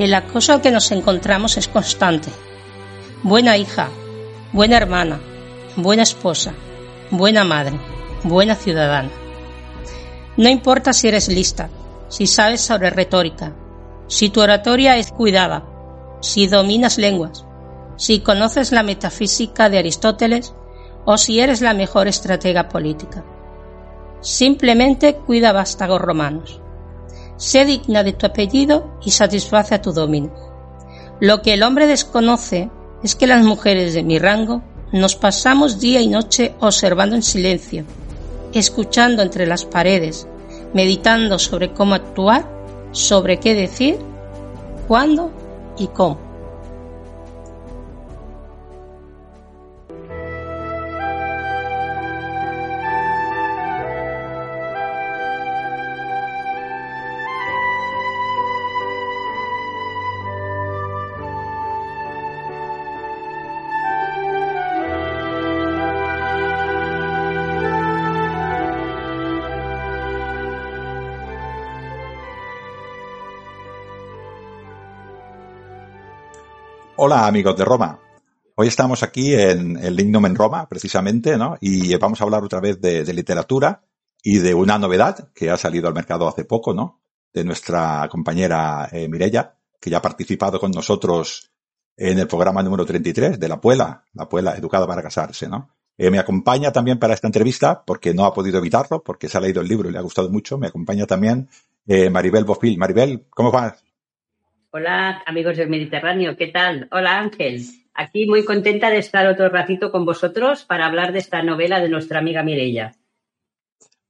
El acoso que nos encontramos es constante. Buena hija, buena hermana, buena esposa, buena madre, buena ciudadana. No importa si eres lista, si sabes sobre retórica, si tu oratoria es cuidada, si dominas lenguas, si conoces la metafísica de Aristóteles o si eres la mejor estratega política. Simplemente cuida vástagos romanos. Sé digna de tu apellido y satisface a tu dominio. Lo que el hombre desconoce es que las mujeres de mi rango nos pasamos día y noche observando en silencio, escuchando entre las paredes, meditando sobre cómo actuar, sobre qué decir, cuándo y cómo. Hola amigos de Roma. Hoy estamos aquí en el Lignum en Roma, precisamente, ¿no? Y vamos a hablar otra vez de, literatura y de una novedad que ha salido al mercado hace poco, ¿no? De nuestra compañera eh, Mirella, que ya ha participado con nosotros en el programa número 33 de La Puela, La Puela Educada para Casarse, ¿no? Eh, me acompaña también para esta entrevista, porque no ha podido evitarlo, porque se ha leído el libro y le ha gustado mucho, me acompaña también eh, Maribel Bofil. Maribel, ¿cómo vas? Hola, amigos del Mediterráneo, ¿qué tal? Hola, Ángel. Aquí muy contenta de estar otro ratito con vosotros para hablar de esta novela de nuestra amiga Mirella.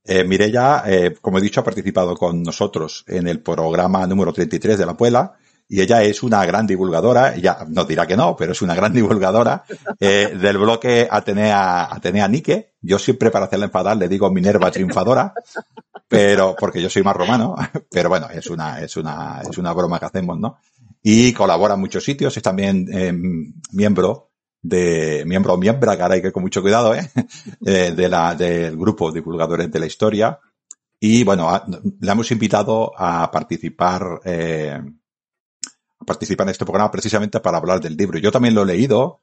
Eh, Mirella, eh, como he dicho, ha participado con nosotros en el programa número 33 de La Puela y ella es una gran divulgadora, ella nos dirá que no, pero es una gran divulgadora eh, del bloque Atenea, Atenea Nike. Yo siempre para hacerla enfadar le digo Minerva triunfadora, pero porque yo soy más romano, pero bueno, es una, es una, es una broma que hacemos, ¿no? Y colabora en muchos sitios, es también eh, miembro de, miembro o miembra, que ahora hay que ir con mucho cuidado, ¿eh? eh de la, del grupo Divulgadores de la Historia. Y bueno, le hemos invitado a participar, eh, a participar en este programa precisamente para hablar del libro. Yo también lo he leído,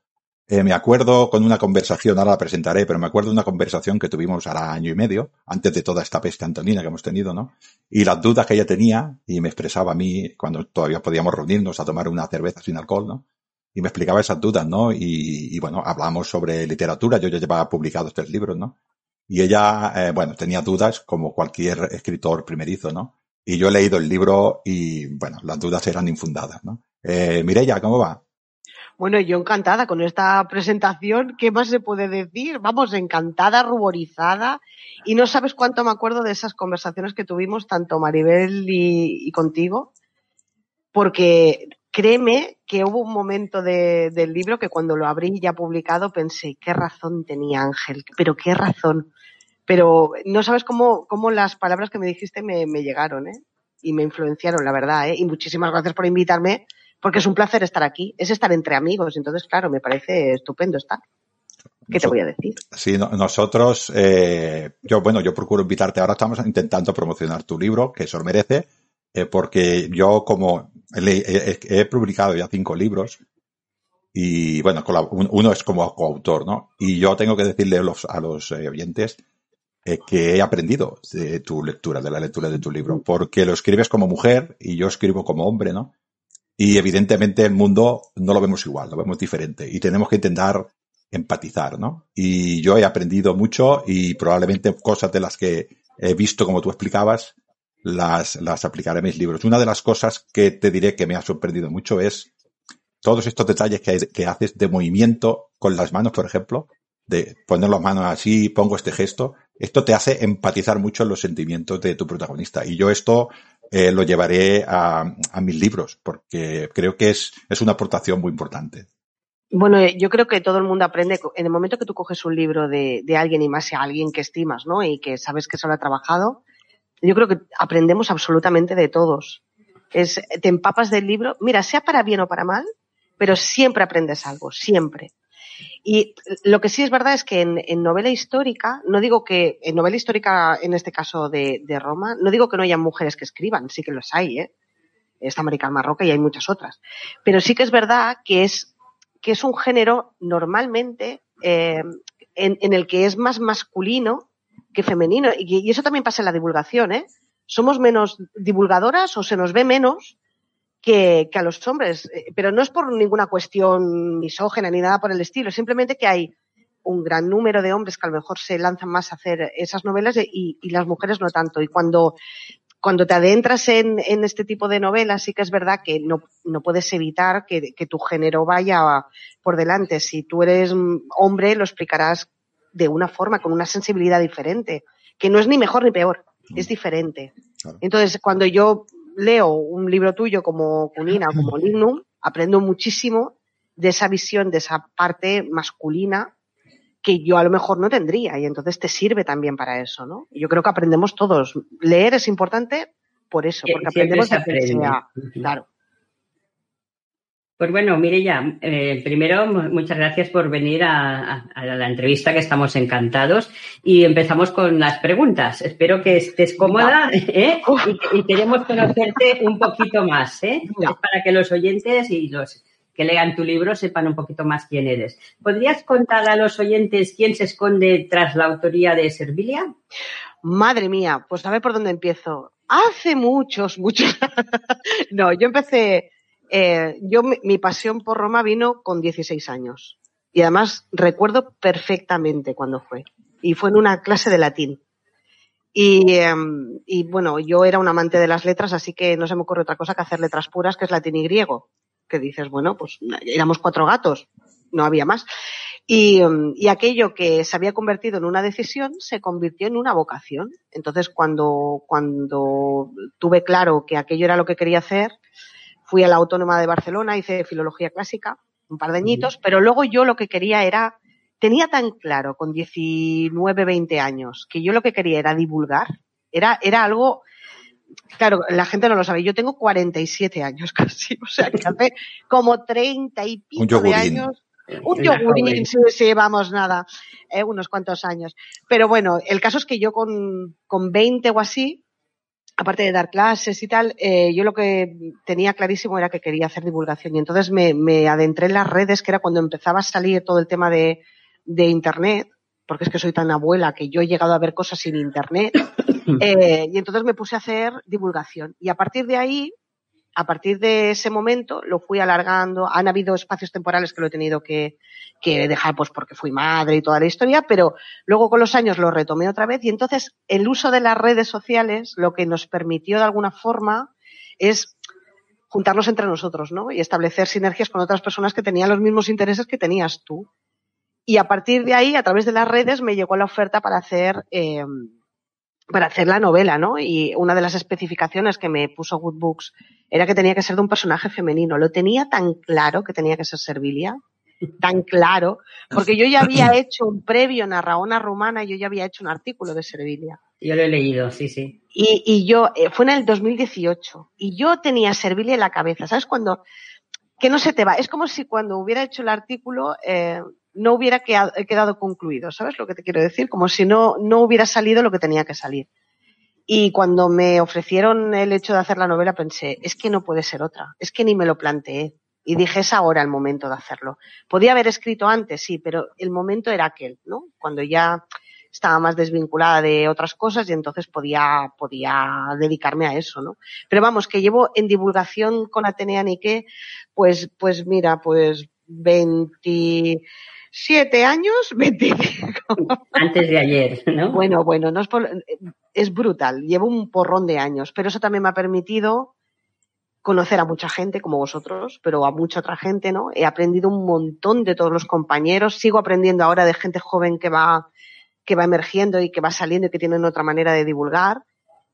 eh, me acuerdo con una conversación, ahora la presentaré, pero me acuerdo de una conversación que tuvimos ahora año y medio, antes de toda esta peste antonina que hemos tenido, ¿no? Y las dudas que ella tenía, y me expresaba a mí, cuando todavía podíamos reunirnos a tomar una cerveza sin alcohol, ¿no? Y me explicaba esas dudas, ¿no? Y, bueno, hablamos sobre literatura, yo ya llevaba publicados tres libros, ¿no? Y ella, eh, bueno, tenía dudas como cualquier escritor primerizo, ¿no? Y yo he leído el libro y, bueno, las dudas eran infundadas, ¿no? Eh, Mireya, ¿cómo va? Bueno, yo encantada con esta presentación. ¿Qué más se puede decir? Vamos, encantada, ruborizada. Y no sabes cuánto me acuerdo de esas conversaciones que tuvimos, tanto Maribel y, contigo, porque créeme que hubo un momento del libro que cuando lo abrí ya publicado pensé, qué razón tenía Ángel, pero qué razón. Pero no sabes cómo, cómo las palabras que me dijiste me, me llegaron, ¿eh? Y me influenciaron, la verdad, ¿eh? Y muchísimas gracias por invitarme porque es un placer estar aquí, es estar entre amigos, entonces, claro, me parece estupendo estar. ¿Qué te voy a decir? Sí, nosotros, eh, yo, bueno, yo procuro invitarte. Ahora estamos intentando promocionar tu libro, que eso lo merece, eh, porque yo como he, publicado ya cinco libros y bueno, uno es como coautor, ¿no? Y yo tengo que decirle a los, a los eh, oyentes que he aprendido de tu lectura, de la lectura de tu libro, porque lo escribes como mujer y yo escribo como hombre, ¿no? Y evidentemente el mundo no lo vemos igual, lo vemos diferente y tenemos que intentar empatizar, ¿no? Y yo he aprendido mucho y probablemente cosas de las que he visto, como tú explicabas, las, las aplicaré a mis libros. Una de las cosas que te diré que me ha sorprendido mucho es todos estos detalles que, que haces de movimiento con las manos, por ejemplo, de poner las manos así, pongo este gesto, esto te hace empatizar mucho en los sentimientos de tu protagonista. Y yo esto eh, lo llevaré a, a, mis libros, porque creo que es, es una aportación muy importante. Bueno, eh, yo creo que todo el mundo aprende, en el momento que tú coges un libro de, de alguien y más si alguien que estimas, ¿no? Y que sabes que se lo ha trabajado, yo creo que aprendemos absolutamente de todos. Es, te empapas del libro, mira, sea para bien o para mal, pero siempre aprendes algo, siempre. Y lo que sí es verdad es que en, en, novela histórica, no digo que, en novela histórica, en este caso de, de, Roma, no digo que no haya mujeres que escriban, sí que los hay, ¿eh? Está América Marroca y hay muchas otras. Pero sí que es verdad que es que es un género normalmente eh, en, en, el que es más masculino que femenino. Y, y, eso también pasa en la divulgación, ¿eh? Somos menos divulgadoras o se nos ve menos que, que a los hombres. Eh, pero no es por ninguna cuestión misógena ni nada por el estilo, simplemente que hay un gran número de hombres que a lo mejor se lanzan más a hacer esas novelas y, y las mujeres no tanto. Y cuando cuando te adentras en, en, este tipo de novelas, sí que es verdad que no, no puedes evitar que, que, tu género vaya por delante. Si tú eres hombre, lo explicarás de una forma, con una sensibilidad diferente, que no es ni mejor ni peor, es diferente. Claro. Entonces, cuando yo leo un libro tuyo como Cunina o como Lignum, aprendo muchísimo de esa visión, de esa parte masculina que yo a lo mejor no tendría y entonces te sirve también para eso, ¿no? Yo creo que aprendemos todos. Leer es importante por eso, porque aprendemos de que sea, claro. Pues bueno, Mireya, eh, primero, muchas gracias por venir a, a, a, la entrevista, que estamos encantados. Y empezamos con las preguntas. Espero que estés cómoda ¿eh? y, y, queremos conocerte un poquito más, ¿eh? No. para que los oyentes y los que lean tu libro sepan un poquito más quién eres. ¿Podrías contar a los oyentes quién se esconde tras la autoría de Servilia? Madre mía, pues a ver por dónde empiezo. Hace muchos, muchos. no, yo empecé eh, yo, mi, mi, pasión por Roma vino con 16 años. Y además recuerdo perfectamente cuándo fue. Y fue en una clase de latín. Y, eh, y, bueno, yo era un amante de las letras, así que no se me ocurre otra cosa que hacer letras puras, que es latín y griego. Que dices, bueno, pues éramos cuatro gatos, no había más. Y, y, aquello que se había convertido en una decisión se convirtió en una vocación. Entonces, cuando, cuando tuve claro que aquello era lo que quería hacer, fui a la Autónoma de Barcelona, hice filología clásica, un par de añitos, pero luego yo lo que quería era, tenía tan claro con 19, 20 años, que yo lo que quería era divulgar, era, era algo, claro, la gente no lo sabe, yo tengo 47 años casi, o sea, que hace como 30 y pico de años. Un yogurín, sí, sí, vamos, nada, eh, unos cuantos años. Pero bueno, el caso es que yo con, con 20 o así, aparte de dar clases y tal, eh, yo lo que tenía clarísimo era que quería hacer divulgación y entonces me, me, adentré en las redes, que era cuando empezaba a salir todo el tema de, de Internet, porque es que soy tan abuela que yo he llegado a ver cosas sin Internet, eh, y entonces me puse a hacer divulgación. Y a partir de ahí, a partir de ese momento, lo fui alargando. Han habido espacios temporales que lo he tenido que, dejar pues porque fui madre y toda la historia, pero luego con los años lo retomé otra vez y entonces el uso de las redes sociales lo que nos permitió de alguna forma es juntarnos entre nosotros, ¿no? Y establecer sinergias con otras personas que tenían los mismos intereses que tenías tú. Y a partir de ahí, a través de las redes, me llegó la oferta para hacer, eh, para hacer la novela, ¿no? Y una de las especificaciones que me puso Good Books era que tenía que ser de un personaje femenino. Lo tenía tan claro que tenía que ser Servilia tan claro, porque yo ya había hecho un previo en Arraona Romana, yo ya había hecho un artículo de Servilia. Yo lo he leído, sí, sí. Y, y yo, eh, fue en el 2018, y yo tenía Servilia en la cabeza, ¿sabes? Cuando, que no se te va, es como si cuando hubiera hecho el artículo, eh, no hubiera quedado concluido, ¿sabes lo que te quiero decir? Como si no, no hubiera salido lo que tenía que salir. Y cuando me ofrecieron el hecho de hacer la novela pensé, es que no puede ser otra, es que ni me lo planteé. Y dije, es ahora el momento de hacerlo. Podía haber escrito antes, sí, pero el momento era aquel, ¿no? Cuando ya estaba más desvinculada de otras cosas y entonces podía, podía dedicarme a eso, ¿no? Pero vamos, que llevo en divulgación con Atenea Nike, pues, pues mira, pues 27 años, 25. Antes de ayer, ¿no? Bueno, bueno, no es, es brutal. Llevo un porrón de años, pero eso también me ha permitido conocer a mucha gente como vosotros, pero a mucha otra gente, ¿no? He aprendido un montón de todos los compañeros, sigo aprendiendo ahora de gente joven que va que va emergiendo y que va saliendo y que tienen otra manera de divulgar.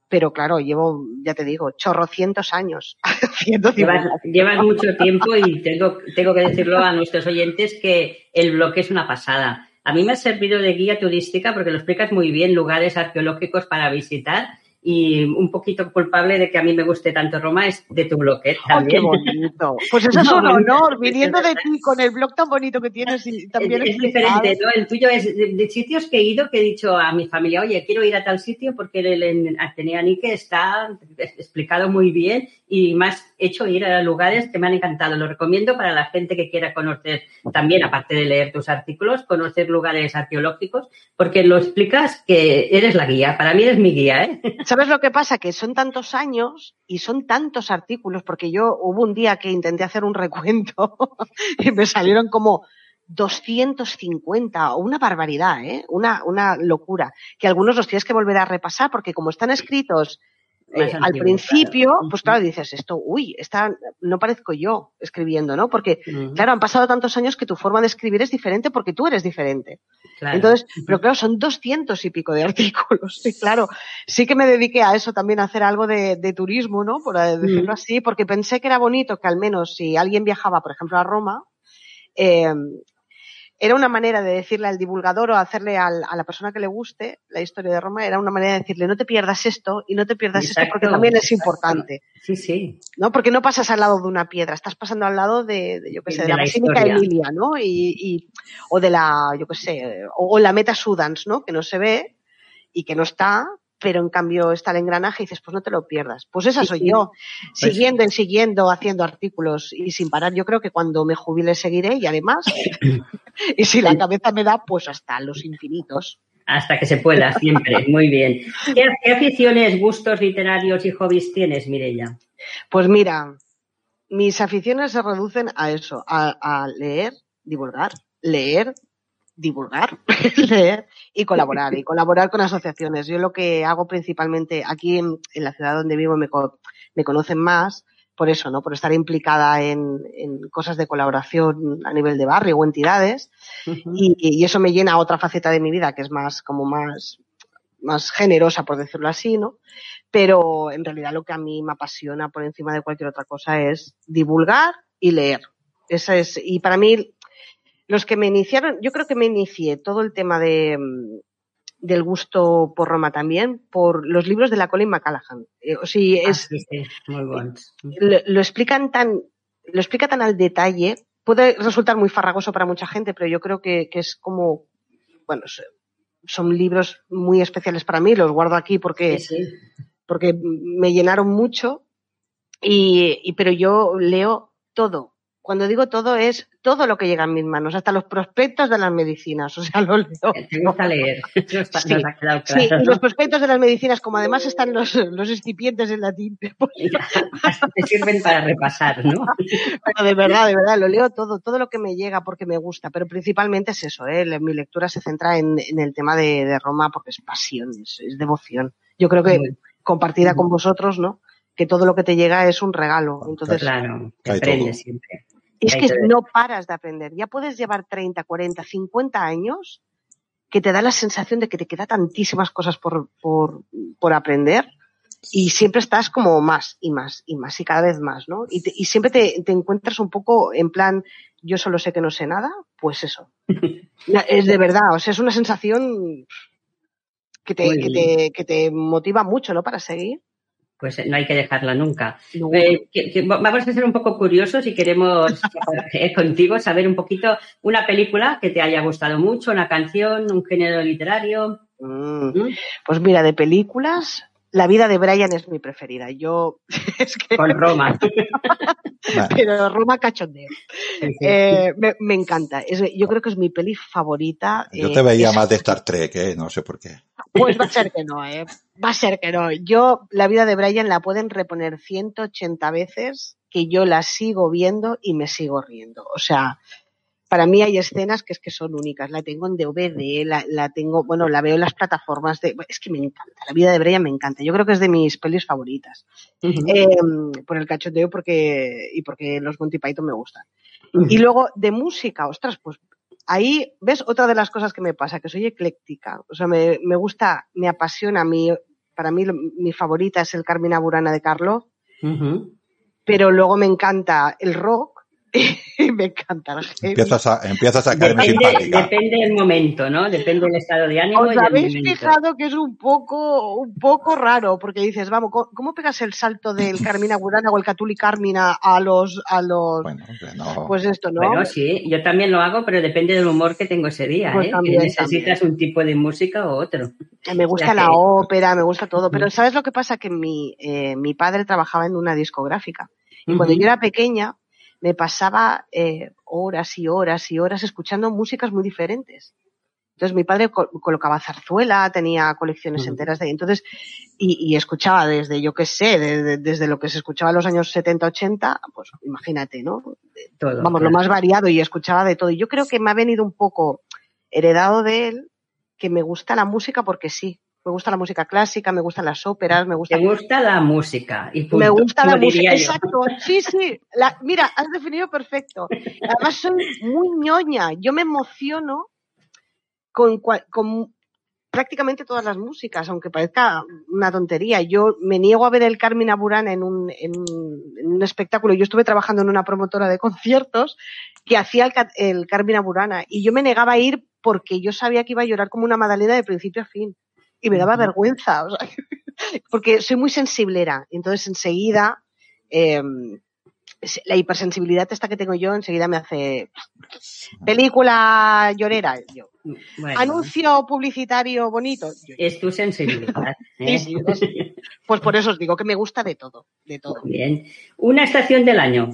Pero claro, llevo, ya te digo, chorrocientos años. llevas, llevas mucho tiempo y tengo, tengo que decirlo a nuestros oyentes que el bloque es una pasada. A mí me ha servido de guía turística porque lo explicas muy bien, lugares arqueológicos para visitar y un poquito culpable de que a mí me guste tanto Roma es de tu blog, ¿eh? qué bonito. Pues eso es un honor, viniendo de ti con el blog tan bonito que tienes y también es, diferente, ¿no? El tuyo es de, sitios que he ido que he dicho a mi familia, oye, quiero ir a tal sitio porque el, en Atenea Nike está explicado muy bien y más hecho ir a lugares que me han encantado. Lo recomiendo para la gente que quiera conocer también, aparte de leer tus artículos, conocer lugares arqueológicos, porque lo explicas que eres la guía. Para mí eres mi guía, ¿eh? ¿Sabes lo que pasa? Que son tantos años y son tantos artículos, porque yo hubo un día que intenté hacer un recuento y me salieron como 250 o una barbaridad, ¿eh? Una, una locura. Que algunos los tienes que volver a repasar porque como están escritos eh, al principio, pues claro, dices esto, uy, está, no parezco yo escribiendo, ¿no? Porque, claro, han pasado tantos años que tu forma de escribir es diferente porque tú eres diferente. Entonces, pero claro, son doscientos y pico de artículos. Y claro, sí que me dediqué a eso también, a hacer algo de, turismo, ¿no? Por decirlo así, porque pensé que era bonito que al menos si alguien viajaba, por ejemplo, a Roma, eh, era una manera de decirle al divulgador o hacerle a la persona que le guste la historia de Roma, era una manera de decirle no te pierdas esto y no te pierdas esto porque también es importante. Sí, sí. ¿No? Porque no pasas al lado de una piedra, estás pasando al lado de, yo qué sé, de, la, Basílica Emilia, ¿no? Y, o de la, yo qué sé, o, la Meta Sudans, ¿no? Que no se ve y que no está, pero en cambio está el engranaje y dices, pues no te lo pierdas. Pues esa soy yo, pues siguiendo y siguiendo, haciendo artículos y sin parar. Yo creo que cuando me jubile seguiré y además, y si la cabeza me da, pues hasta los infinitos. Hasta que se pueda, siempre. Muy bien. ¿Qué, aficiones, gustos literarios y hobbies tienes, Mirella? Pues mira, mis aficiones se reducen a eso, a leer, divulgar, leer, divulgar, leer y colaborar, y colaborar con asociaciones. Yo lo que hago principalmente aquí en, la ciudad donde vivo me, me, conocen más por eso, ¿no? Por estar implicada en, cosas de colaboración a nivel de barrio o entidades. y, eso me llena otra faceta de mi vida que es más, como más, más generosa, por decirlo así, ¿no? Pero en realidad lo que a mí me apasiona por encima de cualquier otra cosa es divulgar y leer. Esa es, y para mí los que me iniciaron, yo creo que me inicié todo el tema de, mm, del gusto por Roma también por los libros de la Colin McCallaghan. Eh, o sea, ah, es, muy bueno. Lo, explican tan, lo explica tan al detalle. Puede resultar muy farragoso para mucha gente, pero yo creo que, es como, bueno, son libros muy especiales para mí, los guardo aquí porque, porque me llenaron mucho. Y, y, pero yo leo todo, cuando digo todo es todo lo que llega en mis manos, hasta los prospectos de las medicinas, o sea, lo leo. Te gusta leer. sí, sí, y los prospectos de las medicinas, como además están los, los excipientes en latín, pues, te sirven para repasar, ¿no? Pero de verdad, de verdad, lo leo todo, todo lo que me llega porque me gusta, pero principalmente es eso, ¿eh? mi lectura se centra en, en el tema de, de, Roma porque es pasión, es, devoción. Yo creo que compartida con vosotros, ¿no? que todo lo que te llega es un regalo. Entonces, claro, aprendes siempre. Es que no paras de aprender. Ya puedes llevar 30, 40, 50 años que te da la sensación de que te queda tantísimas cosas por, por, por aprender y siempre estás como más y más y más y cada vez más, ¿no? Y, y siempre te, te, encuentras un poco en plan, yo solo sé que no sé nada, pues eso. es de verdad, o sea, es una sensación que te, que te, que te motiva mucho, ¿no? Para seguir. Pues no hay que dejarla nunca. Eh, vamos a ser un poco curiosos y queremos eh, contigo saber un poquito una película que te haya gustado mucho, una canción, un género literario. Mm. ¿Mm? Pues mira, de películas, la vida de Brian es mi preferida. Yo es que... Con Roma. Pero Roma cachondeo. Eh, me, encanta. yo creo que es mi peli favorita. Yo te veía más de Star Trek, ¿eh? No sé por qué. Pues va a ser que no, ¿eh? Va a ser que no. Yo, la vida de Brian la pueden reponer 180 veces que yo la sigo viendo y me sigo riendo. O sea, para mí hay escenas que es que son únicas. La tengo en DVD, la, la, tengo, bueno, la veo en las plataformas de, es que me encanta. La vida de Brian me encanta. Yo creo que es de mis pelis favoritas. Em, por el cachoteo porque, y porque los Monty Python me gustan. Y luego de música, ostras, pues ahí ves otra de las cosas que me pasa, que soy ecléctica. O sea, me, me gusta, me apasiona. Mi, para mí mi favorita es el Carmina Burana de Carlo. Pero luego me encanta el rock me encanta la gente. Empiezas a, empiezas a caerme depende, simpática. Depende del momento, ¿no? Depende del estado de ánimo. ¿Os habéis fijado que es un poco, un poco raro? Porque dices, vamos, ¿cómo pegas el salto del Carmina Burana o el Catuli Carmina a los, a los, bueno, no. pues esto, ¿no? Bueno, sí, yo también lo hago, pero depende del humor que tengo ese día, pues ¿eh? También, necesitas un tipo de música o otro. Me gusta la ópera, me gusta todo, pero ¿sabes lo que pasa? Que mi, eh, mi padre trabajaba en una discográfica. Y cuando yo era pequeña, me pasaba eh, horas y horas y horas escuchando músicas muy diferentes. Entonces mi padre colocaba zarzuela, tenía colecciones enteras de ahí. Entonces, y, escuchaba desde, yo qué sé, desde lo que se escuchaba en los años 70, 80, pues imagínate, ¿no? Vamos, lo más variado y escuchaba de todo. Y yo creo que me ha venido un poco heredado de él que me gusta la música porque sí me gusta la música clásica, me gustan las óperas, me gusta. Me gusta la música. Y me gusta la música, exacto. Sí, sí. mira, has definido perfecto. Además, soy muy ñoña. Yo me emociono con, con prácticamente todas las músicas, aunque parezca una tontería. Yo me niego a ver el Carmina Burana en un, en, un espectáculo. Yo estuve trabajando en una promotora de conciertos que hacía el, el Carmina Burana y yo me negaba a ir porque yo sabía que iba a llorar como una magdalena de principio a fin y me daba vergüenza, o sea, porque soy muy sensiblera, entonces enseguida em, la hipersensibilidad esta que tengo yo enseguida me hace película llorera yo. Anuncio publicitario bonito. Es tu sensibilidad. ¿eh? pues por eso os digo que me gusta de todo, de todo. bien. Una estación del año.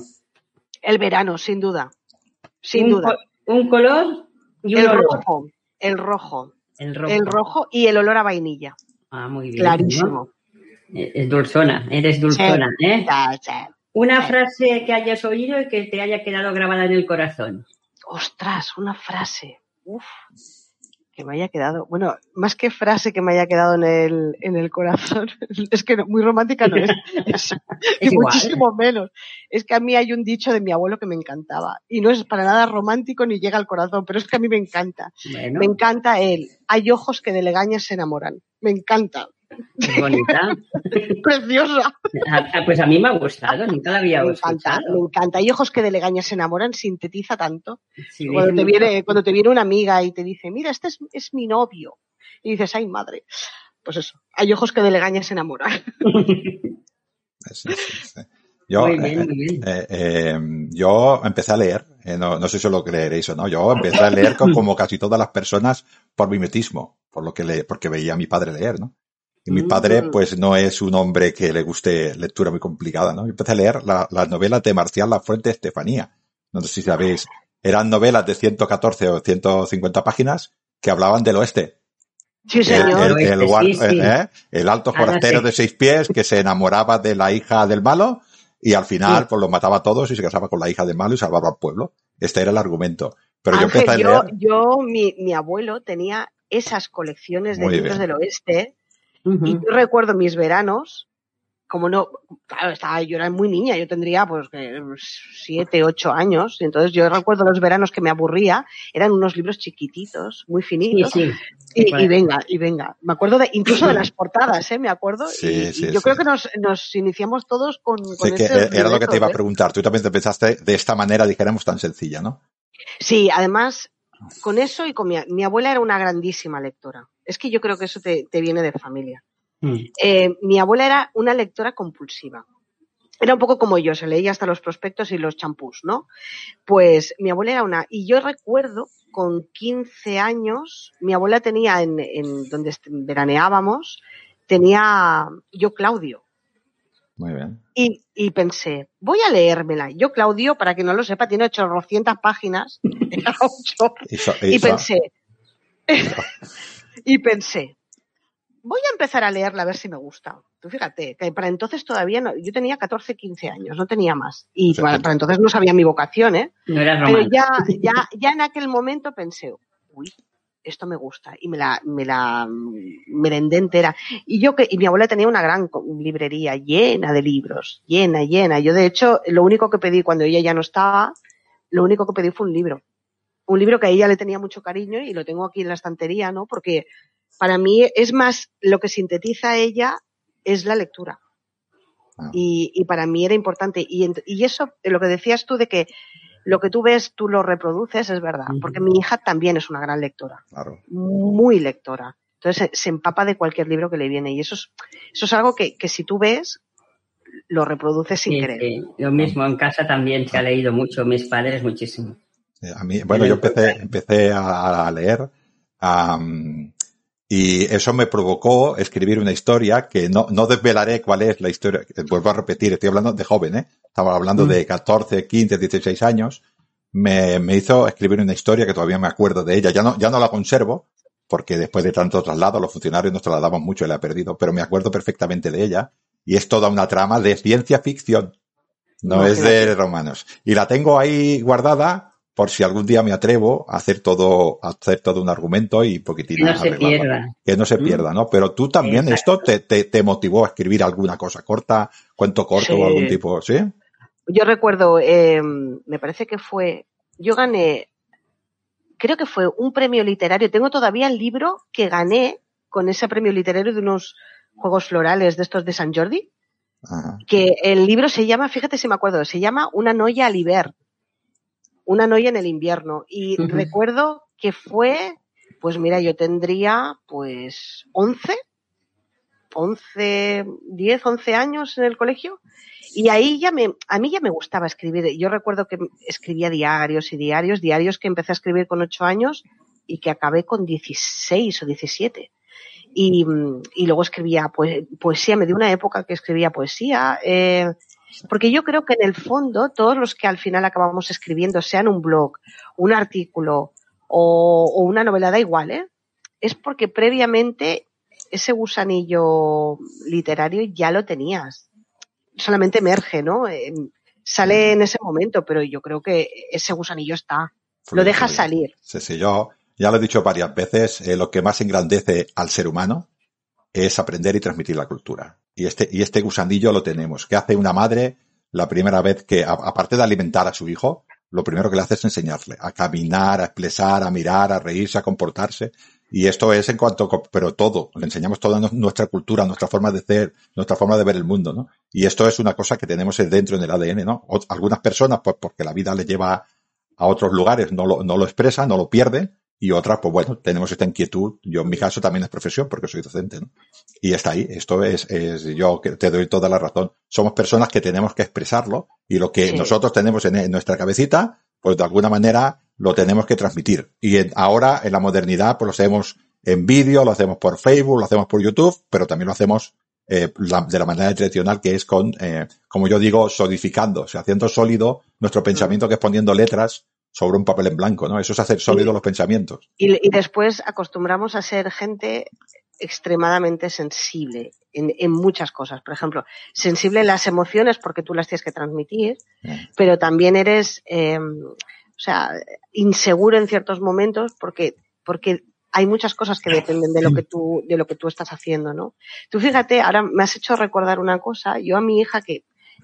El verano, sin duda. Sin duda. un color y un el rojo. El rojo. El rojo. El rojo y el olor a vainilla. Ah, muy bien. Clarísimo. Es dulzona, eres dulzona, ¿eh? Una frase que hayas oído y que te haya quedado grabada en el corazón. Ostras, una frase. Uf que me haya quedado, bueno, más que frase que me haya quedado en el, en el corazón, es que muy romántica no es, y muchísimo menos. Es que a mí hay un dicho de mi abuelo que me encantaba y no es para nada romántico ni llega al corazón, pero es que a mí me encanta. Me encanta él. Hay ojos que de legañas se enamoran. Me encanta. Bonita. Preciosa. Ah, ah, pues a mí me ha gustado, nunca la había me encanta, Me encanta. Hay ojos que de legañas se enamoran, sintetiza tanto. cuando, te viene, cuando te viene una amiga y te dice, mira, este es, mi novio. Y dices, ay, madre. Pues eso, hay ojos que de legañas se enamoran. Yo, eh, eh, eh, yo empecé a leer, no, sé si lo creeréis o no, yo empecé a leer como, casi todas las personas por mimetismo, por lo que le, porque veía a mi padre leer, ¿no? Y mi padre, mm. pues, no es un hombre que le guste lectura muy complicada, ¿no? empecé a leer las novelas de Marcial La Fuente Estefanía. No sé si sabéis. Eran novelas de 114 o 150 páginas que hablaban del oeste. Sí, señor. El, el, ¿eh? el alto forastero de seis pies que se enamoraba de la hija del malo y al final, pues los mataba a todos y se casaba con la hija del malo y salvaba al pueblo. Este era el argumento. Pero yo empecé a leer. Yo, mi, mi abuelo tenía esas colecciones de libros del oeste y yo recuerdo mis veranos, como no, claro, estaba, yo era muy niña, yo tendría pues siete, ocho años, y entonces yo recuerdo los veranos que me aburría, eran unos libros chiquititos, muy finitos, y, venga, y venga. Me acuerdo de, incluso de las portadas, ¿eh? Me acuerdo. y, yo creo que nos, nos iniciamos todos con, con que Era lo que te iba a ¿eh? preguntar. Tú también te pensaste de esta manera, dijéramos, tan sencilla, ¿no? Sí, además, con eso y con mi, mi abuela era una grandísima lectora. Es que yo creo que eso te, te viene de familia. Mm. Eh, mi abuela era una lectora compulsiva. Era un poco como yo, se leía hasta los prospectos y los champús, ¿no? Pues mi abuela era una, y yo recuerdo con 15 años, mi abuela tenía en, en donde veraneábamos, tenía yo Claudio. Muy bien. Y, y pensé, voy a leérmela. Yo, Claudio, para que no lo sepa, tiene 800 páginas. Era ocho. Y, so- Y so- pensé, y pensé, voy a empezar a leerla a ver si me gusta. Tú fíjate, que para entonces todavía no, yo tenía 14, 15 años, no tenía más. Y para, para entonces no sabía mi vocación, ¿eh? No eras Pero ya, ya, ya en aquel momento pensé, uy, esto me gusta. Y me la, me la merendé entera. Y yo que, y mi abuela tenía una gran librería llena de libros, llena, llena. Yo de hecho, lo único que pedí cuando ella ya no estaba, lo único que pedí fue un libro. Un libro que a ella le tenía mucho cariño y lo tengo aquí en la estantería, ¿no? Porque para mí es más, lo que sintetiza ella es la lectura. Ah. Y, y para mí era importante. Y, eso, lo que decías tú de que lo que tú ves, tú lo reproduces, es verdad. Porque mi hija también es una gran lectora, claro. muy lectora. Entonces se, se empapa de cualquier libro que le viene. Y eso es, eso es algo que, que si tú ves, lo reproduces sin Sí, querer. sí. Lo mismo en casa también se ha leído mucho, mis padres muchísimo. Eh, A mí, bueno, yo empecé, empecé a, leer am, y eso me provocó escribir una historia que no, no desvelaré cuál es la historia. eh, Vuelvo a repetir, estoy hablando de joven, ¿eh? Estaba hablando Mm. de 14, 15, 16 años. Me, me hizo escribir una historia que todavía me acuerdo de ella. Ya no, ya no la conservo porque después de tanto traslado los funcionarios nos trasladaban mucho y la he perdido, pero me acuerdo perfectamente de ella y es toda una trama de ciencia ficción. No es de romanos. Y la tengo ahí guardada por si algún día me atrevo a hacer todo, a hacer todo un argumento y poquitín Que no se pierda. Que no se Mm. pierda, ¿no? Pero tú también, Exacto. esto te, te, te motivó a escribir alguna cosa corta, cuento corto Sí. o algún tipo, ¿sí? Yo recuerdo, eh, me parece que fue, yo gané, creo que fue un premio literario. Tengo todavía el libro que gané con ese premio literario de unos juegos florales de estos de San Jordi. Ajá. que el libro se llama, fíjate si me acuerdo, se llama Una noia al hiver, una noia en el invierno. Y recuerdo que fue, pues mira, yo tendría pues 11, 11, 10, 11 años en el colegio. Y ahí ya me, a mí ya me gustaba escribir. Yo recuerdo que escribía diarios y diarios, diarios que empecé a escribir con 8 años y que acabé con 16 o 17 y, y luego escribía poe- poesía, me dio una época que escribía poesía, eh, porque yo creo que en el fondo todos los que al final acabamos escribiendo, sean un blog, un artículo o, o una novela, da igual, ¿eh? es porque previamente ese gusanillo literario ya lo tenías. Solamente emerge, ¿no? Eh, sale en ese momento, pero yo creo que ese gusanillo está. Lo Fluye, dejas fluye. salir. Sí, sí, yo ya lo he dicho varias veces, eh, lo que más engrandece al ser humano es aprender y transmitir la cultura. Y este, y este gusanillo lo tenemos. ¿Qué hace una madre la primera vez que, a- aparte de alimentar a su hijo, lo primero que le hace es enseñarle a caminar, a expresar, a mirar, a reírse, a comportarse? Y esto es en cuanto, pero todo, le enseñamos toda nu- nuestra cultura, nuestra forma de ser, nuestra forma de ver el mundo, ¿no? Y esto es una cosa que tenemos dentro en el ADN, ¿no? Algunas personas, pues porque la vida les lleva a otros lugares, no lo, no lo expresan, no lo pierden, y otras, pues bueno, tenemos esta inquietud. Yo en mi caso también es profesión porque soy docente, ¿no? Y está ahí. Esto es, es, yo que te doy toda la razón. Somos personas que tenemos que expresarlo y lo que Sí. nosotros tenemos en, en nuestra cabecita, pues de alguna manera lo tenemos que transmitir. Y en- ahora en la modernidad, pues lo hacemos en vídeo, lo hacemos por Facebook, lo hacemos por YouTube, pero también lo hacemos eh, la- de la manera tradicional que es con, eh, como yo digo, solidificando, o sea, haciendo sólido nuestro pensamiento que es poniendo letras sobre un papel en blanco, ¿no? Eso es hacer sólidos los pensamientos. Y, y después acostumbramos a ser gente extremadamente sensible en, en muchas cosas. Por ejemplo, sensible en las emociones porque tú las tienes que transmitir, pero también eres, eh, o sea, inseguro en ciertos momentos porque, porque hay muchas cosas que dependen de lo que tú, de lo que tú estás haciendo, ¿no? Tú fíjate, ahora me has hecho recordar una cosa. Yo a mi hija que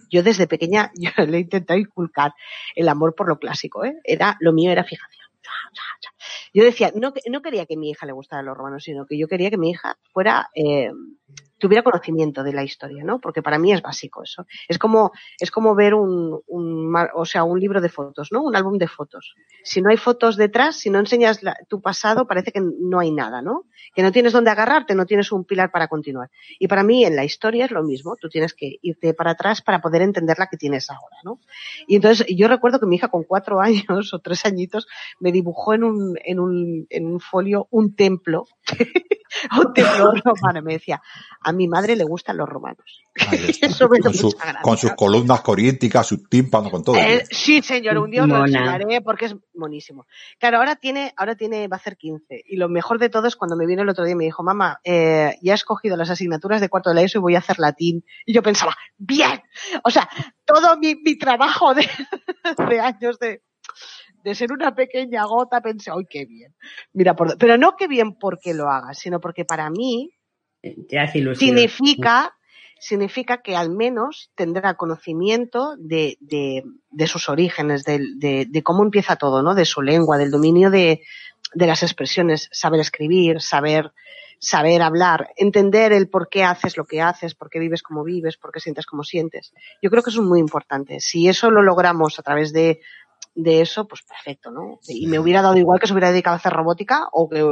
yo desde pequeña yo le he intentado inculcar el amor por lo clásico, ¿eh? Era, lo mío era fijación. Yo decía, no, no quería que mi hija le gustara los romanos, sino que yo quería que mi hija fuera, eh, tuviera conocimiento de la historia, ¿no? Porque para mí es básico eso. Es como, es como ver un, un o sea, un libro de fotos, ¿no? Un álbum de fotos. Si no hay fotos detrás, si no enseñas tu pasado, parece que no hay nada, ¿no? Que no tienes dónde agarrarte, no tienes un pilar para continuar. Y para mí en la historia es lo mismo. Tú tienes que irte para atrás para poder entender la que tienes ahora, ¿no? Y entonces yo recuerdo que mi hija con cuatro años o tres añitos me dibujó en un, en un, en un folio un templo un templo romano. Me decía, a mi madre le gustan los romanos. Eso me con, su, con, sus columnas corínticas, sus tímpanos, con todo. Eh, sí, señor, un día lo enseñaré porque es monísimo. Claro, ahora tiene, ahora tiene, va a ser 15. Y lo mejor de todo es cuando me vino el otro día y me dijo, mamá, eh, ya he escogido las asignaturas de cuarto de la ESO y voy a hacer latín. Y yo pensaba, bien. O sea, todo mi, mi trabajo de, de años de, de ser una pequeña gota, pensé, ¡ay, qué bien! Mira, pero no qué bien porque lo hagas, sino porque para mí significa, significa que al menos tendrá conocimiento de, de, sus orígenes, de, de, cómo empieza todo, ¿no? De su lengua, del dominio de, de las expresiones, saber escribir, saber, saber hablar, entender el por qué haces lo que haces, por qué vives como vives, por qué sientes como sientes. Yo creo que eso es muy importante. Si eso lo logramos a través de de eso, pues perfecto, ¿no? Y me hubiera dado igual que se hubiera dedicado a hacer robótica o que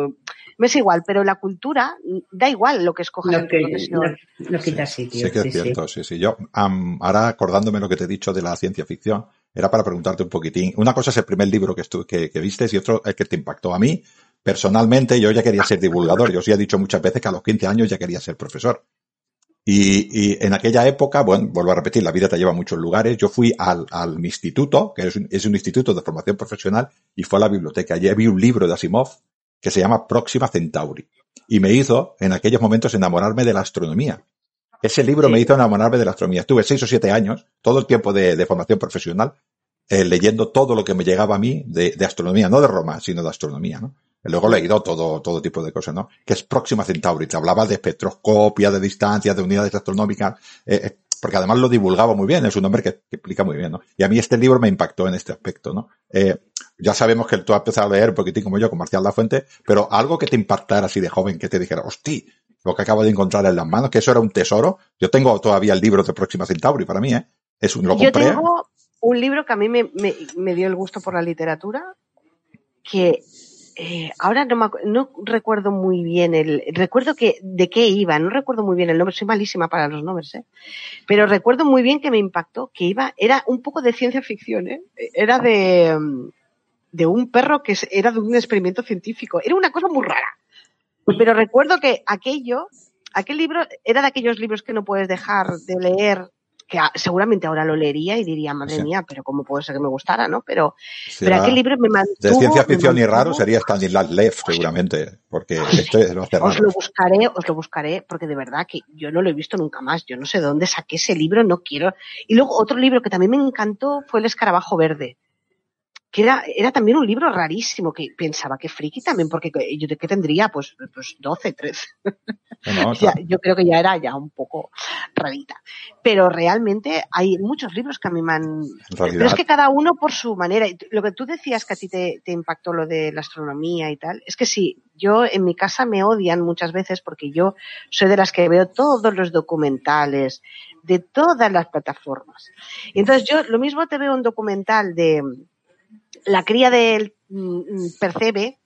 me es igual, pero la cultura da igual lo que escojas en tu profesión. No, quita sitio. Sí, que es cierto, sí, sí. Yo, ahora acordándome lo que te he dicho de la ciencia ficción, era para preguntarte un poquitín. Una cosa es el primer libro que, que, que viste y otro es que te impactó a mí. Personalmente, yo ya quería ser divulgador. Yo os he dicho muchas veces que a los 15 años ya quería ser profesor. Y, y, en aquella época, bueno, vuelvo a repetir, la vida te lleva a muchos lugares. Yo fui al, al mi instituto, que es un, es un instituto de formación profesional, y fue a la biblioteca. Allí vi un libro de Asimov que se llama Próxima Centauri. Y me hizo, en aquellos momentos, enamorarme de la astronomía. Ese libro me hizo enamorarme de la astronomía. Estuve seis o siete años, todo el tiempo de, de formación profesional, eh, leyendo todo lo que me llegaba a mí de, de, astronomía, no de Roma, sino de astronomía, ¿no? Luego he leído todo, todo tipo de cosas, ¿no? Que es Próxima Centauri. Te hablaba de espectroscopia, de distancias, de unidades astronómicas, eh, eh, porque además lo divulgaba muy bien, es un nombre que, explica muy bien, ¿no? Y a mí este libro me impactó en este aspecto, ¿no? Eh, ya sabemos que tú has empezado a leer un poquitín como yo, con Marcial La Fuente, pero algo que te impactara así de joven, que te dijera, hostia, lo que acabo de encontrar en las manos, que eso era un tesoro. Yo tengo todavía el libro de Próxima Centauri para mí, ¿eh? Es un, lo compré. Yo tengo un libro que a mí me, me, me dio el gusto por la literatura, que eh, ahora no, me, no recuerdo muy bien el, recuerdo que de qué iba, no recuerdo muy bien el nombre, soy malísima para los nombres, ¿eh? pero recuerdo muy bien que me impactó, que iba, era un poco de ciencia ficción, ¿eh? era de, de un perro que era de un experimento científico, era una cosa muy rara, pero recuerdo que aquello, aquel libro era de aquellos libros que no puedes dejar de leer que seguramente ahora lo leería y diría, madre mía, pero cómo puede ser que me gustara, ¿no? Pero, pero aquel libro me mantuvo... De ciencia ficción y raro sería Stanislav Lev, seguramente, porque esto es lo Os lo buscaré, os lo buscaré, porque de verdad que yo no lo he visto nunca más. Yo no sé de dónde saqué ese libro, no quiero... Y luego otro libro que también me encantó fue El escarabajo verde que era, era también un libro rarísimo, que pensaba que friki también, porque yo de qué tendría, pues, pues 12, 13. yo creo que ya era ya un poco rarita. Pero realmente hay muchos libros que a mí me han... Pero es que cada uno por su manera. Lo que tú decías que a ti te, te impactó lo de la astronomía y tal, es que sí, yo en mi casa me odian muchas veces porque yo soy de las que veo todos los documentales de todas las plataformas. Y entonces yo lo mismo te veo un documental de la cría del mm, mm, percebe,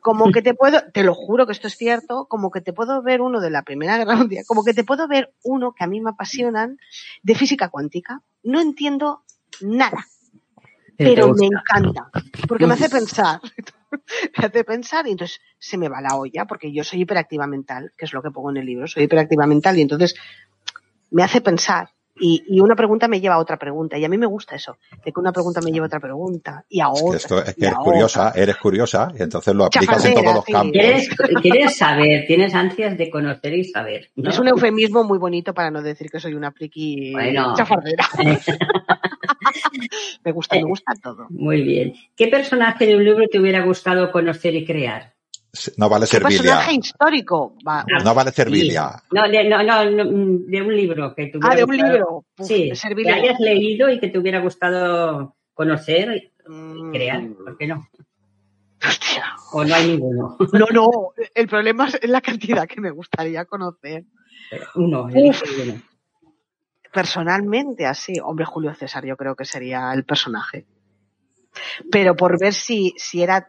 como que te puedo, te lo juro que esto es cierto, como que te puedo ver uno de la Primera Guerra Mundial, como que te puedo ver uno que a mí me apasionan de física cuántica. No entiendo nada, pero me encanta, porque me hace pensar, me hace pensar y entonces se me va la olla, porque yo soy hiperactiva mental, que es lo que pongo en el libro, soy hiperactiva mental y entonces me hace pensar y, y, una pregunta me lleva a otra pregunta. Y a mí me gusta eso, de que una pregunta me lleva a otra pregunta. Y a otra. Es que, esto, es que eres curiosa, eres curiosa, y entonces lo aplicas en todos los campos. ¿Quieres, quieres, saber, tienes ansias de conocer y saber. Es un eufemismo muy bonito para no decir que soy una friki bueno. chafardera. me gusta, me gusta todo. Muy bien. ¿Qué personaje de un libro te hubiera gustado conocer y crear? No vale Servilia. personaje histórico. No vale Servilia. No, de, no, no, de un libro que tuviera Ah, de un libro. sí, que hayas leído y que te hubiera gustado conocer y crear. Mm. ¿Por qué no? Hostia. O no hay ninguno. No, no. El problema es la cantidad que me gustaría conocer. Uno, Uf. uno. Personalmente, así, hombre, Julio César, yo creo que sería el personaje. Pero por ver si, si era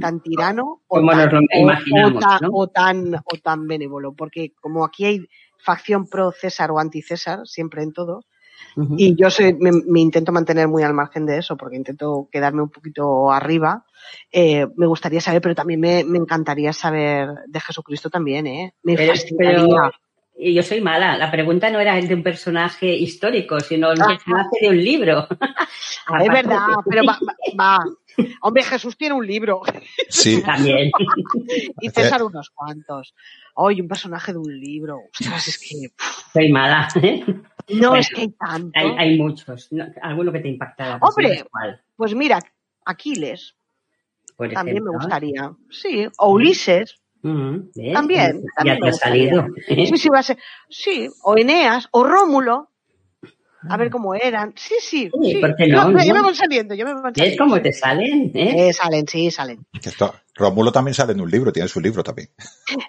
tan tirano o tan, o- tan- ¿no? o tan, o tan benévolo, porque como aquí hay facción pro César o anti César, siempre en todo, y yo soy- me, me intento mantener muy al margen de eso, porque intento quedarme un poquito arriba. Eh, me gustaría saber, pero también me, me encantaría saber de Jesucristo también, ¿eh? Me Pero- fascinaría. pero- y yo soy mala. La pregunta no era de un personaje histórico, sino un Ah. personaje de un libro. es verdad, pero va- va. Hombre, Jesús tiene un libro Sí, También. y César unos cuantos. Hoy un personaje de un libro. Ostras, es que Soy mala. ¿eh? no Bueno, es que hay tanto. Hay, hay muchos. No, alguno que te impactara. Hombre. Pues mira, Aquiles Por también me gustaría. Sí, o Ulises. Ujú, ¿ves? También, Ya también te ha salido. Sí, sí, va a ser. Sí, o Eneas, o Rómulo. A ver cómo eran. Sí, sí. Sí, sí. ¿por qué no? ya ¿No? me van saliendo, ya me van ¿Ves saliendo. cómo te salen? ¿eh? Eh, salen, sí, salen. esto- Rómulo también sale en un libro, tiene su libro también.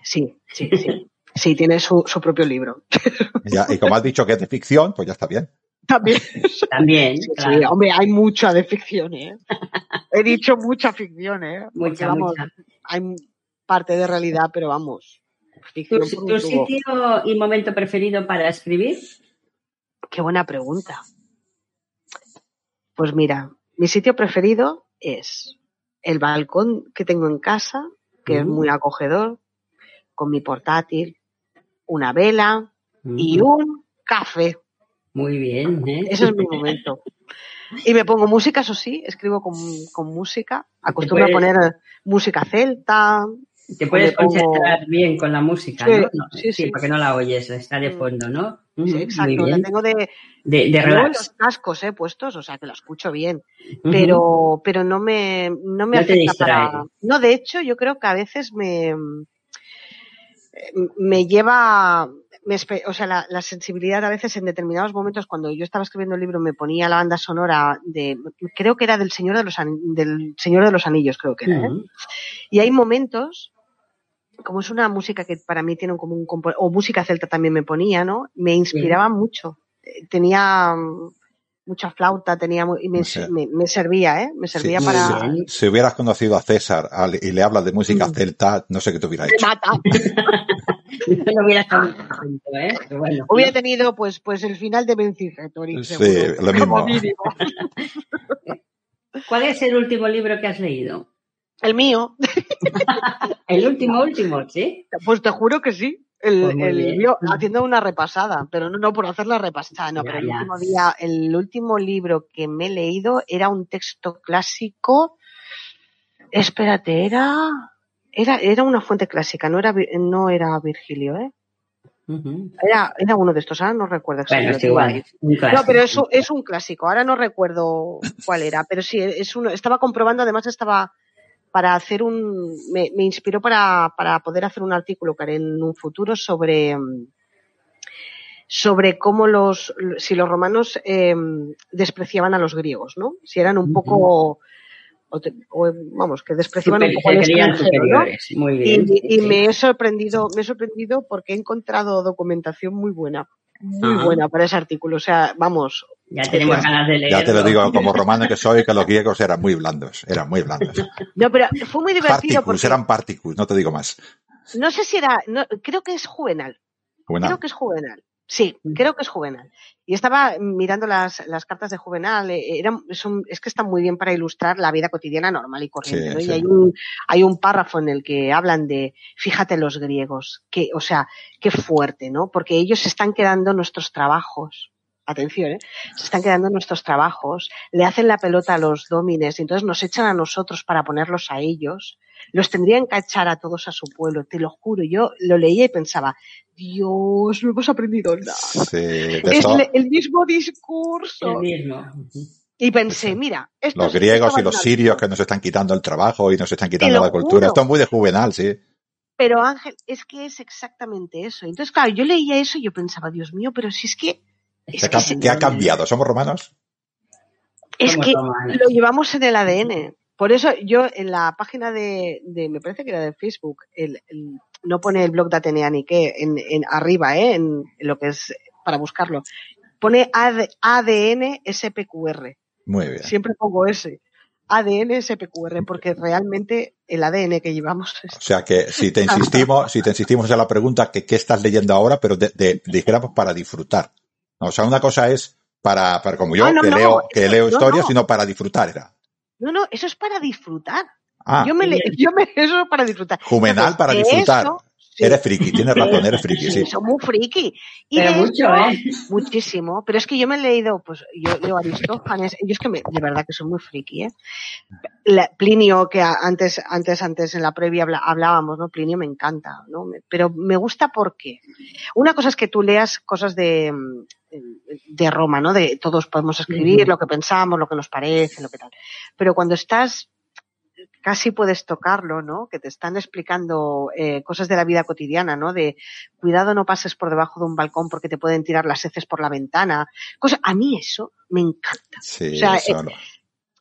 Sí, sí, sí. Sí, tiene su, su propio libro. Y, ya- y como has dicho que es de ficción, pues ya está bien. También. También, Sí, sí, claro. hombre, hay mucha de ficción, ¿eh? He dicho mucha ficción, ¿eh? Porque, Mucha, vamos, mucha. hay parte de realidad, pero vamos. ¿Tu, Ficción sitio y momento preferido para escribir? Qué buena pregunta. Pues mira, mi sitio preferido es el balcón que tengo en casa, que es Mm. muy acogedor, con mi portátil, una vela y Ujú. un café. Muy bien, ¿eh? Ese es mi momento. Y me pongo música, eso sí, escribo con, con música. Acostumbro a poner música celta. Te puedes concentrar bien con la música, Sí, ¿no? No, sí, sí. porque no la oyes, está de Mm. fondo, ¿no? Sí, exacto, la tengo de, De, de relax. los cascos eh, puestos, o sea que la escucho bien, pero, pero no me, no me No afecta para. No, de hecho, yo creo que a veces me, eh, me lleva, me o sea, la, la sensibilidad a veces en determinados momentos, cuando yo estaba escribiendo el libro, me ponía la banda sonora de, creo que era del Señor de los, del Señor de los Anillos, creo que era, ¿eh? Ujú. Y hay momentos, como es una música que para mí tiene como un compo- o música celta también me ponía, ¿no? Me inspiraba mucho. Eh, Tenía mm, mucha flauta, tenía y me, O sea, me, me servía, ¿eh? Me servía Sí, para. Si hubieras conocido a César y le hablas de música Mm. celta, no sé qué te hubiera me hecho. mata. No hubiera estado muy contento, ¿eh? Pero bueno. Hubiera tenido pues pues el final de Bencingetori, Sí, seguro. lo mismo. Mínimo. ¿Cuál es el último libro que has leído? El mío, El último, último, ¿sí? pues te juro que sí. El, Pues el mío, haciendo una repasada, pero no, no por hacer la repasada, no, Ya, pero el último día, el último libro que me he leído era un texto clásico. Espérate, era, era, era una fuente clásica, no era, no era Virgilio, ¿eh? Era, era uno de estos, ahora no recuerdo Bueno, es exactamente. igual. un No, pero es, un- es un clásico. Ahora no recuerdo cuál era, pero sí, es uno. Estaba comprobando, además estaba para hacer un, me, me inspiró para, para poder hacer un artículo que haré en un futuro sobre, sobre cómo los, si los romanos eh, despreciaban a los griegos, ¿no? Si eran un poco, o te- o, vamos, que despreciaban un Super- poco. Muy bien. Y, y sí. me he sorprendido, me he sorprendido porque he encontrado documentación muy buena, muy Ajá. buena para ese artículo. O sea, vamos, Ya tenemos ganas de leerlo. Ya te lo digo como romano que soy, que los griegos eran muy blandos, eran muy blandos. no, pero fue muy divertido Particus, porque eran particus, no te digo más. no sé si era, no, creo que es Juvenal, creo que es Juvenal. Sí, Mm. creo que es Juvenal. Y estaba mirando las, las cartas de Juvenal, eh, eran, son- es que están muy bien para ilustrar la vida cotidiana normal y corriente, Sí, ¿no? sí. Y hay un, hay un párrafo en el que hablan de, fíjate los griegos, que, o sea, qué fuerte, ¿no? Porque ellos se están quedando nuestros trabajos. Atención, ¿eh? Se están quedando nuestros trabajos, le hacen la pelota a los dómines, y entonces nos echan a nosotros para ponerlos a ellos. Los tendrían que echar a todos a su pueblo, te lo juro. Yo lo leía y pensaba, Dios, no hemos aprendido nada. Sí, Es el mismo discurso. El mismo. Y pensé, mira, estos, los griegos y los sirios que nos están quitando el trabajo y nos están quitando la cultura. juro. Esto es muy de juvenal, sí. Pero Ángel, es que es exactamente eso. Entonces, claro, yo leía eso y yo pensaba, Dios mío, pero si es que, es ¿Qué, que, ha- se- qué ha cambiado? ¿Somos romanos? es que romanos. lo llevamos en el ADN. Por eso yo en la página de, de me parece que era de Facebook, el, el- no pone el blog de Atenea ni qué, en, en arriba, ¿eh? En, en lo que es para buscarlo. Pone AD, ADN SPQR. Muy bien. Siempre pongo ese. ADN SPQR, porque realmente el ADN que llevamos es... O sea que si te insistimos, si te insistimos en la pregunta que qué estás leyendo ahora, pero de, de- dijéramos para disfrutar. O sea, una cosa es para, para como yo, Ah, no, que no, leo, que leo historias, no. sino para disfrutar era. No, no, eso es para disfrutar. Ah, yo me, le- yo me, eso es para disfrutar. Juvenal Entonces, para disfrutar. eso, sí, eres friki, tienes razón, eres friki, sí, sí. son muy friki. Y Pero mucho, ¿eh? Muchísimo, pero es que yo me he leído, pues yo leo Aristófanes, yo es que me- de verdad que soy muy friki, ¿eh? La- Plinio, que antes, antes, antes en la previa hablábamos, ¿no? Plinio me encanta, ¿no? Pero me gusta porque una cosa es que tú leas cosas de, de Roma, ¿no? De todos podemos escribir lo que pensamos, lo que nos parece, lo que tal. Pero cuando estás casi puedes tocarlo, ¿no? Que te están explicando eh, cosas de la vida cotidiana, ¿no? De cuidado no pases por debajo de un balcón porque te pueden tirar las heces por la ventana. Cosa, a mí eso me encanta. Sí, O sea, eso eh, no.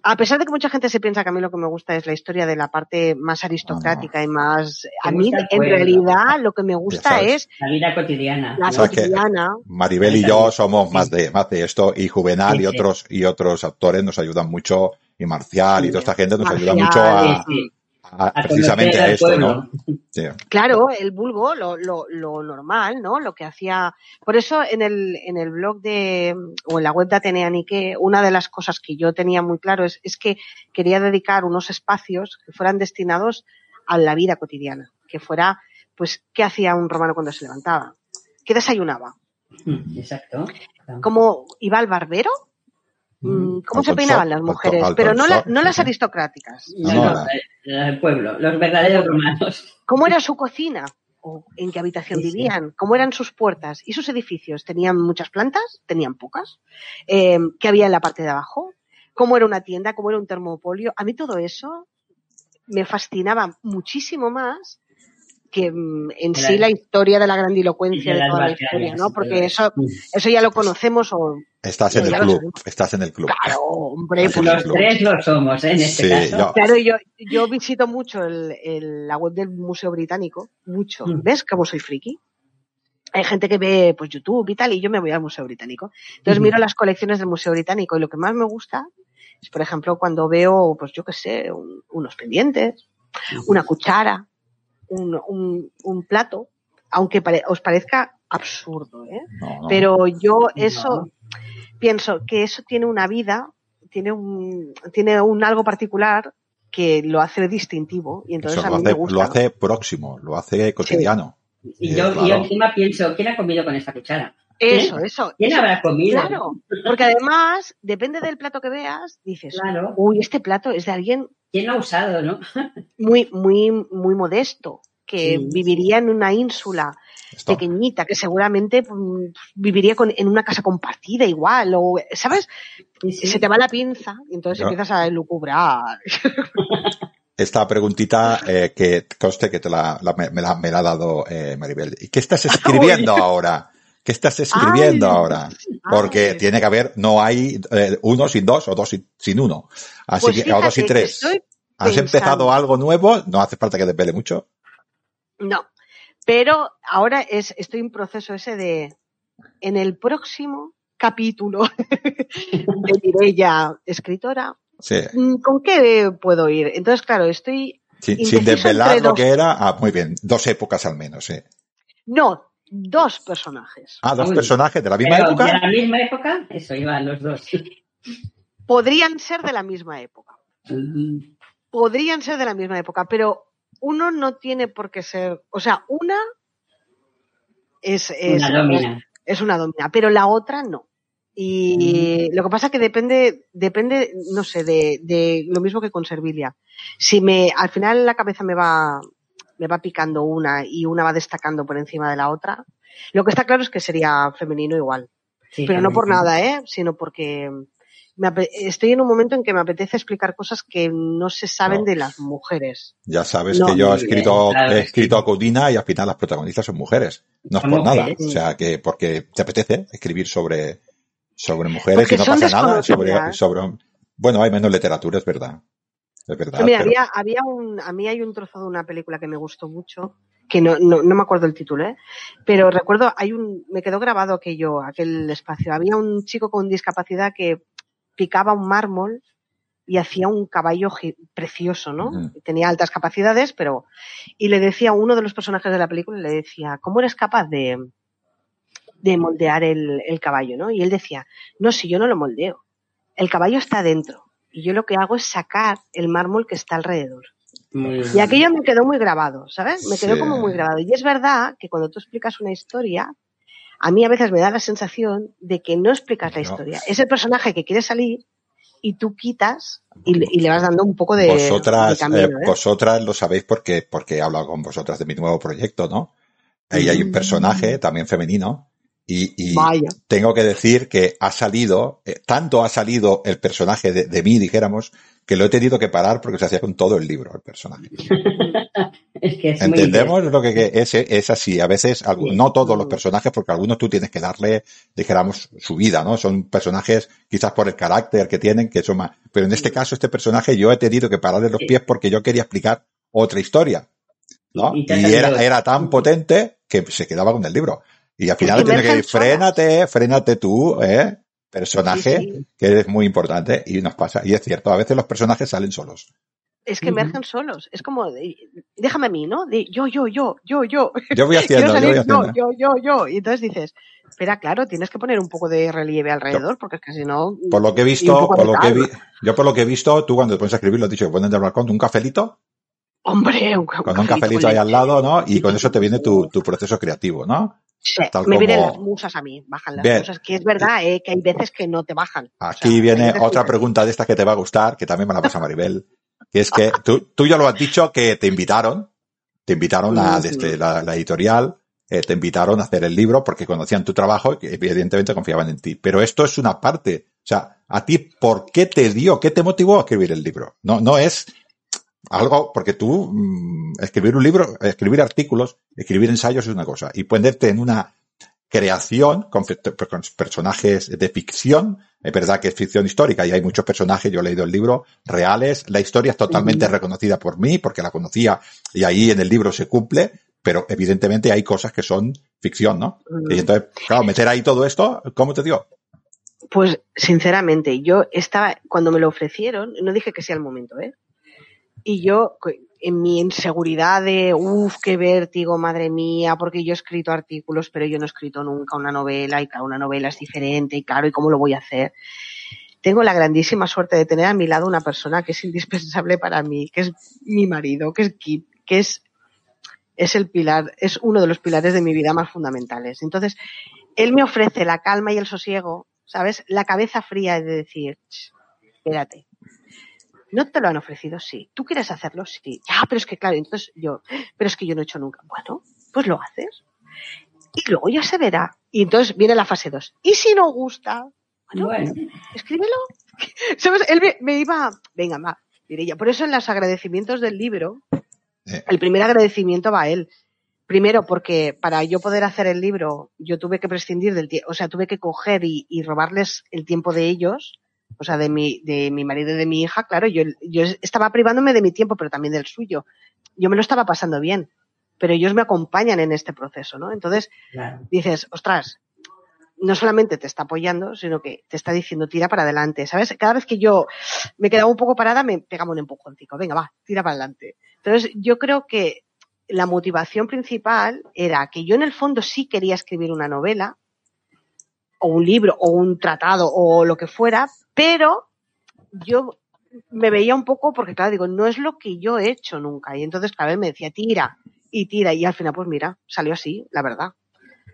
A pesar de que mucha gente se piensa que a mí lo que me gusta es la historia de la parte más aristocrática y más... A mí, en pueblo. realidad, lo que me gusta es La vida cotidiana. la cotidiana. Maribel y yo somos más de, más de esto, y Juvenal Sí, y sí. otros, y otros actores nos ayudan mucho, y Marcial y toda esta gente nos ayuda mucho a, Sí, sí. A- A precisamente a esto. ¿no? Sí. Claro, el vulgo, lo, lo, lo normal, ¿no? Lo que hacía. Por eso en el, en el blog de, o en la web de Atenea Nique, una de las cosas que yo tenía muy claro es, es que quería dedicar unos espacios que fueran destinados a la vida cotidiana. Que fuera, pues, ¿qué hacía un romano cuando se levantaba? ¿Qué desayunaba? Exacto. ¿Cómo iba al barbero? Mm. ¿Cómo Al se peinaban las mujeres? al Pero no, la- no las aristocráticas. No, del pueblo, los verdaderos romanos. ¿Cómo era su cocina? ¿O en qué habitación Sí, sí. vivían? ¿Cómo eran sus puertas? ¿Y sus edificios? ¿Tenían muchas plantas? ¿Tenían pocas? Eh, ¿Qué había en la parte de abajo? ¿Cómo era una tienda? ¿Cómo era un termopolio? A mí todo eso me fascinaba muchísimo más que mm, en sí la historia de la grandilocuencia de de toda la historia, ¿no? Porque eso, eso ya lo conocemos o, Estás en el club, estás en el club. claro, hombre, por Los club. tres lo somos, ¿eh? en este Sí, caso. yo- Claro, yo, yo visito mucho el, el- la web del Museo Británico, mucho. Mm. ¿Ves cómo soy friki? Hay gente que ve pues YouTube y tal, y yo me voy al Museo Británico. Entonces miro las colecciones del Museo Británico y lo que más me gusta es, por ejemplo, cuando veo, pues yo qué sé, un- unos pendientes, una cuchara, un, un- un plato, aunque pare- os parezca absurdo, ¿eh? No, no. Pero yo eso No. pienso que eso tiene una vida, tiene un, tiene un algo particular que lo hace distintivo y entonces Eso a lo mí me hace, gusta. lo hace próximo, lo hace cotidiano. Y Eh, yo, y yo encima pienso, ¿quién ha comido con esta cuchara? Eso, eso. ¿Quién eso. habrá comido? Claro, porque además, depende del plato que veas, dices, Claro. uy, este plato es de alguien ¿Quién lo ha usado, no? muy, muy, muy modesto, que Sí. viviría en una ínsula pequeñita, que seguramente mm, viviría con- en una casa compartida igual, o, ¿sabes? Sí, sí. Se te va la pinza y entonces empiezas a lucubrar. Esta preguntita eh, que conste que te la, la- me, me la, me la ha dado eh, Maribel. ¿Y qué estás escribiendo ahora? ¿Qué estás escribiendo Ay. ahora? Porque Ay. tiene que haber, no hay eh, uno sin dos o dos sin, sin uno. Así Pues que, o dos sin que tres. ¿Has pensando- empezado algo nuevo? No hace falta que te pele mucho. No, pero ahora es, estoy en proceso ese de, en el próximo capítulo de Mireia, escritora, Sí. mm, ¿con qué puedo ir? Entonces, claro, estoy, Sin, desvelar lo dos. que era. Ah, muy bien. Dos épocas al menos, sí. no, dos personajes. Ah, dos Uy. personajes de la misma Pero, época. ¿De la misma época? Eso iban los dos. Podrían ser de la misma época, Mm, podrían ser de la misma época, pero uno no tiene por qué ser, o sea, una es, es, Una domina. es una domina, pero la otra no. Y Mm. lo que pasa es que depende, depende, no sé, de, de lo mismo que con Servilia. Si me, al final la cabeza me va, me va picando una y una va destacando por encima de la otra, lo que está claro es que sería femenino igual. Sí, Pero no por sí. nada, ¿eh? Sino porque me estoy en un momento en que me apetece explicar cosas que no se saben No. de las mujeres. Ya sabes No, que yo he bien, escrito, claro he escrito a Codina y al final las protagonistas son mujeres. No es por nada. O sea, que porque te apetece escribir sobre, sobre mujeres Porque y no pasa nada. Sobre, bueno, hay menos literatura, es verdad. Es verdad. Mira, pero- había, había un, a mí hay un trozo de una película que me gustó mucho, que no, no, no me acuerdo el título, ¿eh? pero recuerdo, hay un, me quedó grabado aquello, aquel espacio. Había un chico con discapacidad que picaba un mármol y hacía un caballo precioso, ¿no? Tenía altas capacidades, pero y le decía a uno de los personajes de la película le decía, ¿cómo eres capaz de de moldear el, el caballo, ¿no? Y él decía, no, si yo no lo moldeo, el caballo está dentro y yo lo que hago es sacar el mármol que está alrededor. Y aquello me quedó muy grabado, ¿sabes? Me quedó como muy grabado. Y es verdad que cuando tú explicas una historia, a mí a veces me da la sensación de que no explicas la historia. Es el personaje que quiere salir y tú quitas y le, vas dando un poco de. Vosotras, eh, ¿eh? vosotras lo sabéis porque, porque he hablado con vosotras de mi nuevo proyecto, ¿no? Ahí hay un mm. personaje también femenino y, tengo que decir que ha salido, eh, tanto ha salido el personaje de, mí, dijéramos, que lo he tenido que parar porque se hacía con todo el libro el personaje. Entendemos lo que, es, es así. A veces, no todos los personajes, porque algunos tú tienes que darle, dijéramos, su vida, ¿no? Son personajes quizás por el carácter que tienen, que son más. Pero en este caso, este personaje yo he tenido que pararle los pies porque yo quería explicar otra historia. ¿no? Y, era, era tan potente que se quedaba con el libro. Y al final tiene que decir, frénate, frénate tú, ¿eh? Personaje, que es muy importante y nos pasa. Y es cierto, a veces los personajes salen solos. Es que emergen solos. Es como, déjame a mí, ¿no? De yo, yo, yo, yo, yo. Yo voy haciendo, yo voy haciendo. Yo, yo, yo, Y entonces dices, espera, claro, tienes que poner un poco de relieve alrededor, porque es que si no. Por lo que he visto, por lo que vi, yo por lo que he visto, tú cuando te pones a escribir, lo has dicho que pones el balcón, un cafelito. Hombre, un, con un cafelito ahí al lado, ¿no? Y con eso te viene tu, tu proceso creativo, ¿no? Me vienen las musas a mí, bajan las musas, que es verdad eh, que hay veces que no te bajan. Aquí viene otra pregunta de esta que te va a gustar, que también me la pasa Maribel, que es que tú, tú ya lo has dicho que te invitaron, te invitaron a, desde la, editorial, eh, te invitaron a hacer el libro porque conocían tu trabajo y evidentemente confiaban en ti. Pero esto es una parte. O sea, a ti, ¿por qué te dio, qué te motivó a escribir el libro? No, no es algo, porque tú, mm, escribir un libro, escribir artículos, escribir ensayos es una cosa, y ponerte en una creación con, personajes de ficción, es verdad que es ficción histórica y hay muchos personajes, yo he leído el libro, reales, la historia es totalmente reconocida por mí porque la conocía y ahí en el libro se cumple, pero evidentemente hay cosas que son ficción, ¿no? Y entonces, claro, meter ahí todo esto, ¿cómo te dio? Pues sinceramente, yo estaba, cuando me lo ofrecieron, no dije que sea el momento, ¿eh? Y yo, en mi inseguridad de, uff, qué vértigo, madre mía, porque yo he escrito artículos, pero yo no he escrito nunca una novela y cada una novela es diferente y claro, ¿y cómo lo voy a hacer? Tengo la grandísima suerte de tener a mi lado una persona que es indispensable para mí, que es mi marido, que es Kip, que es, es el pilar, es uno de los pilares de mi vida más fundamentales. Entonces, él me ofrece la calma y el sosiego, ¿sabes? La cabeza fría de decir, espérate, ¿No te lo han ofrecido? Sí. ¿Tú quieres hacerlo? Sí. Ya, pero es que claro, entonces yo, pero es que yo no he hecho nunca. Bueno, pues lo haces. Y luego ya se verá. Y entonces viene la fase 2. ¿Y si no gusta? Bueno, escríbelo. ¿Sabes? Él me, iba, venga, va, ya. Por eso en los agradecimientos del libro, el primer agradecimiento va a él. Primero, porque para yo poder hacer el libro, yo tuve que prescindir del tiempo, o sea, tuve que coger y robarles el tiempo de ellos o sea, de mi, de mi marido y de mi hija, claro, yo, yo estaba privándome de mi tiempo, pero también del suyo. Yo me lo estaba pasando bien, pero ellos me acompañan en este proceso, ¿no? Entonces, dices, ostras, no solamente te está apoyando, sino que te está diciendo tira para adelante, ¿sabes? Cada vez que yo me quedaba un poco parada, me pegaba un empujoncito, venga, va, tira para adelante. Entonces, yo creo que la motivación principal era que yo en el fondo sí quería escribir una novela, o un libro, o un tratado, o lo que fuera, pero yo me veía un poco, porque claro, digo, no es lo que yo he hecho nunca. Y entonces, claro, él me decía, tira y tira. Y al final, pues mira, salió así, la verdad.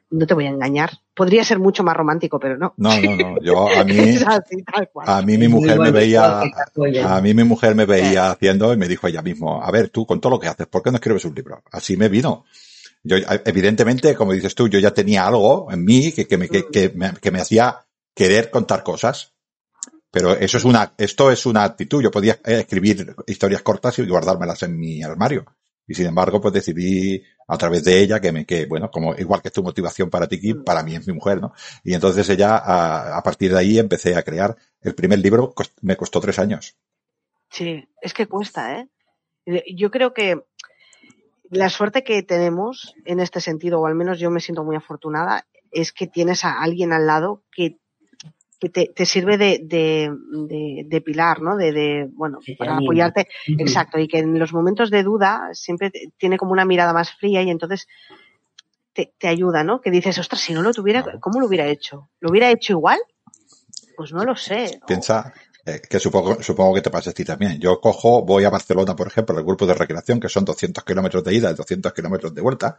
No te voy a engañar. Podría ser mucho más romántico, pero no. No, no, no. Yo, a mí, a mí mi mujer me veía, a mí mi mujer me veía haciendo y me dijo ella mismo, a ver, tú con todo lo que haces, ¿por qué no escribes un libro? Así me vino. Yo, evidentemente, como dices tú, yo ya tenía algo en mí que, que, me, que, que, me, que me hacía querer contar cosas pero eso es una, esto es una actitud. Yo podía eh, escribir historias cortas y guardármelas en mi armario. Y sin embargo, pues decidí a través de ella que me, que bueno, como igual que tu motivación para ti, para mí es mi mujer, ¿no? Y entonces ella, a, a partir de ahí empecé a crear. El primer libro me costó tres años. Sí, es que cuesta, ¿eh? Yo creo que la suerte que tenemos en este sentido, o al menos yo me siento muy afortunada, es que tienes a alguien al lado que, que te, te, sirve de, de, de, de, pilar, ¿no? De, de bueno, para apoyarte. Exacto. Y que en los momentos de duda siempre tiene como una mirada más fría y entonces te, te ayuda, ¿no? Que dices, ostras, si no lo tuviera, ¿cómo lo hubiera hecho? ¿Lo hubiera hecho igual? Pues no lo sé. Piensa, eh, que supongo, supongo que te pasa a ti también. Yo cojo, voy a Barcelona, por ejemplo, al grupo de recreación, que son 200 kilómetros de ida y 200 kilómetros de vuelta,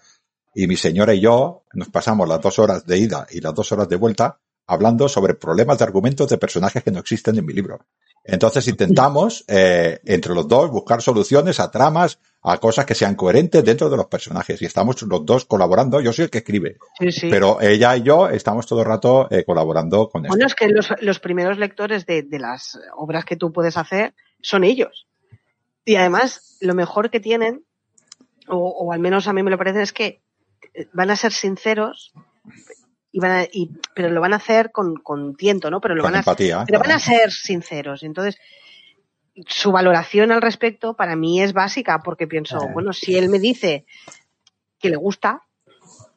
y mi señora y yo nos pasamos las dos horas de ida y las dos horas de vuelta hablando sobre problemas de argumentos de personajes que no existen en mi libro. Entonces intentamos, eh, entre los dos, buscar soluciones a tramas, a cosas que sean coherentes dentro de los personajes. Y estamos los dos colaborando. Yo soy el que escribe. Sí, sí. Pero ella y yo estamos todo el rato eh, colaborando con bueno, esto. Es que los, los primeros lectores de, de, las obras que tú puedes hacer son ellos. Y además, lo mejor que tienen, o, o al menos a mí me lo parece, es que van a ser sinceros y van a, y, pero lo van a hacer con, con tiento, ¿no? Pero lo con van empatía, a, pero van a ser sinceros. Entonces, su valoración al respecto para mí es básica porque pienso, bueno, si él me dice que le gusta,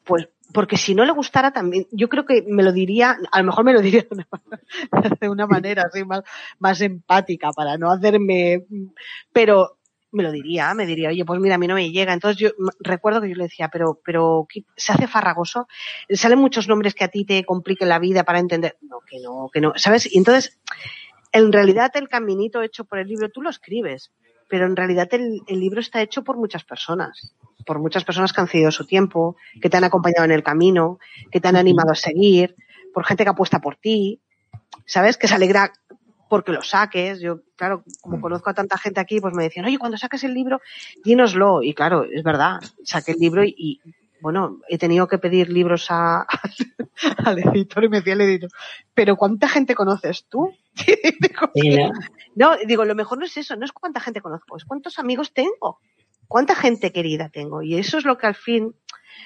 pues porque si no le gustara también, yo creo que me lo diría, a lo mejor me lo diría de una, de una manera así más, más empática para no hacerme, pero me lo diría, me diría, oye, pues mira, a mí no me llega. Entonces yo recuerdo que yo le decía, pero, pero se hace farragoso, salen muchos nombres que a ti te compliquen la vida para entender. No, que no, que no, ¿sabes? Y entonces, en realidad el caminito hecho por el libro, tú lo escribes, pero en realidad el, el libro está hecho por muchas personas, por muchas personas que han cedido su tiempo, que te han acompañado en el camino, que te han animado a seguir, por gente que apuesta por ti, ¿sabes? Que se alegra porque lo saques. Yo, claro, como conozco a tanta gente aquí, pues me decían, oye, cuando saques el libro, dínoslo. Y claro, es verdad, saqué el libro y, y bueno, he tenido que pedir libros a, al editor y me decía el editor, pero ¿cuánta gente conoces tú? Sí, ¿no? no, digo, lo mejor no es eso, no es cuánta gente conozco, es cuántos amigos tengo, cuánta gente querida tengo. Y eso es lo que al fin,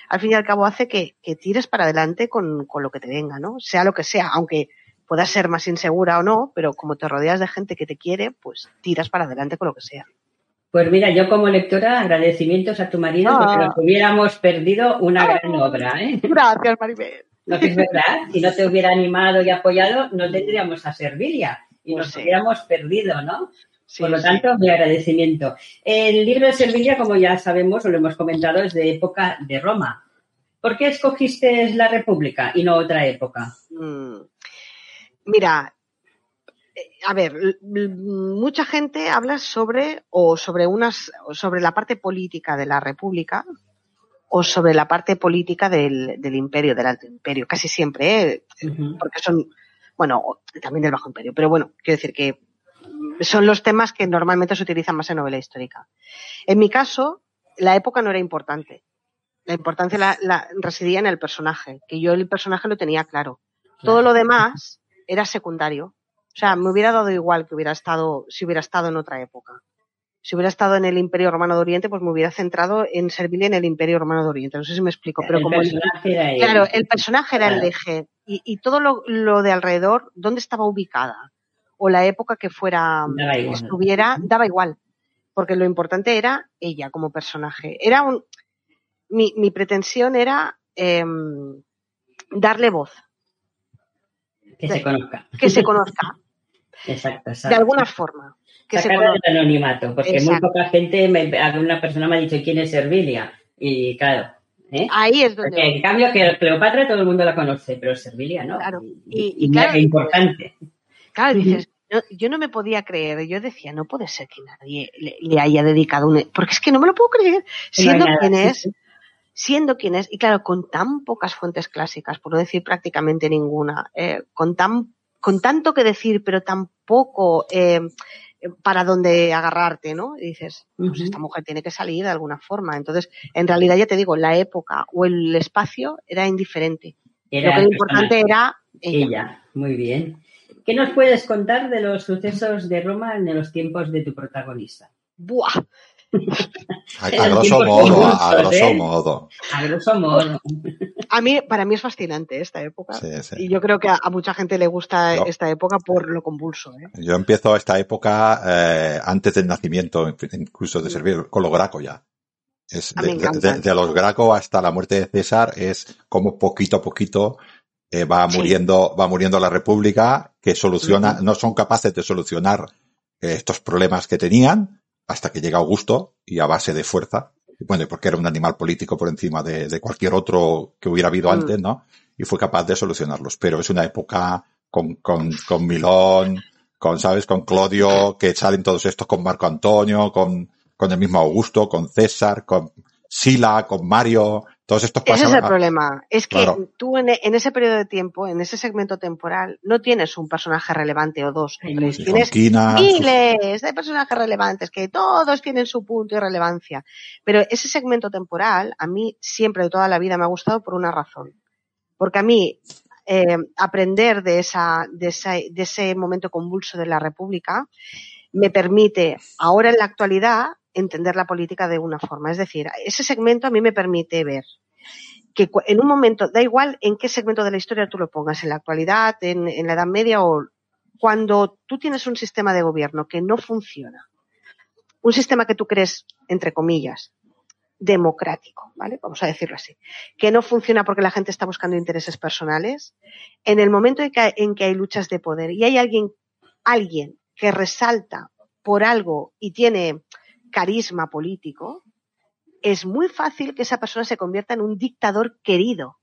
al fin y al cabo hace que, que tires para adelante con, con lo que te venga, ¿no? Sea lo que sea, aunque puedas ser más insegura o no, pero como te rodeas de gente que te quiere, pues tiras para adelante con lo que sea. Pues mira, yo como lectora, agradecimientos a tu marido ah. porque nos hubiéramos perdido una ah. gran obra. ¿eh? Gracias, Maribel. No que es verdad, si no te hubiera animado y apoyado, no tendríamos a Servilia y nos sí. hubiéramos perdido, ¿no? Sí, Por lo tanto, sí. mi agradecimiento. El libro de Servilia, como ya sabemos o lo hemos comentado, es de época de Roma. ¿Por qué escogiste la República y no otra época? Mm. Mira, a ver, mucha gente habla sobre o sobre unas sobre la parte política de la República o sobre la parte política del, del imperio, del alto imperio, casi siempre, ¿eh? uh -huh. porque son, bueno, también del bajo imperio, pero bueno, quiero decir que son los temas que normalmente se utilizan más en novela histórica. En mi caso, la época no era importante. La importancia la, la residía en el personaje, que yo el personaje lo tenía claro. Todo lo demás era secundario. O sea, me hubiera dado igual que hubiera estado, si hubiera estado en otra época. Si hubiera estado en el Imperio Romano de Oriente, pues me hubiera centrado en servirle en el Imperio Romano de Oriente. No sé si me explico, pero el como personaje el, era claro, el personaje era el eje y, y todo lo, lo, de alrededor, dónde estaba ubicada o la época que fuera daba estuviera, daba igual, porque lo importante era ella como personaje. Era un, mi, mi pretensión era eh, darle voz. Que se conozca. Que se conozca. Exacto, exacto. De alguna forma. Que se conozca. del anonimato, porque exacto. muy poca gente, me, una persona me ha dicho quién es Servilia. Y claro, ¿Eh? Ahí es donde. Porque, en cambio, que Cleopatra todo el mundo la conoce, pero Servilia no. Claro. Y, y, y claro, importante. Claro, dices, no, yo no me podía creer, yo decía, no puede ser que nadie le, le haya dedicado un. Porque es que no me lo puedo creer. Siendo no quien es, siendo quien es, y claro, con tan pocas fuentes clásicas, por no decir prácticamente ninguna, eh, con tan con tanto que decir, pero tan poco eh, para dónde agarrarte, ¿no? Y dices, pues uh -huh. esta mujer tiene que salir de alguna forma. Entonces, en realidad, ya te digo, la época o el espacio era indiferente. Era Lo que era importante era ella. ella. Muy bien. ¿Qué nos puedes contar de los sucesos de Roma en los tiempos de tu protagonista? Buah, a, a grosso modo, a grosso modo. A grosso modo. A mí, para mí es fascinante esta época. Sí, sí. Y yo creo que a, a, mucha gente le gusta yo, esta época por lo convulso. ¿eh? Yo empiezo esta época eh, antes del nacimiento, incluso de servir, con lo graco ya. Es de, los Graco hasta la muerte de César es como poquito a poquito eh, va muriendo, va muriendo la República, que soluciona, no son capaces de solucionar eh, estos problemas que tenían hasta que llega Augusto y a base de fuerza, bueno, porque era un animal político por encima de, cualquier otro que hubiera habido mm. antes, ¿no? Y fue capaz de solucionarlos. Pero es una época con, con, con Milón, con, ¿sabes? Con Clodio, que salen todos estos con Marco Antonio, con, con el mismo Augusto, con César, con Sila, con Mario, todos estos Ese es el problema. Es que tú en, ese periodo de tiempo, en ese segmento temporal, no tienes un personaje relevante o dos. tienes miles de personajes relevantes que todos tienen su punto y relevancia. Pero ese segmento temporal, a mí siempre de toda la vida me ha gustado por una razón. Porque a mí, eh, aprender de, esa, de, ese, de ese momento convulso de la República me permite, ahora en la actualidad, entender la política de una forma. Es decir, ese segmento a mí me permite ver que en un momento, da igual en qué segmento de la historia tú lo pongas, en la actualidad, en, la Edad Media o cuando tú tienes un sistema de gobierno que no funciona, un sistema que tú crees, entre comillas, democrático, ¿vale? Vamos a decirlo así, que no funciona porque la gente está buscando intereses personales, en el momento en que, en que hay luchas de poder y hay alguien, alguien que resalta por algo y tiene carisma político, es muy fácil que esa persona se convierta en un dictador querido.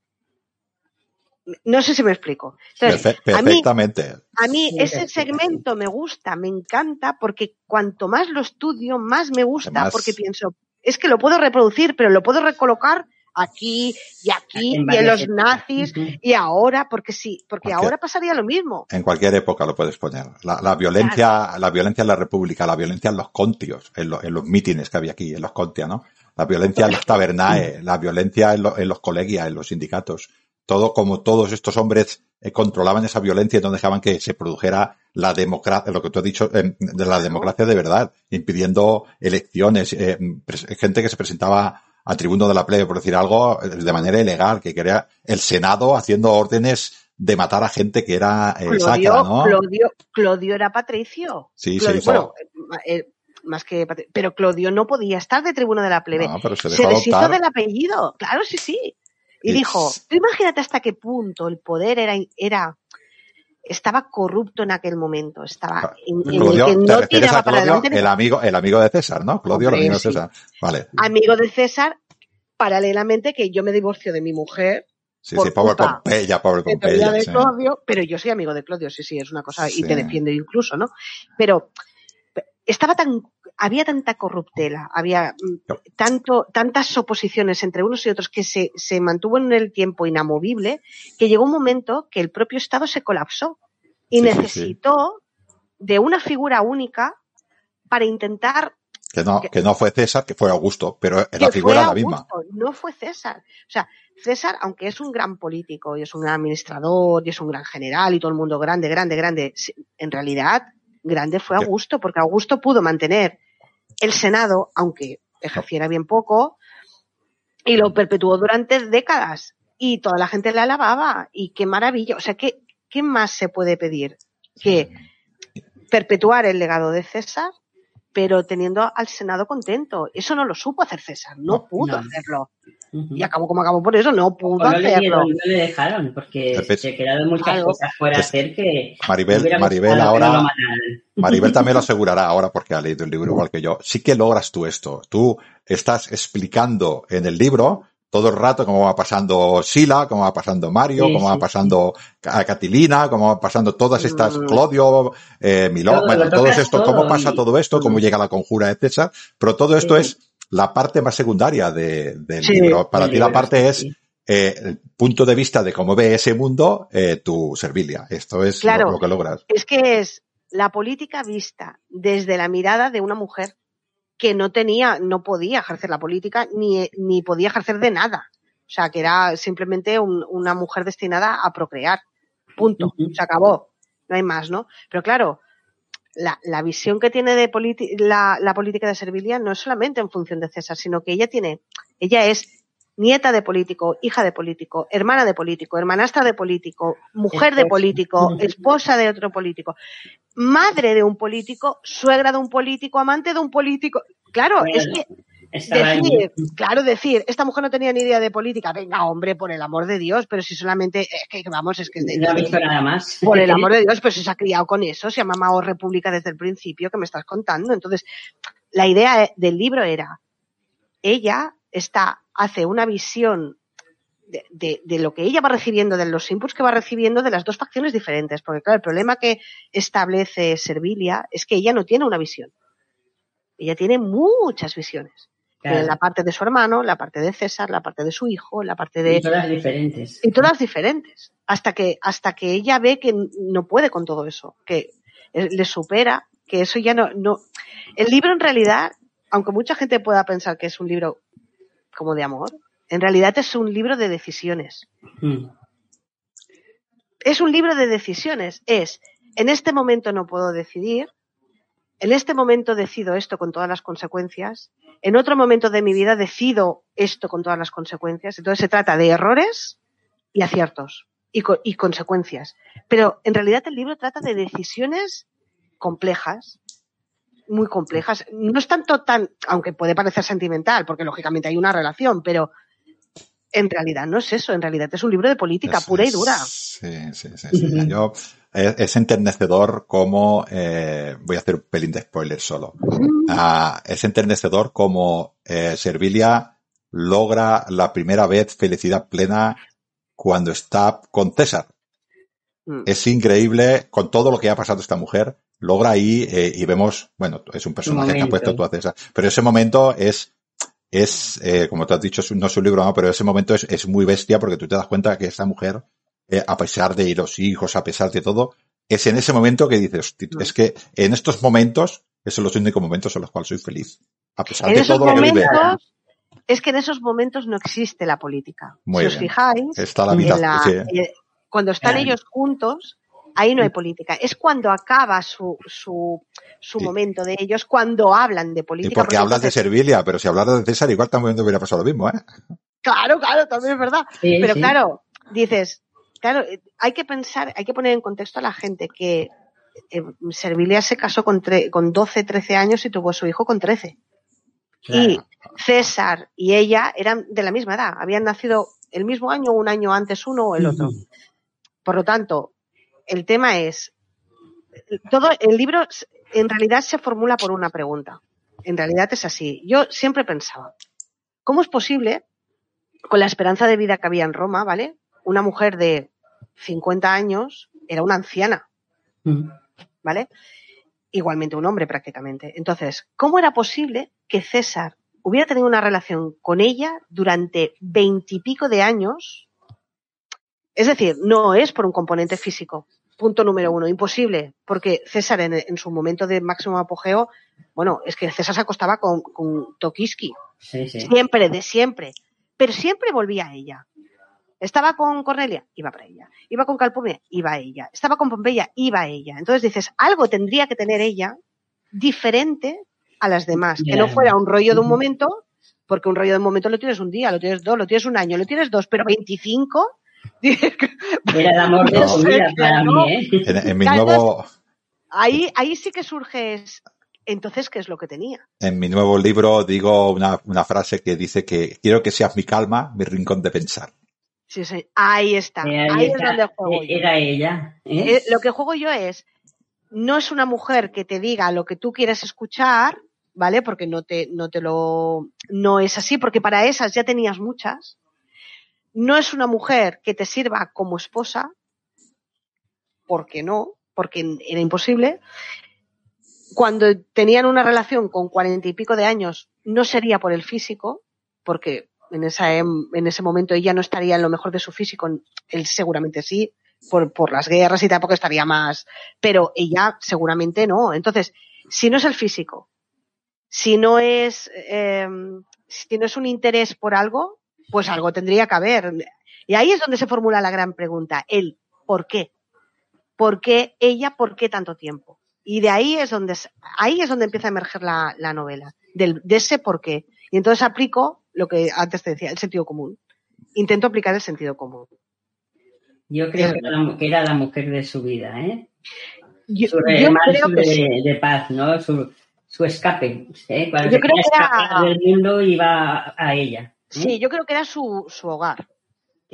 No sé si me explico. perfectamente. A mí, ese segmento me gusta, me encanta, porque cuanto más lo estudio, más me gusta, porque pienso, es que lo puedo reproducir, pero lo puedo recolocar aquí y aquí y en los nazis y ahora porque sí porque ahora pasaría lo mismo. en cualquier época lo puedes poner. La, violencia la violencia en la república la violencia en los contios en, los mítines que había aquí en los contios no la violencia en los tabernae la violencia en, los colegios en los sindicatos. Todo como todos estos hombres eh, controlaban esa violencia y no dejaban que se produjera la democracia, lo que tú has dicho, de la democracia de verdad, impidiendo elecciones, eh, gente que se presentaba a tribuno de la plebe, por decir algo, de manera ilegal, que quería el Senado haciendo órdenes de matar a gente que era eh, sacra, ¿no? Clodio, Clodio era patricio. Sí, sí, bueno, eh, más que pero Clodio no podía estar de tribuno de la plebe. se, se deshizo del apellido, claro, sí, sí. Y dijo, tú imagínate hasta qué punto el poder era, era estaba corrupto en aquel momento, estaba en, el que no tiraba para adelante. El amigo, el amigo de César, ¿no? Clodio, el amigo de César. Vale. Amigo de César, paralelamente que yo me divorcio de mi mujer. Sí, sí, pobre Pompeya, pobre Pompeya. De Clodio, pero yo soy amigo de Clodio, sí, sí, es una cosa, y te defiende incluso, ¿no? Pero estaba tan había tanta corruptela, había mm, tanto, tantas oposiciones entre unos y otros que se, se mantuvo en el tiempo inamovible, que llegó un momento que el propio Estado se colapsó y necesitó de una figura única para intentar que no, que, no fue César, que fue Augusto, pero la figura era la misma. No fue César. O sea, César, aunque es un gran político y es un gran administrador y es un gran general y todo el mundo grande, grande, grande, en realidad grande fue Augusto, porque Augusto pudo mantener el Senado, aunque ejerciera bien poco, y lo perpetuó durante décadas. Y toda la gente le alababa. Y qué maravilla. O sea, ¿qué, qué más se puede pedir? Que perpetuar el legado de César, pero teniendo al Senado contento. Eso no lo supo hacer César, no, pudo hacerlo. Y acabó como acabó por eso, no pudo hacerlo. no le dejaron, porque se quedaron muchas cosas fuera hacer que. Maribel, Maribel ahora. Maribel también lo asegurará ahora porque ha leído el libro igual que yo. Sí que logras tú esto. Tú estás explicando en el libro todo el rato cómo va pasando Sila, cómo va pasando Mario, cómo va pasando Catilina, cómo va pasando todas estas, mm. Claudio, eh, Milón, bueno, todo esto, cómo pasa todo esto, cómo llega la conjura de César, pero todo esto es la parte más secundaria de, del libro. Para ti la parte es eh, el punto de vista de cómo ve ese mundo eh, tu Servilia. Esto es lo, que logras. Es que es la política vista desde la mirada de una mujer que no tenía, no podía ejercer la política ni, ni podía ejercer de nada. O sea, que era simplemente una mujer destinada a procrear. Punto. Se acabó. No hay más, ¿no? Pero claro, la, la visión que tiene de la, la, política de Servilia no es solamente en función de César, sino que ella tiene, ella es nieta de político, hija de político, hermana de político, hermanastra de político, mujer de político, esposa de otro político, madre de un político, suegra de un político, amante de un político. Claro, es que decir, claro, decir, esta mujer no tenía ni idea de política, venga, hombre, por el amor de Dios, pero si solamente, es que vamos, es que... No ha visto nada más. Por el amor de Dios, pero si se ha criado con eso, se ha mamado República desde el principio, que me estás contando. Entonces, la idea del libro era, ella está, hace una visión de, de, lo que ella va recibiendo, de los inputs que va recibiendo de las dos facciones diferentes. Porque claro, el problema que establece Servilia es que ella no tiene una visión. Ella tiene muchas visiones. La parte de su hermano, la parte de César, la parte de su hijo, la parte de... Y todas diferentes. Y todas diferentes. Hasta que, hasta que ella ve que no puede con todo eso, que le supera, que eso ya no, no... El libro en realidad, aunque mucha gente pueda pensar que es un libro como de amor, en realidad es un libro de decisiones. Mm. Es un libro de decisiones. Es, en este momento no puedo decidir, en este momento decido esto con todas las consecuencias, en otro momento de mi vida decido esto con todas las consecuencias. Entonces se trata de errores y aciertos y, consecuencias. Pero en realidad el libro trata de decisiones complejas, muy complejas. No es tanto tan, aunque puede parecer sentimental, porque lógicamente hay una relación, pero en realidad no es eso, en realidad es un libro de política pura y dura. Sí, sí, sí. Yo, es, enternecedor como, eh, voy a hacer un pelín de spoiler solo, ah, es enternecedor como eh, Servilia logra la primera vez felicidad plena cuando está con César. Mm. Es increíble con todo lo que ha pasado esta mujer, logra ahí eh, y vemos, bueno, es un personaje que ha puesto tú a César, pero ese momento es es, eh, como te has dicho, no es un libro, pero ese momento es, es, muy bestia porque tú te das cuenta que esta mujer, eh, a pesar de los hijos, a pesar de todo, es en ese momento que dices, es que en estos momentos, esos son los únicos momentos en los cuales soy feliz. A pesar de todo lo que vive. Es que en esos momentos no existe la política. si os fijáis, Está la vida, eh, cuando están ellos juntos, Ahí no hay política. Es cuando acaba su, su, su momento de ellos, cuando hablan de política. Y porque, hablas de Servilia, pero si hablas de César, igual también hubiera pasado lo mismo, ¿eh? Claro, claro, también es verdad. pero claro, dices, claro, hay que pensar, hay que poner en contexto a la gente que eh, Servilia se casó con, con 12, 13 años y tuvo su hijo con 13. Y César y ella eran de la misma edad, habían nacido el mismo año, un año antes uno o el otro. Por lo tanto, el tema es, todo el libro en realidad se formula por una pregunta. En realidad es así. Yo siempre pensaba, ¿cómo es posible, con la esperanza de vida que había en Roma, ¿vale? Una mujer de 50 años era una anciana. ¿vale? Igualmente un hombre prácticamente. Entonces, ¿cómo era posible que César hubiera tenido una relación con ella durante veintipico de años es decir, no es por un componente físico. Punto número uno, imposible, porque César en, su momento de máximo apogeo, bueno, es que César se acostaba con, con Tokiski. Siempre, de siempre. Pero siempre volvía a ella. Estaba con Cornelia, iba para ella. Iba con Calpurnia, iba a ella. Estaba con Pompeya, iba a ella. Entonces dices, algo tendría que tener ella diferente a las demás. Que no fuera un rollo de un momento, porque un rollo de un momento lo tienes un día, lo tienes dos, lo tienes un año, lo tienes dos, pero 25 Era el amor de su vida para mí, ¿eh? En, mi nuevo... Ahí, ahí sí que surge entonces, ¿qué es lo que tenía? En mi nuevo libro digo una, una, frase que dice que quiero que seas mi calma, mi rincón de pensar. Sí, sí, ahí está. Eh, ahí, es donde juego yo. Era ella. ¿eh? Eh, lo que juego yo es, no es una mujer que te diga lo que tú quieres escuchar, ¿vale? Porque no te, no te lo, no es así, porque para esas ya tenías muchas no es una mujer que te sirva como esposa, porque no, porque era imposible. Cuando tenían una relación con cuarenta y pico de años, no sería por el físico, porque en, esa, en ese momento ella no estaría en lo mejor de su físico, él seguramente sí, por, por las guerras y tampoco estaría más, pero ella seguramente no. Entonces, si no es el físico, si no es, eh, si no es un interés por algo, pues algo tendría que haber. Y ahí es donde se formula la gran pregunta, el por qué. ¿Por qué ella, por qué tanto tiempo? Y de ahí es donde, ahí es donde empieza a emerger la, novela, del, de ese por qué. Y entonces aplico lo que antes te decía, el sentido común. Intento aplicar el sentido común. Yo creo que era la mujer de su vida, ¿eh? Yo, su creo de, de, paz, ¿no? Su, su escape. ¿eh? Cuando yo creo que era... del mundo iba a ella. Sí, yo creo que era su, su hogar.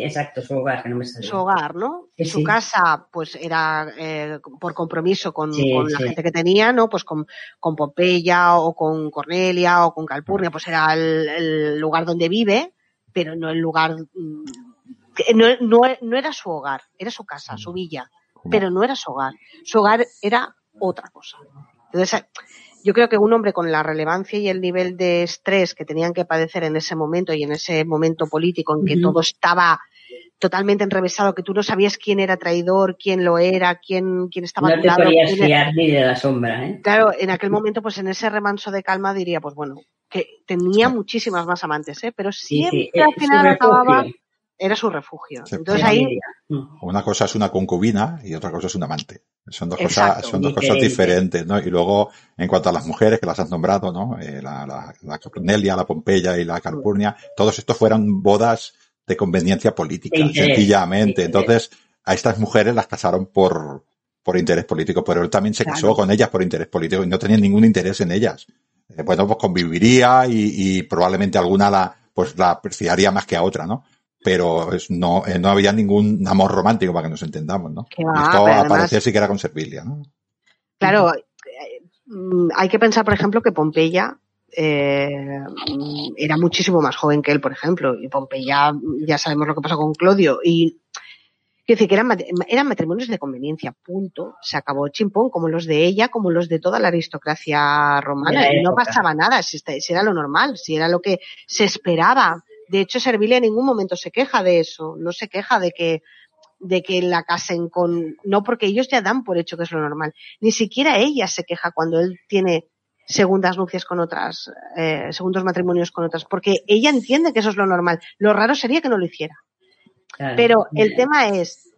Exacto, su hogar, que no me sale. Su hogar, ¿no? su casa, pues era eh, por compromiso con, la gente que tenía, ¿no? Pues con, con, Pompeya o con Cornelia o con Calpurnia, pues era el, lugar donde vive, pero no el lugar. Mm, no, no, no, era su hogar, era su casa, su villa, pero no era su hogar. Su hogar era otra cosa. Entonces, yo creo que un hombre con la relevancia y el nivel de estrés que tenían que padecer en ese momento y en ese momento político en que todo estaba totalmente enrevesado, que tú no sabías quién era traidor, quién lo era, quién, quién estaba no te podías fiar ni de la sombra, ¿eh? Claro, en aquel momento, pues en ese remanso de calma diría, pues bueno, que tenía muchísimas más amantes, ¿eh? Pero siempre al final acababa era su refugio. Entonces ahí una cosa es una concubina y otra cosa es un amante. Son dos cosas, son dos cosas diferentes, ¿no? Y luego, en cuanto a las mujeres que las has nombrado, ¿no? Eh, la, la, la Cornelia, la Pompeya y la Calpurnia, todos estos fueron bodas de conveniencia política, sencillamente. Entonces, a estas mujeres las casaron por, por interés político, pero él también se casó con ellas por interés político y no tenía ningún interés en ellas. Eh, bueno, pues conviviría y, y, probablemente alguna la, pues la apreciaría más que a otra, ¿no? Pero no, eh, no había ningún amor romántico para que nos entendamos, ¿no? Esto sí que era con Servilia, ¿no? Claro, eh, mm, hay que pensar, por ejemplo, que Pompeya eh, era muchísimo más joven que él, por ejemplo, y Pompeya, ya sabemos lo que pasó con Claudio, y Quiero decir que eran, eran, matrimonios de conveniencia, punto. Se acabó chimpón, como los de ella, como los de toda la aristocracia romana. Y no pasaba nada, si, si, era lo normal, si era lo que se esperaba de hecho, Servilia en ningún momento se queja de eso, no se queja de que de que la casen con, no porque ellos ya dan por hecho que es lo normal. Ni siquiera ella se queja cuando él tiene segundas nupcias con otras, eh, segundos matrimonios con otras, porque ella entiende que eso es lo normal. Lo raro sería que no lo hiciera. Pero el tema es,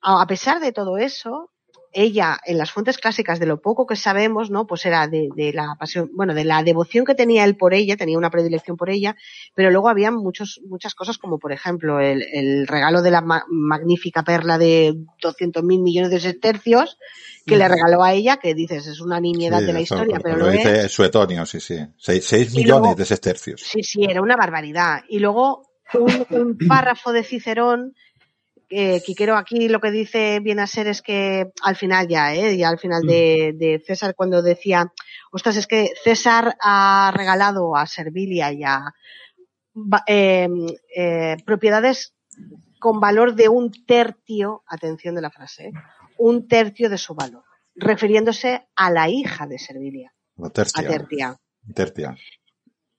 a pesar de todo eso, ella, en las fuentes clásicas, de lo poco que sabemos, ¿no? Pues era de, de, la pasión, bueno, de la devoción que tenía él por ella, tenía una predilección por ella, pero luego había muchos, muchas cosas como, por ejemplo, el, el regalo de la magnífica perla de 200 mil millones de sestercios que le regaló a ella, que dices, es una nimiedad de la historia, pero lo, dice Suetonio, sí, sí. 6 millones de sestercios. Sí, sí, era una barbaridad. Y luego un, un párrafo de Cicerón eh, Quiquero aquí lo que dice viene a ser es que al final ya, ¿eh? ya al final de, mm. de, César cuando decía, ostras, es que César ha regalado a Servilia y a eh, eh, propiedades con valor de un tercio, atención de la frase, ¿eh? un tercio de su valor, refiriéndose a la hija de Servilia. A Tertia. Tertia.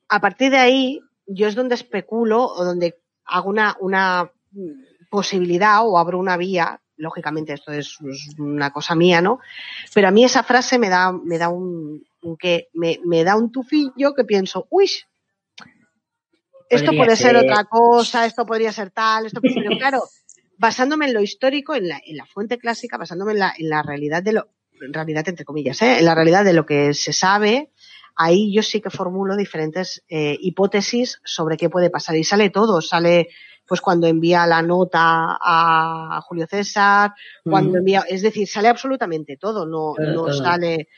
A partir de ahí, yo es donde especulo o donde hago una, una posibilidad o abro una vía, lógicamente esto es una cosa mía, ¿no? Pero a mí esa frase me da, me da un, que me, me da un tufillo que pienso, uy, esto puede ser. otra cosa, esto podría ser tal, esto pero claro, basándome en lo histórico, en la, en la fuente clásica, basándome en la, en la realidad de lo, en realidad entre comillas, ¿eh? en la realidad de lo que se sabe, ahí yo sí que formulo diferentes eh, hipótesis sobre qué puede pasar y sale todo, sale pues cuando envía la nota a Julio César, cuando envía, es decir, sale absolutamente todo, no, no sale,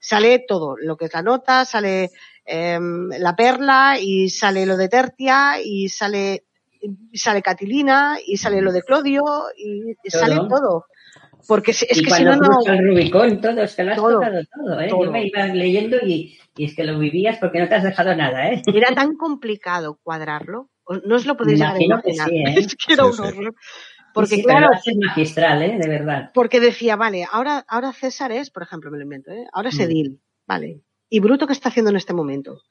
sale todo, lo que es la nota, sale eh, la perla y sale lo de Tertia y sale, sale Catilina y sale lo de Clodio y sale todo. Porque es, que si no, no. El Rubicón, todo, es que lo has todo, tocado todo, ¿eh? Yo me iba leyendo y, y, es que lo vivías porque no te has dejado nada, ¿eh? Era tan complicado cuadrarlo no os lo podéis imaginar. ¿eh? Es que era un horror. Porque claro, es magistral, ¿eh? De verdad. Porque decía, vale, ahora, ahora César es, por ejemplo, me lo invento, ¿eh? Ahora es mm. Edil, vale. ¿Y Bruto qué está haciendo en este momento?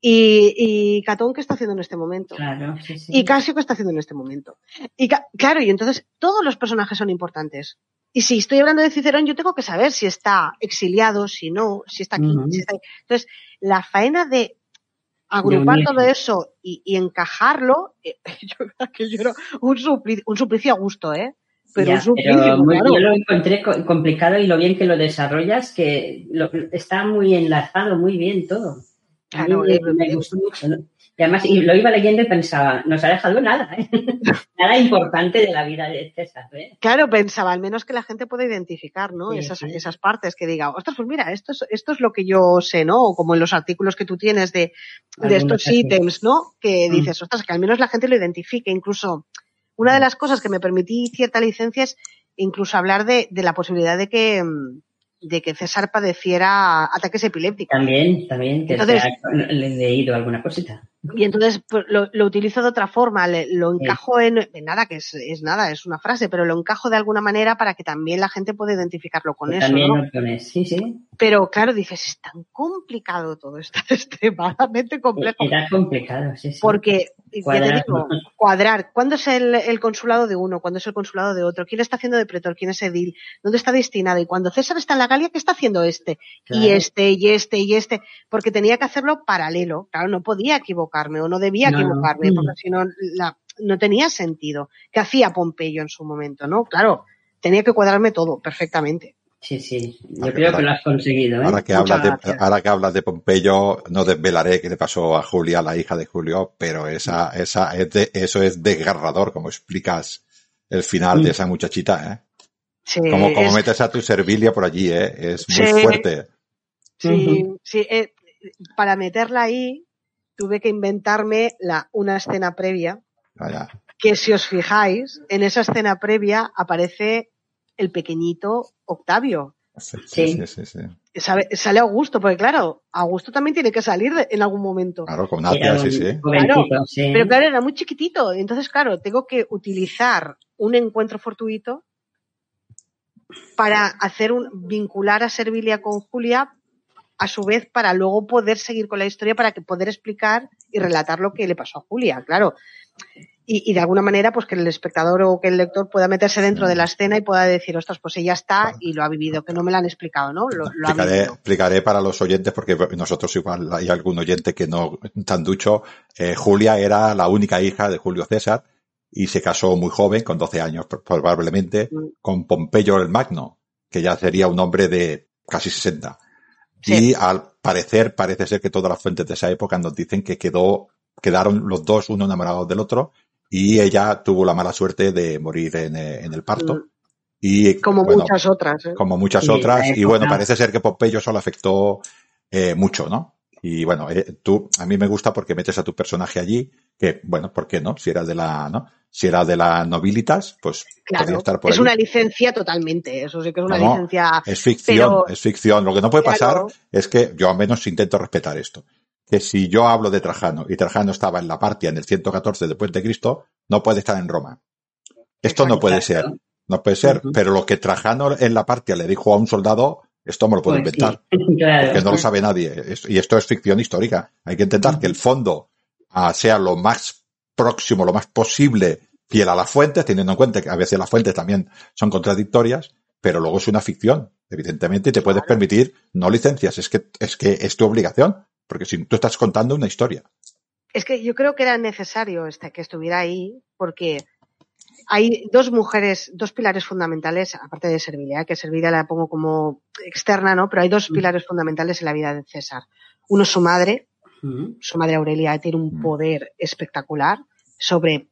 Y, y Catón qué está haciendo en este momento? Claro, sí, sí. Y Casio qué está haciendo en este momento? Y claro, y entonces todos los personajes son importantes. Y si estoy hablando de Cicerón, yo tengo que saber si está exiliado, si no, si está aquí. si está... Entonces, la faena de agrupar todo eso y, encajarlo, eh, yo creo que yo era un, suplicio, un a gusto, ¿eh? Pero, un suplicio, yo lo encontré complicado y lo bien que lo desarrollas, que está muy enlazado, muy bien todo. Claro, me, gustó mucho. Y además, y lo iba leyendo y pensaba, no se ha dejado nada, ¿eh? nada importante de la vida de César. ¿eh? Claro, pensaba, al menos que la gente pueda identificar, ¿no? Sí, esas, sí. esas partes que diga, ostras, pues mira, esto es, esto es lo que yo sé, ¿no? O como en los artículos que tú tienes de, de estos ítems, ¿no? Que mm. dices, ostras, que al menos la gente lo identifique. Incluso, una de las cosas que me permití cierta licencia es incluso hablar de, de la posibilidad de que, de que César padeciera ataques epilépticos. También, también, que entonces, le he leído alguna cosita. Y entonces pues, lo, lo, utilizo de otra forma, le, lo encajo sí. en, en, nada, que es, es, nada, es una frase, pero lo encajo de alguna manera para que también la gente pueda identificarlo con eso. También ¿no? lo sí, sí. Pero claro, dices, es tan complicado todo esto, es extremadamente complejo. Era complicado, sí, sí. Porque, cuadrar. ya te digo, cuadrar, ¿cuándo es el, el, consulado de uno? ¿Cuándo es el consulado de otro? ¿Quién está haciendo de pretor? ¿Quién es edil? ¿Dónde está destinado? Y cuando César está en la Galia, ¿qué está haciendo este? Claro. Y este, y este, y este. Porque tenía que hacerlo paralelo. Claro, no podía equivocarme o no debía no, equivocarme, no. porque si no, la, no tenía sentido. ¿Qué hacía Pompeyo en su momento? No, claro, tenía que cuadrarme todo perfectamente. Sí, sí, yo ahora, creo que lo has conseguido. ¿eh? Ahora, que hablas de, ahora que hablas de Pompeyo, no desvelaré qué le pasó a Julia, la hija de Julio, pero esa, esa es de, eso es desgarrador, como explicas el final de esa muchachita, ¿eh? Sí, como, como es... metes a tu Servilia por allí, ¿eh? Es muy sí, fuerte. Sí, uh -huh. sí, eh, para meterla ahí tuve que inventarme la, una escena previa. Vaya. Que si os fijáis, en esa escena previa aparece el pequeñito Octavio. Sí, sí, sí. sí, Sabe, sale Augusto, porque claro, Augusto también tiene que salir de, en algún momento. Claro, con Nadia, sí, sí. Claro, pero claro, era muy chiquitito. Entonces, claro, tengo que utilizar un encuentro fortuito para hacer un, vincular a Servilia con Julia, a su vez para luego poder seguir con la historia, para que poder explicar y relatar lo que le pasó a Julia, claro y, y, de alguna manera pues que el espectador o que el lector pueda meterse dentro de la escena y pueda decir, ostras, pues ella está y lo ha vivido, que no me lo han explicado, ¿no? Lo, lo explicaré, explicaré, para los oyentes, porque nosotros igual hay algún oyente que no tan ducho. Eh, Julia era la única hija de Julio César y se casó muy joven, con 12 años probablemente, mm. con Pompeyo el Magno, que ya sería un hombre de casi 60. Sí. Y al parecer, parece ser que todas las fuentes de esa época nos dicen que quedó, quedaron los dos uno enamorados del otro y ella tuvo la mala suerte de morir en, eh, en el parto. Mm. Y, como bueno, muchas otras. ¿eh? Como muchas sí, otras. Y bueno, parece ser que Pompeyo solo afectó eh, mucho, ¿no? Y bueno, eh, tú, a mí me gusta porque metes a tu personaje allí, que bueno, ¿por qué no? Si era de la, ¿no? Si era de la nobilitas, pues claro, podría estar por Es ahí. una licencia totalmente, eso sí que es una no, licencia. Es ficción, pero... es ficción. Lo que no puede pasar es que yo al menos intento respetar esto que si yo hablo de Trajano y Trajano estaba en la Partia en el 114 después de Cristo, no puede estar en Roma. Esto no puede ser. No puede ser. Uh -huh. Pero lo que Trajano en la Partia le dijo a un soldado, esto me lo puedo pues inventar. Sí. Claro. Porque no lo sabe nadie. Y esto es ficción histórica. Hay que intentar uh -huh. que el fondo uh, sea lo más próximo, lo más posible, fiel a las fuentes, teniendo en cuenta que a veces las fuentes también son contradictorias, pero luego es una ficción, evidentemente, y te puedes permitir no licencias. Es que, es que es tu obligación. Porque si tú estás contando una historia. Es que yo creo que era necesario este, que estuviera ahí, porque hay dos mujeres, dos pilares fundamentales, aparte de Servilia, que Servilia la pongo como externa, ¿no? Pero hay dos pilares fundamentales en la vida de César. Uno es su madre, su madre Aurelia tiene un poder espectacular sobre,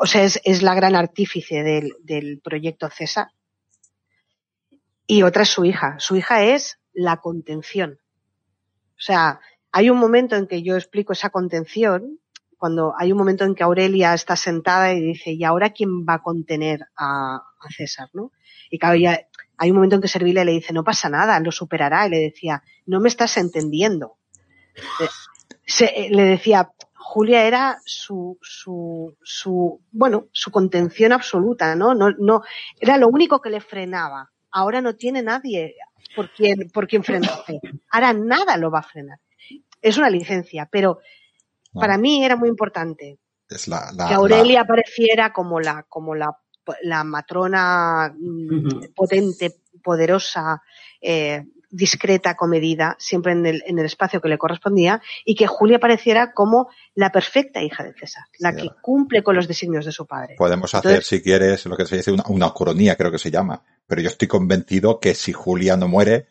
o sea, es, es la gran artífice del, del proyecto César. Y otra es su hija. Su hija es la contención o sea, hay un momento en que yo explico esa contención, cuando hay un momento en que Aurelia está sentada y dice, ¿y ahora quién va a contener a, a César, no? Y claro, ya, hay un momento en que Servilia le dice, no pasa nada, lo superará. Y le decía, no me estás entendiendo. Se, le decía, Julia era su, su, su, bueno, su contención absoluta, ¿no? No, no, era lo único que le frenaba. Ahora no tiene nadie por quien, por quien frenarse. Ahora nada lo va a frenar. Es una licencia, pero no. para mí era muy importante es la, la, que Aurelia la... apareciera como la, como la, la matrona uh -huh. potente, poderosa, eh, discreta, comedida, siempre en el, en el espacio que le correspondía, y que Julia apareciera como la perfecta hija de César, la sí. que cumple con los designios de su padre. Podemos hacer, Entonces, si quieres, lo que se dice una, una coronía, creo que se llama, pero yo estoy convencido que si Julia no muere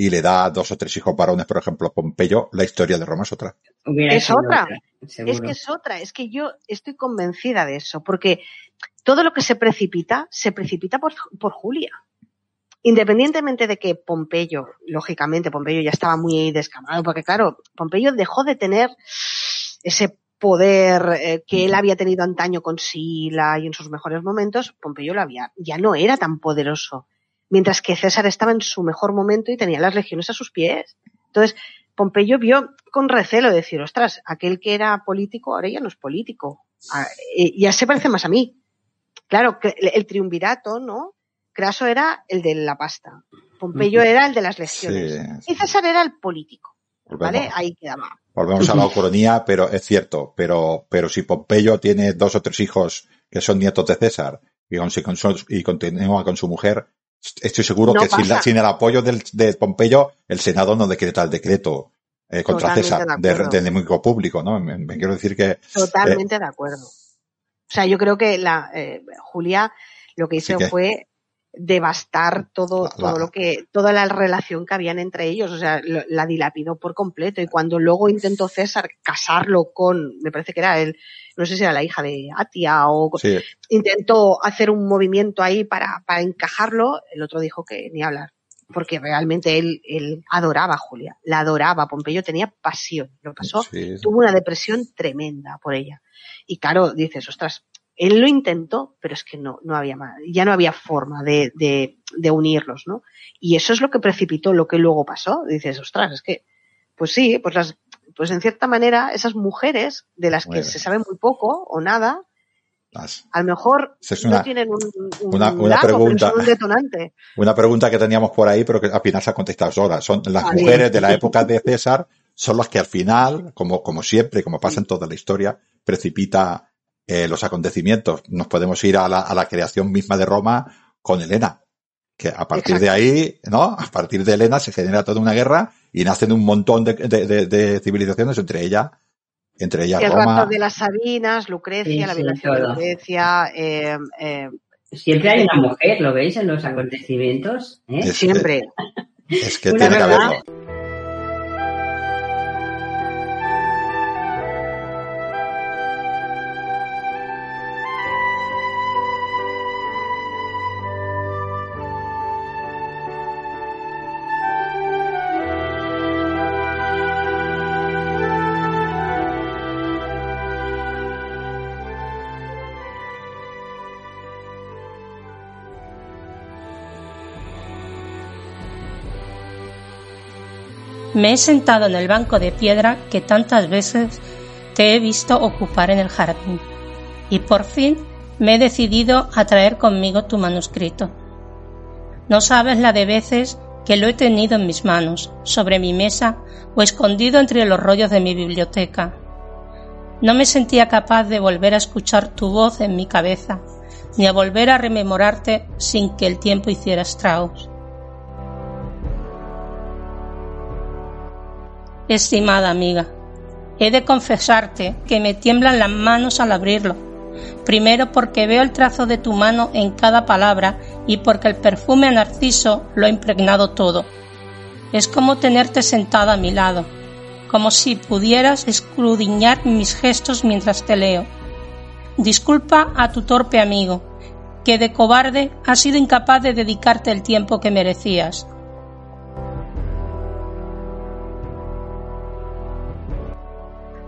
y le da dos o tres hijos varones, por ejemplo, Pompeyo, la historia de Roma es otra. es otra. es que es otra. Es que yo estoy convencida de eso, porque todo lo que se precipita, se precipita por, por Julia. Independientemente de que Pompeyo, lógicamente, Pompeyo ya estaba muy descamado, porque claro, Pompeyo dejó de tener ese poder eh, que él había tenido antaño con Sila y en sus mejores momentos, Pompeyo lo había, ya no era tan poderoso mientras que César estaba en su mejor momento y tenía las legiones a sus pies. Entonces, Pompeyo vio con recelo decir, ostras, aquel que era político ahora ya no es político, ah, eh, ya se parece más a mí. Claro, el triunvirato, ¿no? Craso era el de la pasta, Pompeyo era el de las legiones y César era el político. ¿Vale? Ahí quedaba. Volvemos a la ucronía, pero es cierto, pero, pero si Pompeyo tiene dos o tres hijos que son nietos de César y, y continúa con su mujer, Estoy seguro que sin, el apoyo del, de Pompeyo, el Senado no decreta el decreto eh, contra César de, de, enemigo público, ¿no? Me, quiero decir que... Totalmente eh, de acuerdo. O sea, yo creo que la eh, Julia lo que hizo fue devastar todo, todo lo que, toda la relación que habían entre ellos, o sea, la dilapidó por completo. Y cuando luego intentó César casarlo con, me parece que era él, no sé si era la hija de Atia o intentó hacer un movimiento ahí para, para encajarlo, el otro dijo que ni hablar. Porque realmente él, él adoraba a Julia, la adoraba. Pompeyo tenía pasión. Lo pasó, tuvo una depresión tremenda por ella. Y claro, dices, ostras, él lo intentó, pero es que no, no había más, ya no había forma de, de, de, unirlos, ¿no? Y eso es lo que precipitó lo que luego pasó. Dices, ostras, es que, pues sí, pues las, pues en cierta manera, esas mujeres de las que se sabe muy poco o nada, a lo mejor no tienen un, una, pregunta, un detonante. Una pregunta que teníamos por ahí, pero que apenas ha contestado ahora. Son las mujeres de la época de César, son las que al final, como, como siempre, como pasa en toda la historia, precipita eh, los acontecimientos. Nos podemos ir a la, a la, creación misma de Roma con Helena, que a partir de ahí, ¿no? A partir de Helena se genera toda una guerra y nacen un montón de, de, de, civilizaciones, entre ellas entre ellas el Roma. de las Sabinas, Lucrecia, la violación de Lucrecia. Eh, eh, Siempre hay una mujer, ¿lo veis en los acontecimientos? ¿Eh? Siempre. Es que tiene que haberlo. Me he sentado en el banco de piedra que tantas veces te he visto ocupar en el jardín y por fin me he decidido a traer conmigo tu manuscrito. No sabes la de veces que lo he tenido en mis manos, sobre mi mesa o escondido entre los rollos de mi biblioteca. No me sentía capaz de volver a escuchar tu voz en mi cabeza, ni a volver a rememorarte sin que el tiempo hiciera estragos. Estimada amiga, he de confesarte que me tiemblan las manos al abrirlo. Primero porque veo el trazo de tu mano en cada palabra y porque el perfume a narciso lo ha impregnado todo. Es como tenerte sentada a mi lado, como si pudieras escrudiñar mis gestos mientras te leo. Disculpa a tu torpe amigo, que de cobarde ha sido incapaz de dedicarte el tiempo que merecías.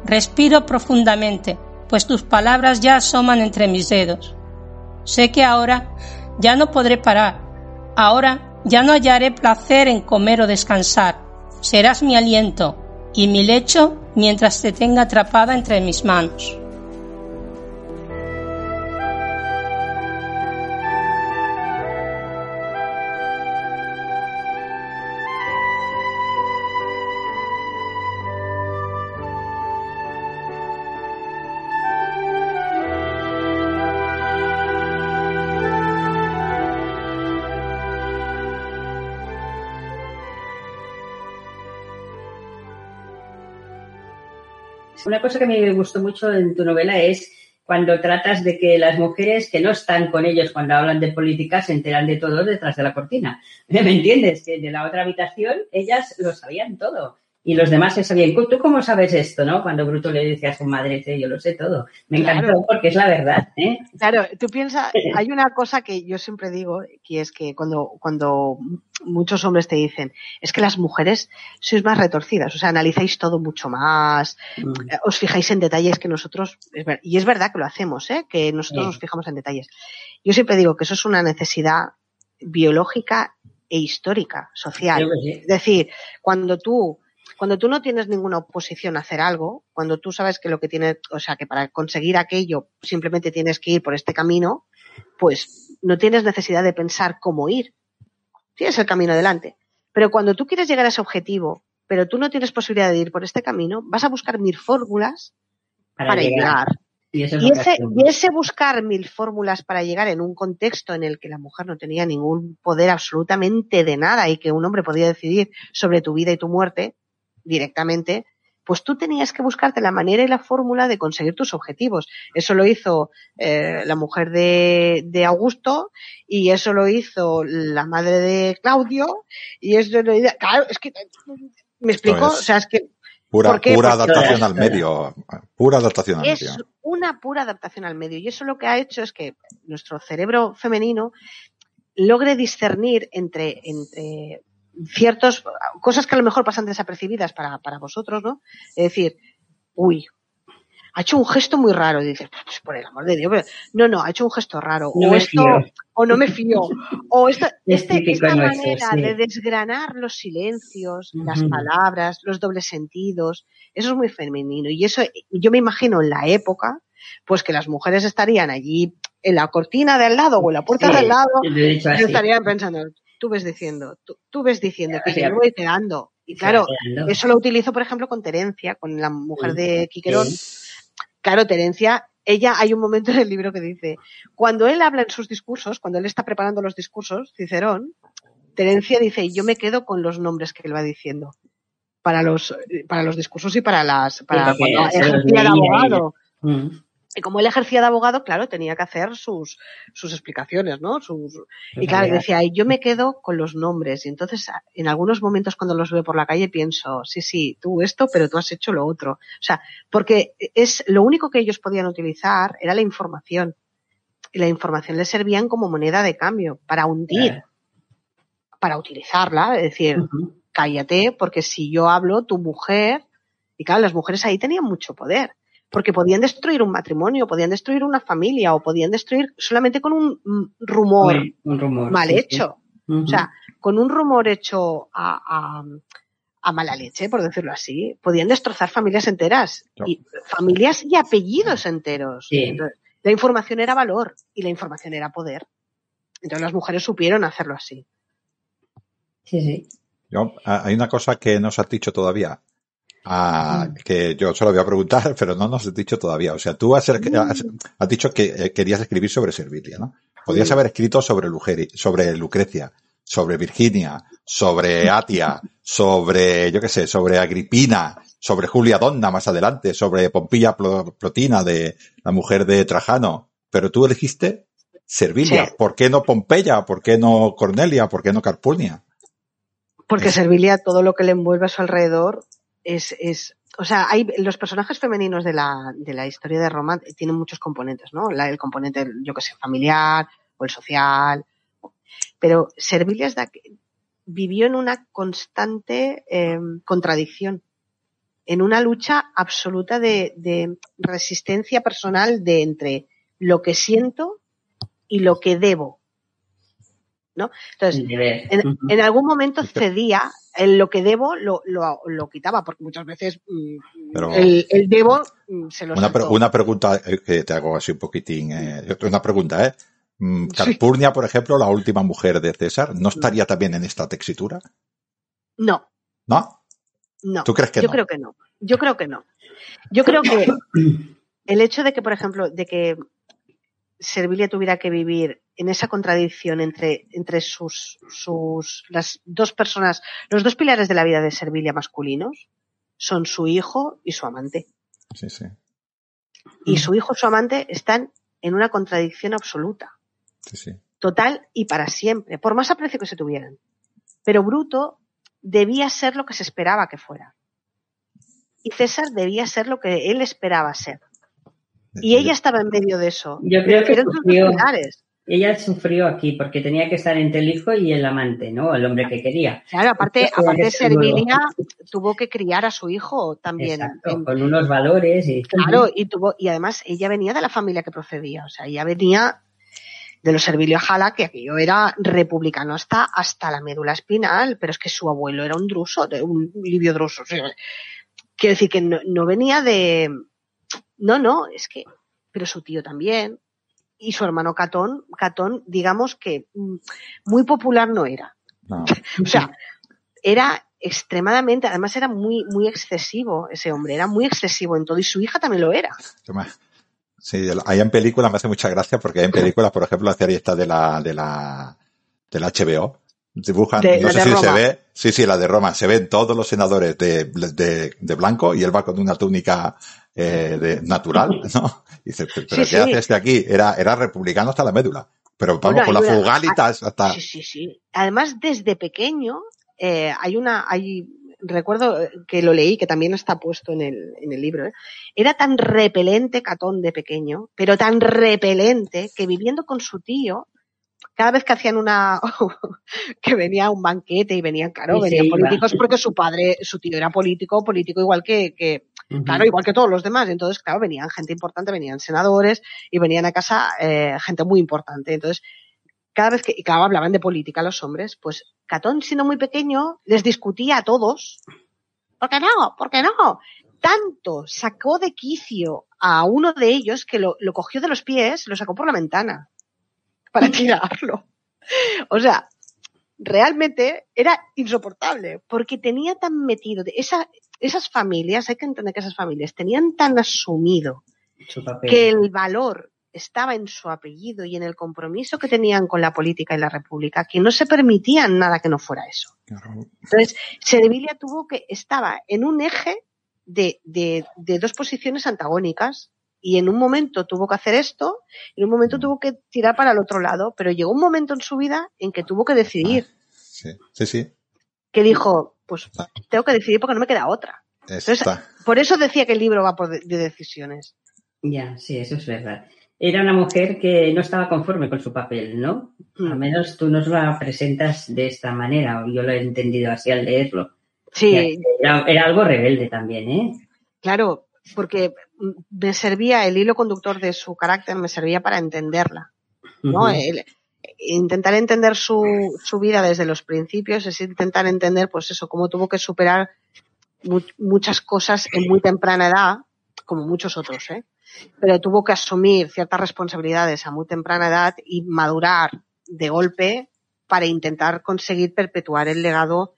Respiro profundamente, pues tus palabras ya asoman entre mis dedos. Sé que ahora ya no podré parar. Ahora ya no hallaré placer en comer o descansar. Serás mi aliento y mi lecho mientras te tenga atrapada entre mis manos. Una cosa que me gustó mucho en tu novela es cuando tratas de que las mujeres que no están con ellos cuando hablan de política se enteran de todo detrás de la cortina. ¿Me entiendes? Que de la otra habitación ellas lo sabían todo y los demás se sabían. ¿Tú cómo sabes esto, no? Cuando Bruto le decía a su madre, yo lo sé todo. Me encantó porque es la verdad. ¿eh? Claro, tú piensas, hay una cosa que yo siempre digo, que es que cuando, cuando muchos hombres te dicen, es que las mujeres sois más retorcidas, o sea, analizáis todo mucho más, mm. os fijáis en detalles que nosotros, y es verdad que lo hacemos, ¿eh? que nosotros nos fijamos en detalles. Yo siempre digo que eso es una necesidad biológica e histórica, social. Es decir, cuando tú cuando tú no tienes ninguna oposición a hacer algo, cuando tú sabes que lo que tienes, o sea, que para conseguir aquello simplemente tienes que ir por este camino, pues no tienes necesidad de pensar cómo ir. Tienes el camino adelante. Pero cuando tú quieres llegar a ese objetivo, pero tú no tienes posibilidad de ir por este camino, vas a buscar mil fórmulas para, llegar. Y, ese, y, ese, buscar mil fórmulas para llegar en un contexto en el que la mujer no tenía ningún poder absolutamente de nada y que un hombre podía decidir sobre tu vida y tu muerte, directamente, pues tú tenías que buscarte la manera y la fórmula de conseguir tus objetivos. Eso lo hizo eh, la mujer de, de, Augusto y eso lo hizo la madre de Claudio y eso lo claro, es que me explico, o sea, es que pura, pura adaptación al medio, pura adaptación al es una pura adaptación al medio y eso lo que ha hecho es que nuestro cerebro femenino logre discernir entre, entre ciertos, cosas que a lo mejor pasan desapercibidas para, para vosotros, ¿no? Es decir, uy, ha hecho un gesto muy raro. Y dices, pues por el amor de Dios, no, no, ha hecho un gesto raro. o esto, o no me fío. O esta, este, esta manera de desgranar los silencios, las palabras, los dobles sentidos, eso es muy femenino. Y eso, yo me imagino en la época, pues que las mujeres estarían allí en la cortina de al lado o en la puerta de al lado y estarían pensando, tú ves diciendo, tú, ves diciendo que yo me voy quedando. Y claro, eso lo utilizo, por ejemplo, con Terencia, con la mujer de Quiquerón. Claro, Terencia, ella, hay un momento en el libro que dice, cuando él habla en sus discursos, cuando él está preparando los discursos, Cicerón, Terencia dice, yo me quedo con los nombres que él va diciendo para los, para los discursos y para las, para cuando ejercía de abogado. Mm. Y como él ejercía de abogado, claro, tenía que hacer sus, sus explicaciones, ¿no? Sus, y claro, decía, yo me quedo con los nombres. Y entonces, en algunos momentos cuando los veo por la calle pienso, sí, sí, tú esto, pero tú has hecho lo otro. O sea, porque es lo único que ellos podían utilizar era la información. Y la información les servían como moneda de cambio para hundir, para utilizarla, es decir, cállate, porque si yo hablo, tu mujer, y claro, las mujeres ahí tenían mucho poder porque podían destruir un matrimonio, podían destruir una familia o podían destruir solamente con un rumor, mal hecho. O sea, con un rumor hecho a, mala leche, por decirlo así, podían destrozar familias enteras, y familias y apellidos enteros. la información era valor y la información era poder. Entonces las mujeres supieron hacerlo así. Sí, sí. hay una cosa que no se ha dicho todavía. Ah, que yo solo voy a preguntar, pero no nos has dicho todavía. O sea, tú has, has, dicho que eh, querías escribir sobre Servilia, ¿no? Podrías haber escrito sobre, Lugeri, sobre Lucrecia, sobre Virginia, sobre Atia, sobre, yo qué sé, sobre Agripina, sobre Julia Donna más adelante, sobre Pompilla Plotina, de la mujer de Trajano. Pero tú elegiste Servilia. ¿Por qué no Pompeya? ¿Por qué no Cornelia? ¿Por qué no Carpurnia? Porque Servilia, todo lo que le envuelve a su alrededor, es, es o sea, hay los personajes femeninos de la, de la historia de Roma tienen muchos componentes, ¿no? el componente, yo que sé, familiar o el social. Pero Servilia vivió en una constante em, contradicción, en una lucha absoluta de, de resistencia personal de entre lo que siento y lo que debo. ¿no? Entonces, en, algún momento cedía, lo que debo lo, lo, lo quitaba, porque muchas veces mm, el, el, debo mm, se lo una, una pregunta eh, que te hago así un poquitín, eh, una pregunta, ¿eh? Mm, Carpurnia, por ejemplo, la última mujer de César, ¿no estaría también en esta textura? No. ¿No? No. ¿Tú crees que Yo creo que no. Yo creo que no. Yo creo que el hecho de que, por ejemplo, de que Servilia tuviera que vivir en esa contradicción entre, entre sus, sus, las dos personas, los dos pilares de la vida de Servilia masculinos son su hijo y su amante. Sí, sí. y su hijo, su amante, están en una contradicción absoluta. Sí, sí. Total y para siempre, por más aprecio que se tuvieran. Pero Bruto debía ser lo que se esperaba que fuera. Y César debía ser lo que él esperaba ser. Y ella estaba en medio de eso. Yo creo que sufrió, ella sufrió aquí porque tenía que estar entre el hijo y el amante, ¿no? El hombre que quería. Claro, aparte, aparte que ser. Servilia tuvo que criar a su hijo también. Exacto, en- con unos valores y Claro, y tuvo, y además ella venía de la familia que procedía, o sea, ella venía de los Servilio Jala, que aquello era republicano hasta, hasta la médula espinal, pero es que su abuelo era un druso, de un libio druso. o sea, quiero decir que no, no venía de, no, no, es que, pero su tío también, y su hermano Catón, Catón, digamos que mm, muy popular no era. No. O sea, era extremadamente, además era muy, muy excesivo ese hombre, era muy excesivo en todo, y su hija también lo era. Sí, hay en películas, me hace mucha gracia porque hay en películas, por ejemplo, la serie esta de la, de la, del HBO. Dibujan, De- no sé si se ve, sí, sí, la de Roma, se ven todos los senadores de, de, de blanco y él va con una túnica eh, de, natural, ¿no? Y dice, pero Sí, ¿qué sí. hace este aquí? Era, era republicano hasta la médula. Pero vamos, Bueno, con la fugalitas hasta, Sí, sí, sí. Además, desde pequeño, eh, hay una, hay, recuerdo que lo leí, que también está puesto en el, en el libro, ¿eh? era tan repelente Catón de pequeño, pero tan repelente que viviendo con su tío, cada vez que hacían una, que venía un banquete y venían, claro, venían políticos porque su padre, su tío era político, político igual que, que, Claro, igual que todos los demás. Entonces, claro, venían gente importante, venían senadores y venían a casa eh, gente muy importante. Entonces, cada vez que, y claro, hablaban de política los hombres, pues Catón, siendo muy pequeño, les discutía a todos. ¿Por qué no? ¿Por qué no? Tanto sacó de quicio a uno de ellos que lo, lo cogió de los pies, lo sacó por la ventana para tirarlo. O sea, realmente era insoportable porque tenía tan metido, de esa, esas familias, hay que entender que esas familias tenían tan asumido que el valor estaba en su apellido y en el compromiso que tenían con la política y la república, que no se permitían nada que no fuera eso. Entonces, Servilia tuvo que, estaba en un eje de, de, de dos posiciones antagónicas y en un momento tuvo que hacer esto, en un momento tuvo que tirar para el otro lado, pero llegó un momento en su vida en que tuvo que decidir, sí, sí, sí, que dijo, pues tengo que decidir porque no me queda otra. está. Por eso decía que el libro va por de, de decisiones. Ya, sí, eso es verdad. Era una mujer que no estaba conforme con su papel, ¿no? Mm. Al menos tú nos la presentas de esta manera, o yo lo he entendido así al leerlo. Sí, Era, era algo rebelde también, ¿eh? Claro, porque me servía, el hilo conductor de su carácter me servía para entenderla, ¿no? El- intentar entender su, su vida desde los principios es intentar entender, pues eso, cómo tuvo que superar mu- muchas cosas en muy temprana edad, como muchos otros, ¿eh? Pero tuvo que asumir ciertas responsabilidades a muy temprana edad y madurar de golpe para intentar conseguir perpetuar el legado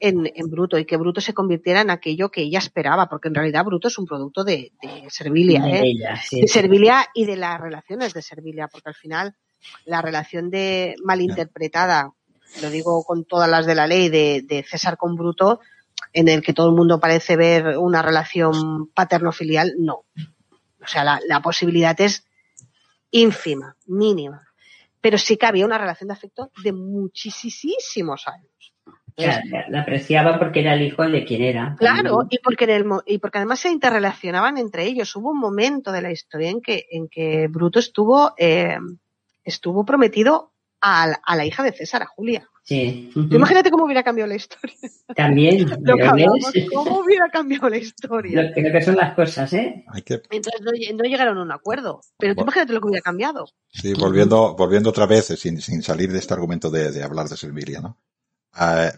en, en Bruto y que Bruto se convirtiera en aquello que ella esperaba, porque en realidad Bruto es un producto de, de Servilia, De ¿eh? ella, sí, de sí. Servilia y de las relaciones de Servilia, porque al final la relación de malinterpretada, lo digo con todas las de la ley, de, de César con Bruto, en el que todo el mundo parece ver una relación paterno-filial, no. O sea, la, la posibilidad es ínfima, mínima. Pero sí que había una relación de afecto de muchísimos años. La, la- la apreciaba porque era el hijo de quien era. Claro, también. y porque, en el, y porque además se interrelacionaban entre ellos. Hubo un momento de la historia en que, en que Bruto estuvo, eh, estuvo prometido a, la- a la hija de César, a Julia. Sí. Imagínate cómo hubiera cambiado la historia. También. Lo que pero hablamos, ves, cómo hubiera cambiado la historia. lo, que, lo que son las cosas, ¿eh? Hay que, Entonces no, lle- no llegaron a un acuerdo. Pero tú imagínate lo que hubiera cambiado. Sí, volviendo, volviendo otra vez, eh, sin, sin salir de este argumento de, de hablar de Servilia, ¿no? Eh,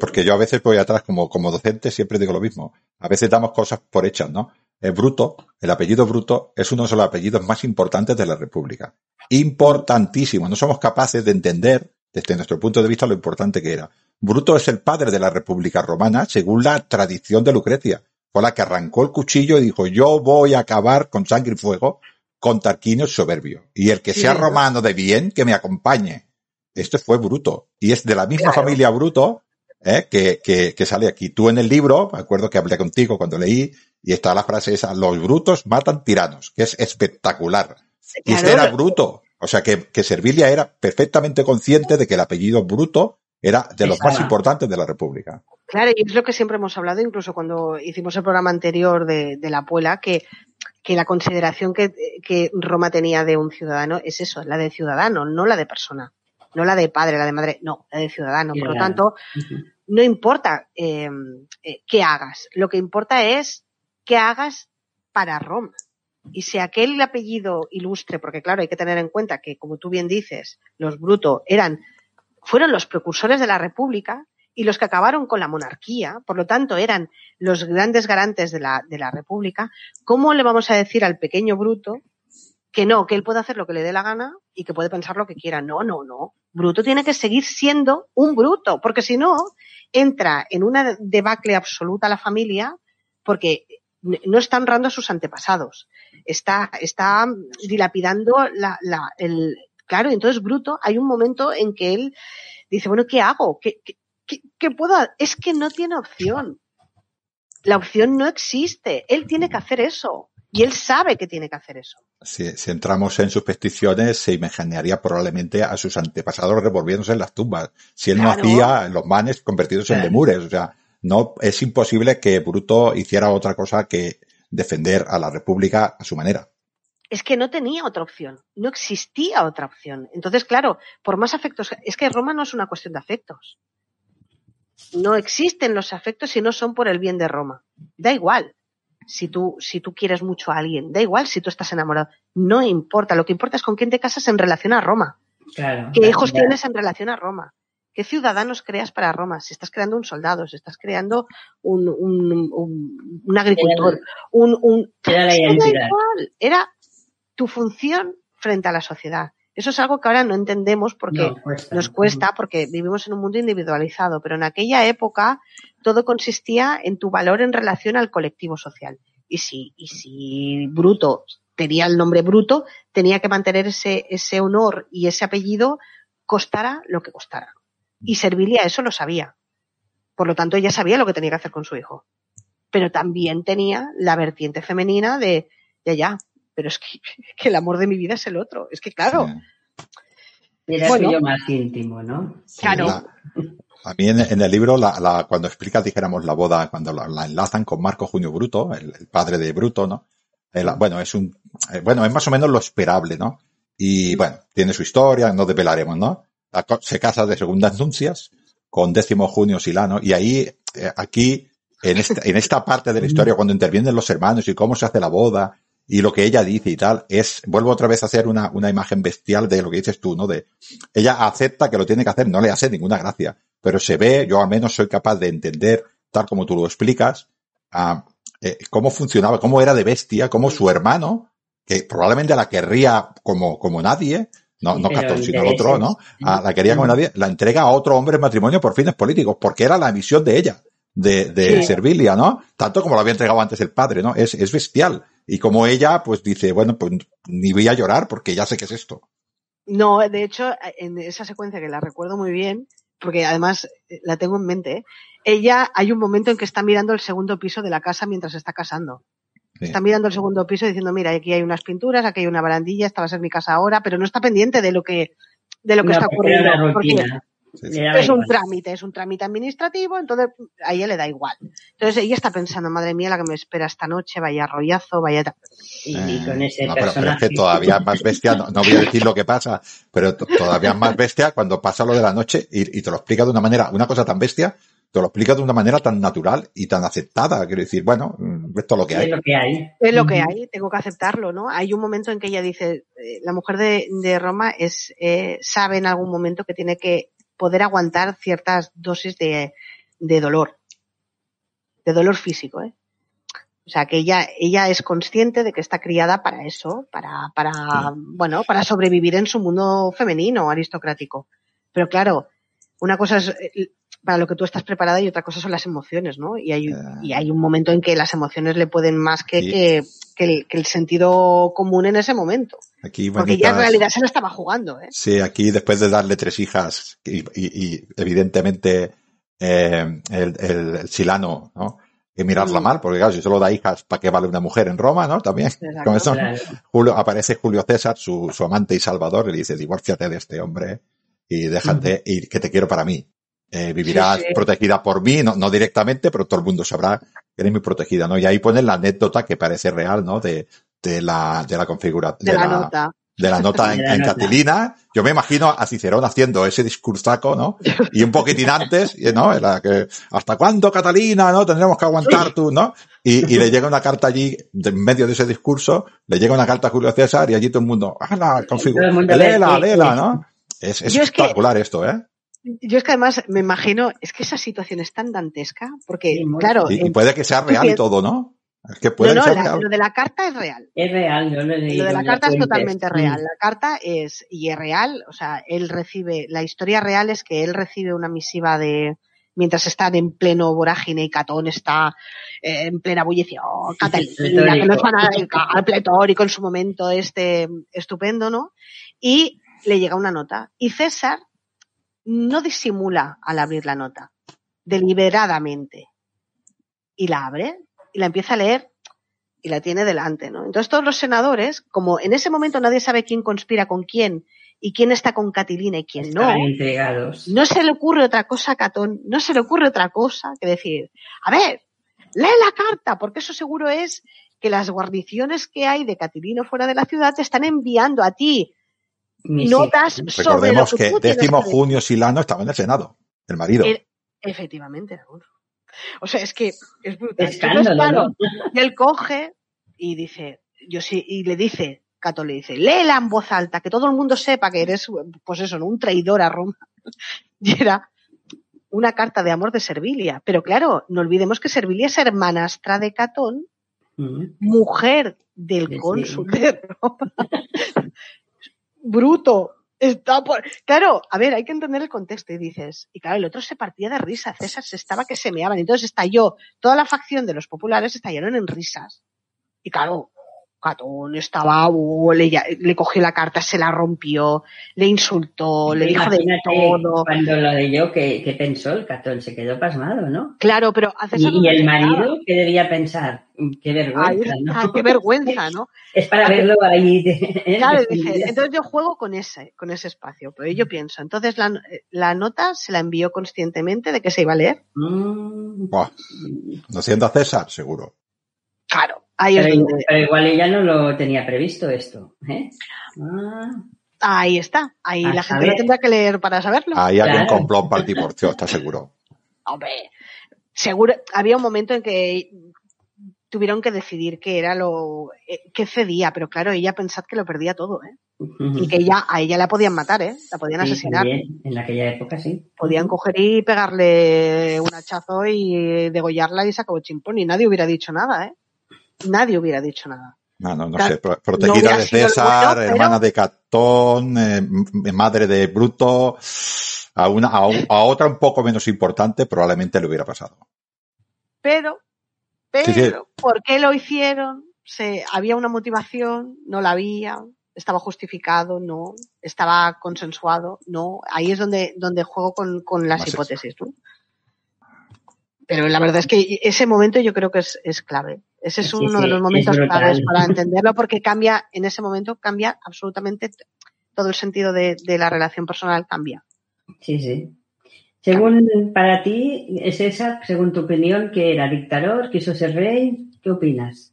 porque yo a veces voy atrás como, como docente, siempre digo lo mismo. A veces damos cosas por hechas, ¿no? El Bruto, el apellido Bruto, es uno de los apellidos más importantes de la República. Importantísimo. No somos capaces de entender, desde nuestro punto de vista, lo importante que era. Bruto es el padre de la República Romana, según la tradición de Lucrecia. Fue la que arrancó el cuchillo y dijo, yo voy a acabar con sangre y fuego con Tarquinio soberbio. Y el que sea romano de bien, que me acompañe. Esto fue Bruto. Y es de la misma Claro. familia Bruto, ¿eh? que, que, que, sale aquí. Tú en el libro, me acuerdo que hablé contigo cuando leí, y está la frase esa, los brutos matan tiranos, que es espectacular. Y este era bruto. O sea que, que Servilia era perfectamente consciente de que el apellido bruto era de los más importantes de la República. Claro, y es lo que siempre hemos hablado, incluso cuando hicimos el programa anterior de, de la Puela, que, que la consideración que, que, Roma tenía de un ciudadano es eso, la de ciudadano, no la de persona, no la de padre, la de madre, no, la de ciudadano. Por lo tanto, no importa eh, eh, qué hagas, lo que importa es qué hagas para Roma. Y si aquel apellido ilustre, porque claro, hay que tener en cuenta que, como tú bien dices, los Bruto eran, fueron los precursores de la República y los que acabaron con la monarquía, por lo tanto eran los grandes garantes de la, de la República, ¿cómo le vamos a decir al pequeño Bruto que no, que él puede hacer lo que le dé la gana y que puede pensar lo que quiera? No, no, no. Bruto tiene que seguir siendo un Bruto, porque si no, entra en una debacle absoluta la familia, porque no está honrando a sus antepasados, está, está dilapidando la, el, claro, entonces Bruto, hay un momento en que él dice, bueno, ¿qué hago? ¿Qué, qué, qué puedo? Es que no tiene opción. La opción no existe. Él tiene que hacer eso. Y él sabe que tiene que hacer eso. Si, si entramos en sus peticiones, se imaginaría probablemente a sus antepasados revolviéndose en las tumbas. Si él claro. no hacía los manes convertidos en lemures. O sea, no, es imposible que Bruto hiciera otra cosa que defender a la República a su manera. Es que no tenía otra opción, no existía otra opción. Entonces, claro, por más afectos, es que Roma no es una cuestión de afectos. No existen los afectos si no son por el bien de Roma. Da igual si tú, si tú quieres mucho a alguien, da igual si tú estás enamorado, no importa. Lo que importa es con quién te casas en relación a Roma. Claro, ¿Qué claro, hijos claro. tienes en relación a Roma? ¿Qué ciudadanos creas para Roma? Si estás creando un soldado, si estás creando un, un, un, un agricultor, un, un era la identidad. Igual. Era tu función frente a la sociedad. Eso es algo que ahora no entendemos porque no, cuesta. nos cuesta, porque vivimos en un mundo individualizado, pero en aquella época todo consistía en tu valor en relación al colectivo social. Y si, y si Bruto tenía el nombre Bruto, tenía que mantener ese, ese honor y ese apellido, costara lo que costara. Y Servilia eso lo sabía. Por lo tanto, ella sabía lo que tenía que hacer con su hijo. Pero también tenía la vertiente femenina de, ya, ya, pero es que, que, el amor de mi vida es el otro. Es que, claro. Sí. Era bueno, suyo más íntimo, ¿no? Claro. La, a mí en, en el libro, la, la, cuando explica, dijéramos, la boda, cuando la, la enlazan con Marco Junio Bruto, el, el padre de Bruto, ¿no? El, bueno, es un, eh, bueno, es más o menos lo esperable, ¿no? Y bueno, tiene su historia, no develaremos, ¿no? Se casa de segundas nuncias con décimo junio Silano, y ahí, eh, aquí, en esta, en esta parte de la historia, cuando intervienen los hermanos y cómo se hace la boda, y lo que ella dice y tal, es, vuelvo otra vez a hacer una, una imagen bestial de lo que dices tú, ¿no? De, ella acepta que lo tiene que hacer, no le hace ninguna gracia, pero se ve, yo al menos soy capaz de entender, tal como tú lo explicas, uh, eh, cómo funcionaba, cómo era de bestia, cómo su hermano, que probablemente la querría como, como nadie, no, no Castor, sino el otro, ¿no? A, la quería como nadie, la entrega a otro hombre en matrimonio por fines políticos, porque era la misión de ella, de, de sí. Servilia, ¿no? Tanto como lo había entregado antes el padre, ¿no? Es, es bestial. Y como ella, pues dice, bueno, pues ni voy a llorar porque ya sé qué es esto. No, de hecho, en esa secuencia que la recuerdo muy bien, porque además la tengo en mente, ¿eh? ella hay un momento en que está mirando el segundo piso de la casa mientras se está casando. Sí. Está mirando el segundo piso diciendo, mira, aquí hay unas pinturas, aquí hay una barandilla, esta va a ser mi casa ahora, pero no está pendiente de lo que, de lo que está ocurriendo. Porque Sí, sí. Es un trámite, es un trámite administrativo, entonces a ella le da igual. Entonces ella está pensando, madre mía, la que me espera esta noche, vaya rollazo, vaya... Y, y con ese no, pero, pero, es que todavía más bestia, no, no, voy a decir lo que pasa, pero todavía más bestia cuando pasa lo de la noche y, y, te lo explica de una manera, una cosa tan bestia, te lo explica de una manera tan natural y tan aceptada. Quiero decir, bueno, esto es lo que hay. Es lo que hay. Es lo que hay, tengo que aceptarlo, ¿no? Hay un momento en que ella dice, eh, la mujer de, de Roma es, eh, sabe en algún momento que tiene que poder aguantar ciertas dosis de, de dolor, de dolor físico, ¿eh? O sea, que ella, ella es consciente de que está criada para eso, para, para, sí. bueno, para sobrevivir en su mundo femenino, aristocrático. Pero claro, una cosa es eh, para lo que tú estás preparada y otra cosa son las emociones, ¿no? Y hay, y hay un momento en que las emociones le pueden más que, sí. que, que, el, que, el, sentido común en ese momento. Aquí, Porque ya en realidad se lo estaba jugando, ¿eh? Sí, aquí después de darle tres hijas y, y, y evidentemente eh, el, el, el, silano, ¿no? Y mirarla Mm. mal, porque claro, si solo da hijas, ¿para qué vale una mujer en Roma, no? También. Exacto, Con eso, claro. Julio, aparece Julio César, su, su amante y salvador, y le dice, divórciate de este hombre y déjate, y que te quiero para mí. Eh, vivirás Sí, sí. protegida por mí, no, no directamente, pero todo el mundo sabrá que eres muy protegida, ¿no? Y ahí ponen la anécdota que parece real, ¿no? De, de la, de la configuración, De la nota. de la nota en, la en nota. Catilina. Yo me imagino a Cicerón haciendo ese discursaco, ¿no? Y un poquitín antes, y, ¿no? En la que, ¿hasta cuándo, Catalina, no? Tendremos que aguantar tú, ¿no? Y, y le llega una carta allí, de- en medio de ese discurso, le llega una carta a Julio César y allí todo el mundo, ¡ah, la ve que- léela, ¿no? Es, es Yo es que- espectacular esto, ¿eh? Yo es que además me imagino, es que esa situación es tan dantesca, porque, Sí, claro, Y, puede que sea real y todo, ¿no? Es que no, puede no, ser la- real. lo de la carta es real. Es real, yo lo he leído. Lo de la carta es totalmente real. La carta es, y es real, o sea, él recibe, la historia real es que él recibe una misiva de, mientras están en pleno vorágine y Catón está eh, en plena bullición, Catalina, que nos van a dedicar al pletórico en su momento este estupendo, ¿no? Y le llega una nota. Y César no disimula al abrir la nota, deliberadamente. Y la abre y la empieza a leer y la tiene delante, ¿no? Entonces todos los senadores, como en ese momento nadie sabe quién conspira con quién y quién está con Catilina y quién no, no se le ocurre otra cosa a Catón, no se le ocurre otra cosa que decir, a ver, lee la carta, porque eso seguro es que las guarniciones que hay de Catilina fuera de la ciudad te están enviando a ti notas sobre lo Recordemos que, que décimo que decir. junio Silano estaba en el Senado, el marido. El- Efectivamente, Raúl. O sea, es que es brutal. Y él coge y dice, yo sí, y le dice, Cato le dice, léela en voz alta, que todo el mundo sepa que eres, pues eso, un traidor a Roma. Y era una carta de amor de Servilia. Pero claro, no olvidemos que Servilia es hermanastra de Catón, Mm. mujer del Sí, sí. cónsul de Roma. Bruto. Está por... Claro, a ver, hay que entender el contexto y dices, y claro, el otro se partía de risa, César se estaba que se meaban, entonces estalló, toda la facción de los populares estallaron en risas. Y claro, Catón estaba, uh, le, cogió la carta, se la rompió, le insultó, le dijo de todo. Cuando lo leyó, ¿qué, qué pensó el catón? Se quedó pasmado, ¿no? Claro, pero no Y, y el marido, ¿qué debía pensar? Qué Ahí vergüenza, está, ¿no? qué vergüenza, ¿no? Es para verlo ahí. ¿eh? Claro, dice, entonces yo juego con ese, con ese espacio, pero yo pienso, entonces la, la nota se la envió conscientemente de que se iba a leer. Mm, Buah, no siendo a César, seguro. Claro, ahí es pero, donde- pero igual ella no lo tenía previsto esto. ¿eh? Ah, ahí está, ahí A la gente lo tendrá que leer para saberlo. Ahí había un Claro. complot para el divorcio, está seguro. Hombre, seguro, había un momento en que tuvieron que decidir qué era lo, eh, qué cedía, pero claro, ella pensad que lo perdía todo, ¿eh? Y que ella, a ella la podían matar, ¿eh? La podían Sí, asesinar. también, en aquella época sí. Podían coger y pegarle un hachazo y degollarla y se acabó chimpón. Y nadie hubiera dicho nada, ¿eh? Nadie hubiera dicho nada. No, no, no Claro, sé. no Protegida de César, bueno, pero- hermana de Catón, eh, madre de Bruto. A, una, a, otra un poco menos importante probablemente le hubiera pasado. Pero, pero, Sí, sí. ¿por qué lo hicieron? Se, había una motivación, no la había, estaba justificado, no, estaba consensuado, no. Ahí es donde, donde juego con, con las Más hipótesis, ¿no? Pero la verdad es que ese momento yo creo que es, es clave. Ese es Sí, uno sí, de los momentos claves para entenderlo porque cambia, en ese momento cambia absolutamente todo el sentido de, de la relación personal cambia. Sí, sí. Según para ti, es esa, según tu opinión, que era dictador, quiso ser rey, ¿qué opinas?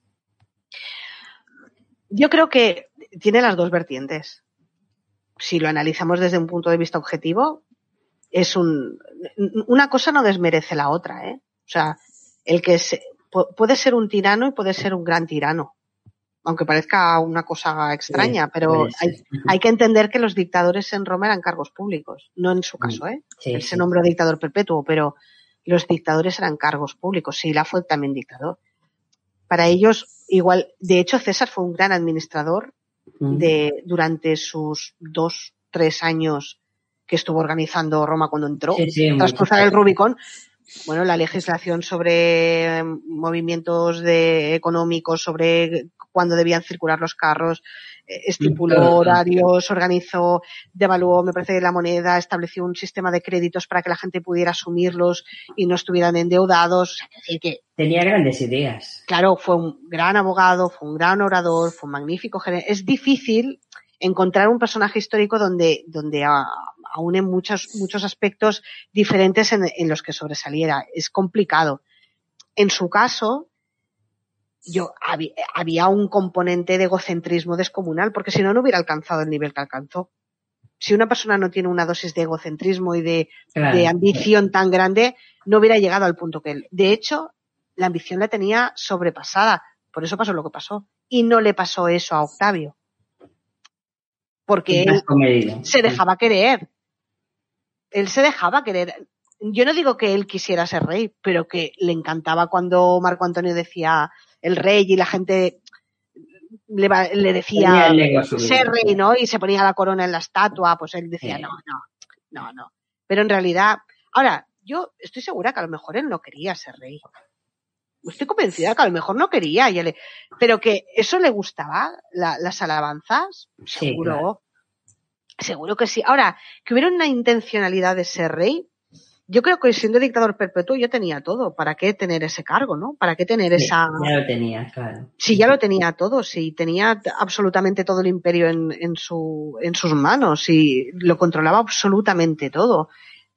Yo creo que tiene las dos vertientes. Si lo analizamos desde un punto de vista objetivo, es un, una cosa no desmerece la otra, ¿eh? O sea, el que se, puede ser un tirano y puede ser un gran tirano. Aunque parezca una cosa extraña, Sí, pero hay, hay que entender que los dictadores en Roma eran cargos públicos. No en su caso, ¿eh? Él se nombró dictador perpetuo, pero los dictadores eran cargos públicos. Sila fue también dictador. Para ellos, igual, de hecho, César fue un gran administrador Mm. de, durante sus dos, tres años que estuvo organizando Roma cuando entró, tras cruzar el Rubicón. Bueno, la legislación sobre eh, movimientos de, económicos, sobre cuándo debían circular los carros, eh, estipuló horarios, organizó, devaluó, me parece, la moneda, estableció un sistema de créditos para que la gente pudiera asumirlos y no estuvieran endeudados. que, Tenía grandes ideas. Claro, fue un gran abogado, fue un gran orador, fue un magnífico gerente. Es difícil encontrar un personaje histórico donde, donde aúne muchos, muchos aspectos diferentes en, en los que sobresaliera. Es complicado. En su caso, yo había, un componente de egocentrismo descomunal, porque si no, no hubiera alcanzado el nivel que alcanzó. Si una persona no tiene una dosis de egocentrismo y de, de ambición tan grande, no hubiera llegado al punto que él. De hecho, la ambición la tenía sobrepasada. Por eso pasó lo que pasó. Y no le pasó eso a Octavio. Porque él se dejaba querer. Él se dejaba querer. Yo no digo que él quisiera ser rey, pero que le encantaba cuando Marco Antonio decía, el rey y la gente le, le decía ser rey, ¿no? Y se ponía la corona en la estatua, pues él decía, no, no, no, no. Pero en realidad, ahora, yo estoy segura que a lo mejor él no quería ser rey. Estoy convencida que a lo mejor no quería, pero que eso le gustaba, las alabanzas, seguro. Seguro que sí. Ahora, que hubiera una intencionalidad de ser rey, yo creo que siendo dictador perpetuo yo tenía todo. ¿Para qué tener ese cargo, no? ¿Para qué tener esa... Ya lo tenía, claro. Sí, ya lo tenía todo. Sí, tenía absolutamente todo el imperio en, en, su, en sus manos y lo controlaba absolutamente todo.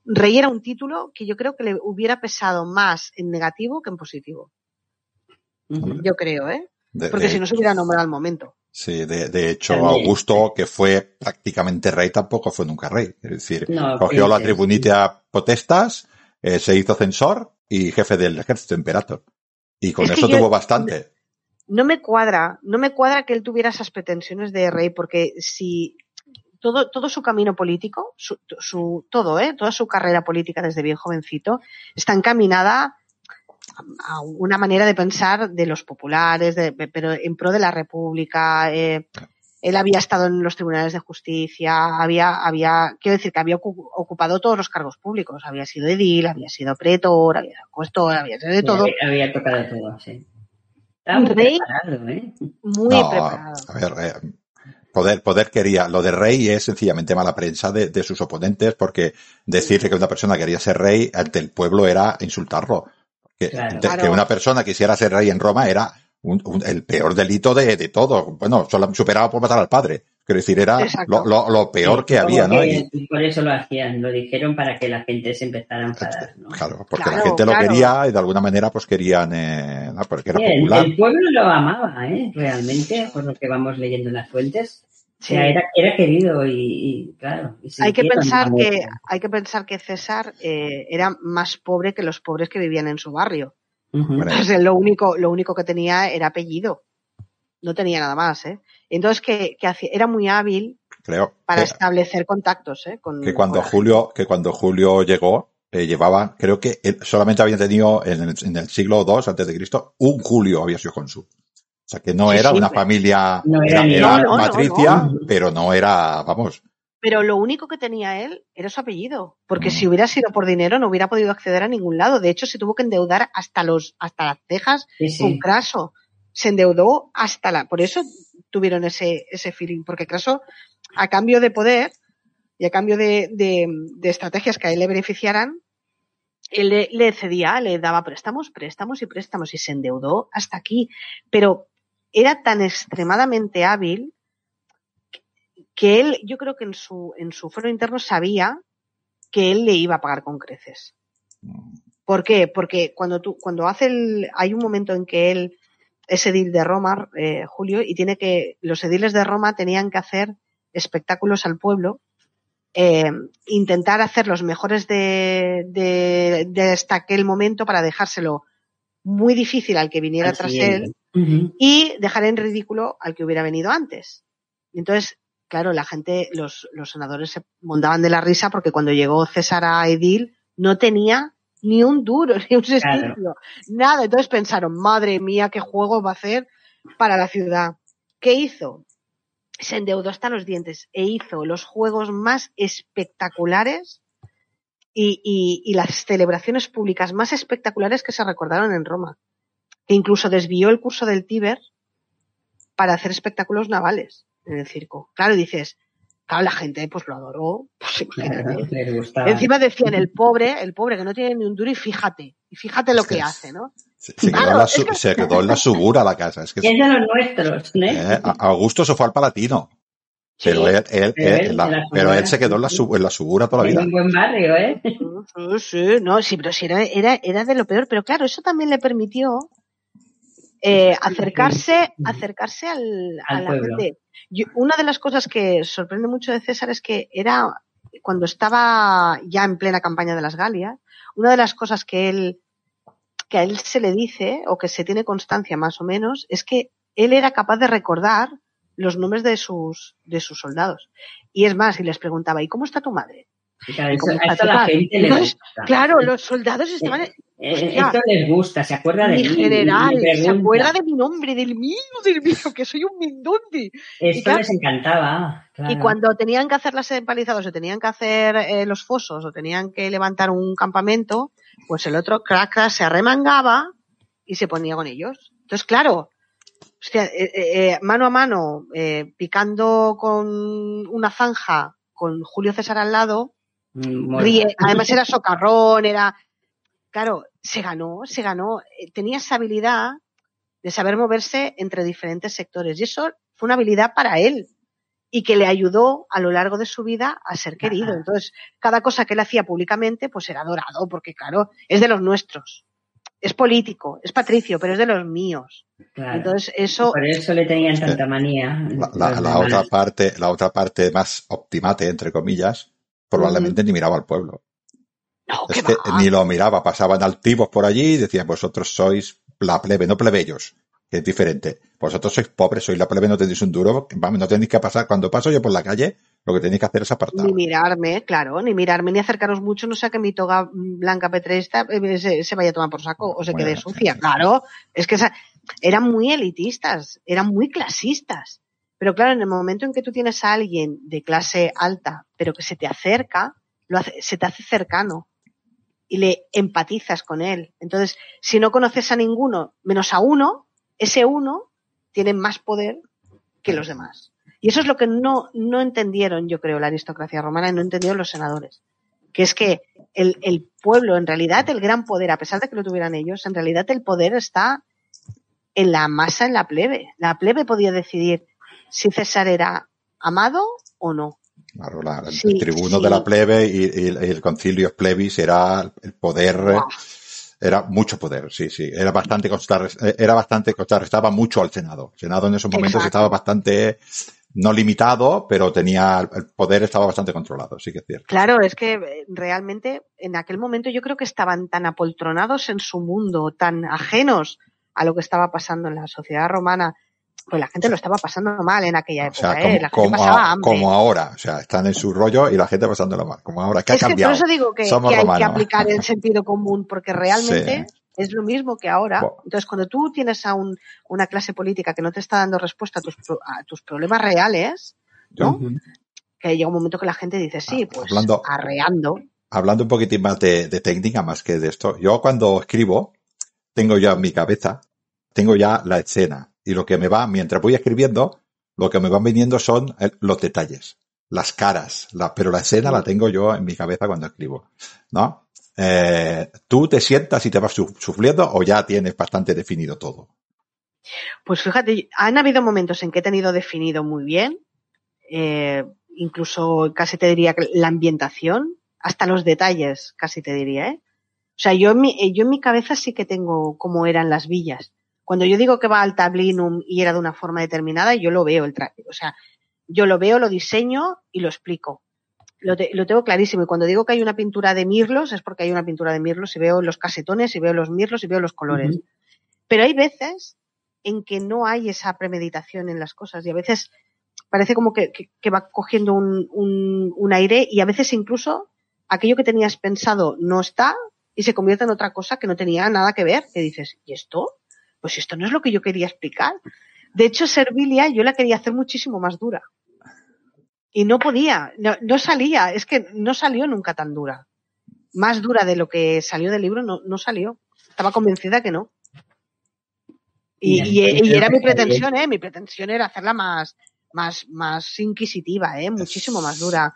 Rey era un título que yo creo que le hubiera pesado más en negativo que en positivo. Yo creo, ¿eh? Porque si no se hubiera nombrado al momento. Sí, de, de hecho, Augusto, que fue prácticamente rey, tampoco fue nunca rey. Es decir, cogió la tribunitia potestas, eh, se hizo censor y jefe del ejército, imperator. Y con eso tuvo bastante. No me cuadra, no me cuadra que él tuviera esas pretensiones de rey, porque si todo, todo su camino político, su, su, todo, ¿eh? toda su carrera política desde bien jovencito, está encaminada a una manera de pensar de los populares, de, pero en pro de la República. Eh, él había estado en los tribunales de justicia, había, había, quiero decir que había ocupado todos los cargos públicos, había sido edil, había sido pretor, había puesto, había sido de todo. Había, tocado todo, sí. muy rey preparado, ¿eh? Muy preparado. A ver, eh, poder, poder quería, lo de rey es sencillamente mala prensa de, de sus oponentes porque decirle que una persona quería ser rey ante el pueblo era insultarlo. Que, que, una persona quisiera ser rey en Roma era el peor delito de, de todo. Bueno, solo superado por matar al padre. Quiero decir, era lo, lo, peor que había, ¿no? y, por eso lo hacían, lo dijeron para que la gente se empezara a enfadar, ¿no? Claro, porque la gente lo quería y de alguna manera pues querían, eh, ¿no? porque era popular. El, pueblo lo amaba, ¿eh? Realmente, por lo que vamos leyendo en las fuentes. Era, era querido y, claro. hay que pensar que hay que pensar que César eh, era más pobre que los pobres que vivían en su barrio. lo único lo único que tenía era apellido. No tenía nada más, ¿eh? Entonces que, que hacía, era muy hábil Creo para establecer contactos, ¿eh? que cuando Julio que cuando Julio llegó eh, llevaba creo que solamente había tenido en el, en el siglo II antes de Cristo un Julio había sido cónsul. O sea, que no era una familia, era, matricia, pero no era, vamos. Pero lo único que tenía él era su apellido, porque si hubiera sido por dinero no hubiera podido acceder a ningún lado. De hecho, se tuvo que endeudar hasta los, hasta las cejas con Craso. Se endeudó hasta la, por eso tuvieron ese, ese feeling, porque Craso, a cambio de poder y a cambio de, de, de estrategias que a él le beneficiaran, él le, le, cedía, le daba préstamos, préstamos y préstamos y se endeudó hasta aquí. Pero era tan extremadamente hábil que él, yo creo que en su, en su foro interno sabía que él le iba a pagar con creces. ¿Por qué? Porque cuando tú, cuando hace el, hay un momento en que él es edil de Roma, eh, Julio, y tiene que, los ediles de Roma tenían que hacer espectáculos al pueblo, eh, intentar hacer los mejores de, de, de hasta aquel momento para dejárselo muy difícil al que viniera tras él y dejar en ridículo al que hubiera venido antes. Entonces, claro, la gente, los, los senadores se montaban de la risa porque cuando llegó César a Edil no tenía ni un duro, ni un sestillo, nada. Entonces pensaron, madre mía, qué juego va a hacer para la ciudad. ¿Qué hizo? Se endeudó hasta los dientes e hizo los juegos más espectaculares y, y, y las celebraciones públicas más espectaculares que se recordaron en Roma que incluso desvió el curso del Tíber para hacer espectáculos navales en el circo. Claro, dices, claro, la gente pues lo adoró, pues. Encima decían el pobre, el pobre que no tiene ni un duro y fíjate, y fíjate lo que hace, ¿no? Se, quedó, en la, se quedó, en la, subura la casa. Es, que es de los nuestros, ¿no? Eh, Augusto se fue al Palatino. Pero, él, él, pero él, se quedó en la, en la subura toda la vida. un buen barrio, ¿eh? Sí, sí, no, sí, pero sí, era, era, era de lo peor. Pero claro, eso también le permitió eh, acercarse, acercarse al, a la gente. una de las cosas que sorprende mucho de César es que era, cuando estaba ya en plena campaña de las Galias, una de las cosas que él, que a él se le dice, o que se tiene constancia más o menos, es que él era capaz de recordar los nombres de sus, de sus soldados. Y es más, y les preguntaba, ¿y cómo está tu madre? Claro, los soldados estaban. Eh, eh, esto les gusta, se acuerda de mi general, se acuerda de mi nombre, del mío, del mío, que soy un mindundi. Esto les encantaba. Y cuando tenían que hacer las empalizadas, o tenían que hacer eh, los fosos, o tenían que levantar un campamento, pues el otro crack se arremangaba y se ponía con ellos. Entonces, claro, Hostia, mano a mano, picando con una zanja con Julio César al lado, ríe. además era socarrón, era, claro, se ganó, se ganó, tenía esa habilidad de saber moverse entre diferentes sectores y eso fue una habilidad para él y que le ayudó a lo largo de su vida a ser querido. Entonces, cada cosa que él hacía públicamente, pues era adorado, porque claro, es de los nuestros es político, es patricio, pero es de los míos. Entonces eso. Por eso le tenían tanta manía. La, otra parte, la otra parte más optimate, entre comillas, probablemente ni miraba al pueblo. es que ni lo miraba, pasaban altivos por allí y decían, vosotros sois la plebe, no plebeyos, que es diferente. Vosotros sois pobres, sois la plebe, no tenéis un duro, no tenéis que pasar. Cuando paso yo por la calle, lo que tenéis que hacer es apartar. Ni mirarme, claro, ni mirarme, ni acercaros mucho, no sea que mi toga blanca petresta eh, se, vaya a tomar por saco o se quede sucia. Claro, es que eran muy elitistas, eran muy clasistas. Pero claro, en el momento en que tú tienes a alguien de clase alta, pero que se te acerca, se te hace cercano y le empatizas con él. Entonces, si no conoces a ninguno, menos a uno, ese uno tiene más poder que los demás. Y eso es lo que no, no entendieron, yo creo, la aristocracia romana y no entendieron los senadores. Que es que el, el pueblo, en realidad, el gran poder, a pesar de que lo tuvieran ellos, en realidad el poder está en la masa, en la plebe. La plebe podía decidir si César era amado o no. Claro, el tribuno de la plebe y, el concilio plebis era el poder, era mucho poder, sí, sí, era bastante era bastante estaba mucho al Senado. El Senado en esos momentos estaba bastante no limitado, pero tenía el poder estaba bastante controlado, sí que es cierto. Claro, es que eh, realmente en aquel momento yo creo que estaban tan apoltronados en su mundo, tan ajenos a lo que estaba pasando en la sociedad romana, pues la gente lo estaba pasando mal en aquella época, ¿eh? la gente pasaba hambre. como ahora, o sea, están en su rollo y la gente pasándolo mal, como ahora, que ha cambiado. por eso digo que, hay que aplicar el sentido común, porque realmente es lo mismo que ahora. Entonces, cuando tú tienes a un, una clase política que no te está dando respuesta a tus, a tus problemas reales, ¿no? Que llega un momento que la gente dice, sí, ah, pues hablando, arreando. Hablando un poquitín más de, de técnica, más que de esto. Yo cuando escribo, tengo ya en mi cabeza, tengo ya la escena. Y lo que me va, mientras voy escribiendo, lo que me van viniendo son los detalles, las caras, la, pero la escena la tengo yo en mi cabeza cuando escribo, ¿no? Eh, ¿Tú te sientas y te vas sufriendo o ya tienes bastante definido todo? Pues fíjate, han habido momentos en que he tenido definido muy bien, eh, incluso casi te diría la ambientación, hasta los detalles, casi te diría, ¿eh? O sea, yo en mi, yo en mi cabeza sí que tengo cómo eran las villas. Cuando yo digo que va al tablinum y era de una forma determinada, yo lo veo el. O sea, yo lo veo, lo diseño y lo explico lo, tengo clarísimo. Y cuando digo que hay una pintura de mirlos, es porque hay una pintura de mirlos y veo los casetones y veo los mirlos y veo los colores. Pero hay veces en que no hay esa premeditación en las cosas y a veces parece como que, va cogiendo un, un, aire y a veces incluso aquello que tenías pensado no está y se convierte en otra cosa que no tenía nada que ver. Que dices, ¿y esto? Pues esto no es lo que yo quería explicar. De hecho, Servilia yo la quería hacer muchísimo más dura y no podía, no, salía, es que no salió nunca tan dura. Más dura de lo que salió del libro no, no salió. Estaba convencida que no. Y, y, era mi pretensión, ¿eh? Mi pretensión era hacerla más, más, más inquisitiva, ¿eh? Muchísimo más dura.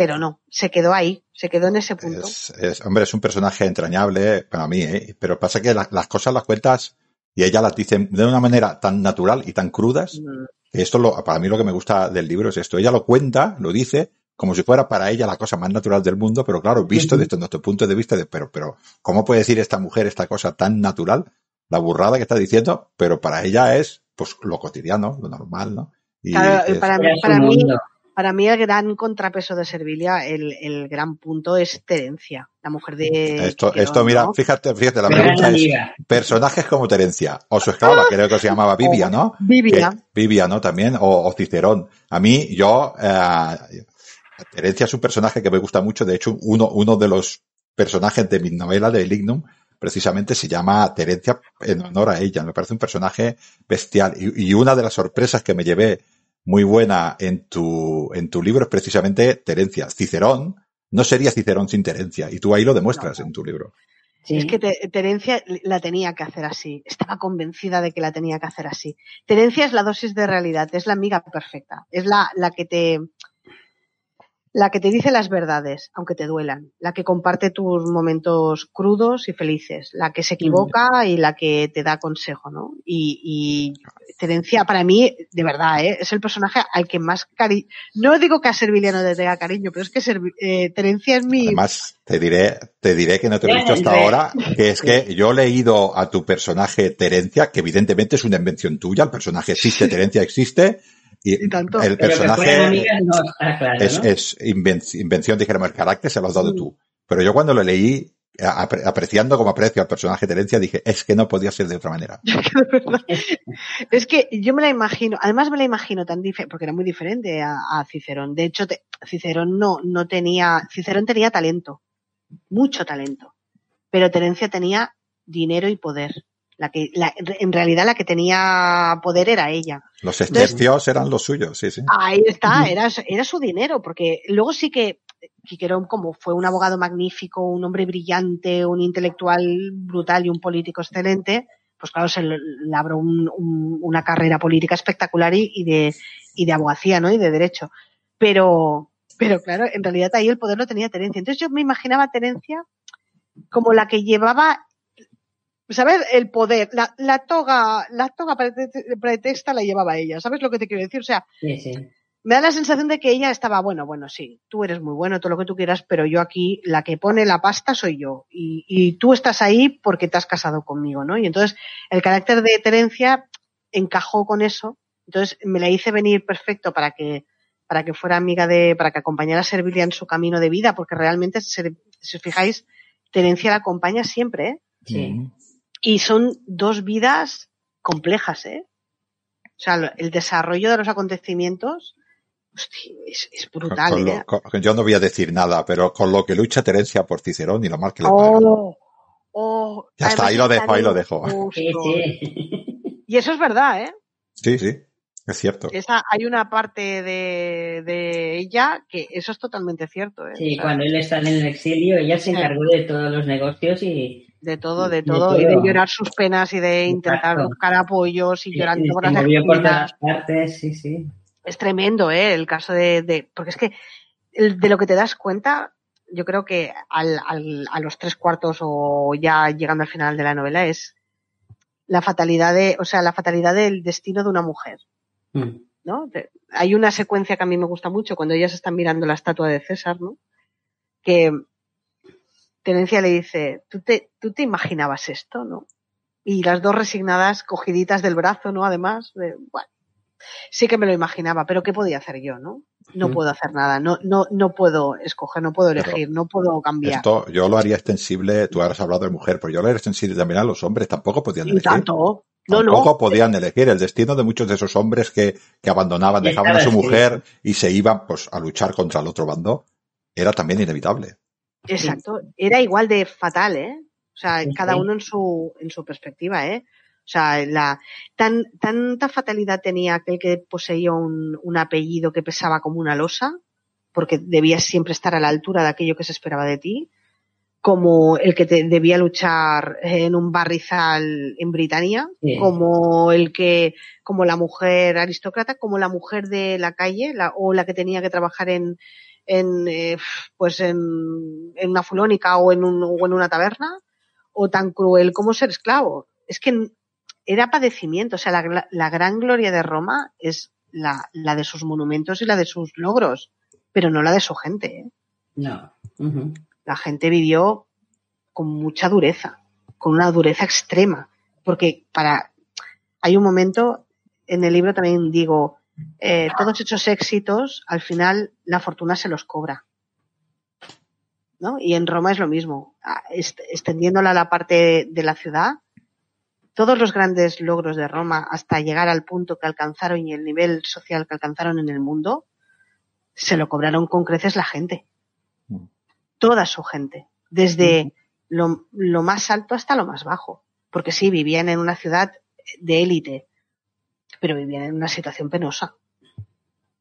Pero no, se quedó ahí, se quedó en ese punto. Es, hombre, es un personaje entrañable para mí, ¿eh? Pero pasa que las cosas las cuentas y ella las dice de una manera tan natural y tan crudas mm. que esto lo, para mí lo que me gusta del libro es esto. Ella lo cuenta, lo dice, como si fuera para ella la cosa más natural del mundo, pero claro, visto desde nuestro punto de vista de, pero, pero, ¿cómo puede decir esta mujer esta cosa tan natural? La burrada que está diciendo, pero para ella es, pues, lo cotidiano, lo normal, ¿no? Y claro, para, para mí, para mí el gran contrapeso de Servilia, el, el gran punto es Terencia, la mujer de... Esto, esto mira, fíjate, fíjate, la pregunta es, personajes como Terencia, o su esclava, creo que se llamaba Vivia, ¿no? Vivia. Vivia, ¿no? También, o, o Cicerón. A mí, yo, eh, Terencia es un personaje que me gusta mucho. De hecho, uno, uno de los personajes de mi novela de Lignum precisamente se llama Terencia en honor a ella. Me parece un personaje bestial. Y, una de las sorpresas que me llevé muy buena en tu, en tu libro es precisamente Terencia. Cicerón no sería Cicerón sin Terencia. Y tú ahí lo demuestras en tu libro. Es que Terencia la tenía que hacer así. Estaba convencida de que la tenía que hacer así. Terencia es la dosis de realidad, es la amiga perfecta. Es la, la que te, la que te dice las verdades, aunque te duelan, la que comparte tus momentos crudos y felices, la que se equivoca y la que te da consejo, ¿no? Y, y Terencia, para mí, de verdad, ¿eh? es el personaje al que más cariño, no digo que a Serviliano le tenga cariño, pero es que eh, Terencia es mi... Además, te diré, te diré que no te he dicho hasta ahora, que es que yo he leído a tu personaje Terencia, que evidentemente es una invención tuya, el personaje existe, Terencia existe, y, el personaje es, invención, dijéramos, el carácter se lo has dado tú. Pero yo cuando lo leí, apreciando como aprecio al personaje de Terencia, dije, es que no podía ser de otra manera. es que yo me la imagino, además me la imagino tan diferente, porque era muy diferente a, Cicerón. De hecho, Cicerón no, no tenía, Cicerón tenía talento, mucho talento, pero Terencia tenía dinero y poder. La que, la, en realidad la que tenía poder era ella. Los estercios eran los suyos, sí, sí. Ahí está, era, era su dinero, porque luego sí que Quiquerón, como fue un abogado magnífico, un hombre brillante, un intelectual brutal y un político excelente, pues claro, se le abrió una carrera política espectacular y, de, y de abogacía, ¿no? Y de derecho. Pero, pero claro, en realidad ahí el poder lo tenía Terencia. Entonces yo me imaginaba a Terencia como la que llevaba ¿sabes? El poder, la, la toga, la toga pretexta la llevaba ella, ¿sabes lo que te quiero decir? O sea, me da la sensación de que ella estaba, bueno, bueno, sí, tú eres muy bueno, todo lo que tú quieras, pero yo aquí, la que pone la pasta soy yo, y, y tú estás ahí porque te has casado conmigo, ¿no? Y entonces, el carácter de Terencia encajó con eso, entonces me la hice venir perfecto para que, para que fuera amiga de, para que acompañara a Servilia en su camino de vida, porque realmente, si os fijáis, Terencia la acompaña siempre, ¿eh? Sí. Y son dos vidas complejas, ¿eh? O sea, el desarrollo de los acontecimientos es, brutal. ¿eh? yo no voy a decir nada, pero con lo que lucha Terencia por Cicerón y lo mal que le oh, oh, ya está, ahí lo dejo, ahí lo dejo. Y eso es verdad, ¿eh? Sí, sí. Es cierto. Esa, hay una parte de, de, ella que eso es totalmente cierto. ¿eh? Sí, cuando él está en el exilio, ella se encargó de todos los negocios y, de todo, de todo, y de llorar sus penas y de intentar buscar apoyos y llorando por las partes, sí, sí. Es tremendo, ¿eh? El caso de, de porque es que de lo que te das cuenta, yo creo que al, al, a los tres cuartos o ya llegando al final de la novela es la fatalidad de, o sea, la fatalidad del destino de una mujer. Mm. ¿No? Hay una secuencia que a mí me gusta mucho cuando ellas están mirando la estatua de César, ¿no? Que Tenencia le dice, ¿tú te, tú te imaginabas esto, no? Y las dos resignadas, cogiditas del brazo, ¿no? Además, de, bueno, sí que me lo imaginaba, pero ¿qué podía hacer yo, no? No puedo hacer nada, no, no, no puedo escoger, no puedo elegir, no puedo cambiar. Esto yo lo haría extensible, tú has hablado de mujer, pero yo lo haría extensible también a los hombres, tampoco podían elegir. tanto, no, Tampoco podían elegir el destino de muchos de esos hombres que, que abandonaban, dejaban a su mujer y se iban pues a luchar contra el otro bando. Era también inevitable. Exacto. Era igual de fatal, ¿eh? O sea, cada uno en su, en su perspectiva, ¿eh? O sea, la, tan, tanta fatalidad tenía aquel que poseía un, un apellido que pesaba como una losa, porque debías siempre estar a la altura de aquello que se esperaba de ti, como el que te, debía luchar en un barrizal en Britania, como el que, como la mujer aristócrata, como la mujer de la calle, la, o la que tenía que trabajar en, en eh, pues en, en, una fulónica o en, un, o en una taberna, o tan cruel como ser esclavo. Es que era padecimiento, o sea, la, la gran gloria de Roma es la, la, de sus monumentos y la de sus logros, pero no la de su gente. ¿eh? No. La gente vivió con mucha dureza, con una dureza extrema, porque para hay un momento en el libro también digo eh, todos esos éxitos al final la fortuna se los cobra. ¿No? Y en Roma es lo mismo. Extendiéndola a la parte de la ciudad, todos los grandes logros de Roma hasta llegar al punto que alcanzaron y el nivel social que alcanzaron en el mundo, se lo cobraron con creces la gente. Mm. Toda su gente. Desde lo, lo más alto hasta lo más bajo. Porque sí, vivían en una ciudad de élite, pero vivían en una situación penosa.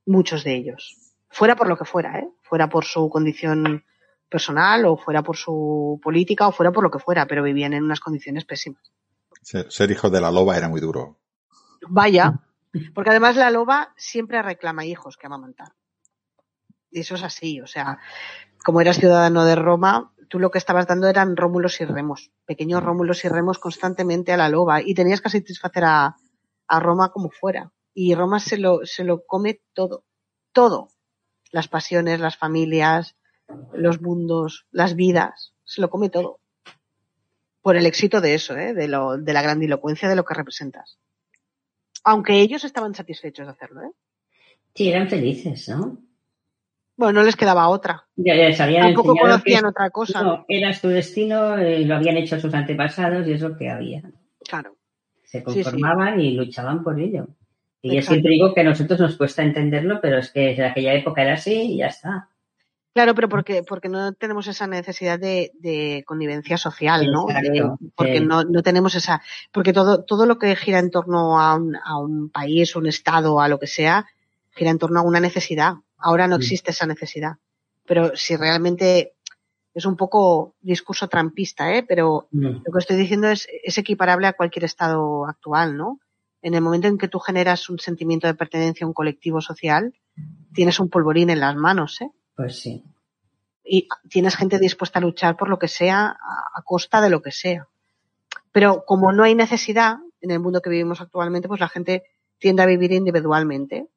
Muchos de ellos. Fuera por lo que fuera, ¿eh? Fuera por su condición personal o fuera por su política o fuera por lo que fuera, pero vivían en unas condiciones pésimas. Ser, hijo de la loba era muy duro. Vaya, porque además la loba siempre reclama hijos que amamantar. Y eso es así, o sea, como eras ciudadano de Roma, tú lo que estabas dando eran rómulos y remos, pequeños rómulos y remos constantemente a la loba y tenías que satisfacer a, a Roma como fuera. Y Roma se lo, se lo come todo, todo. Las pasiones, las familias, los mundos, las vidas, se lo come todo por el éxito de eso, ¿eh? de, lo, de la grandilocuencia de lo que representas. Aunque ellos estaban satisfechos de hacerlo. ¿eh? Sí, eran felices, ¿no? Bueno, no les quedaba otra. Ya, Tampoco conocían otra cosa. No, era su destino, eh, lo habían hecho sus antepasados y es lo que había. Claro. Se conformaban y luchaban por ello. Y yo siempre digo que a nosotros nos cuesta entenderlo, pero es que en aquella época era así y ya está. Claro, pero porque, porque no tenemos esa necesidad de, convivencia social, ¿no? porque no, no, tenemos esa, porque todo, todo lo que gira en torno a un, a un país, un estado, a lo que sea, gira en torno a una necesidad. Ahora no existe esa necesidad. Pero si realmente es un poco discurso trampista, ¿eh? Pero lo que estoy diciendo es, es equiparable a cualquier estado actual, ¿no? En el momento en que tú generas un sentimiento de pertenencia a un colectivo social, tienes un polvorín en las manos, ¿eh? Pues sí. Y tienes gente dispuesta a luchar por lo que sea, a, costa de lo que sea. Pero como no hay necesidad en el mundo que vivimos actualmente, pues la gente tiende a vivir individualmente,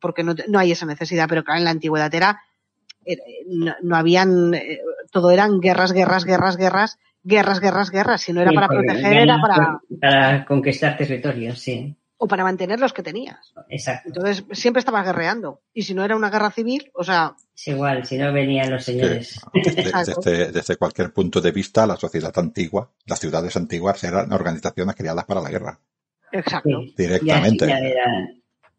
porque no, no hay esa necesidad. Pero claro, en la antigüedad era, no, habían, eh, todo eran guerras, guerras, guerras, guerras, guerras, guerras, guerras. Si no era para proteger, era para... Para conquistar territorios, sí o para mantener los que tenías. Exacto. Entonces siempre estabas guerreando. Y si no era una guerra civil, o sea. Es igual, si no venían los señores. desde, cualquier punto de vista, la sociedad antigua, las ciudades antiguas eran organizaciones creadas para la guerra. Exacto. Directamente.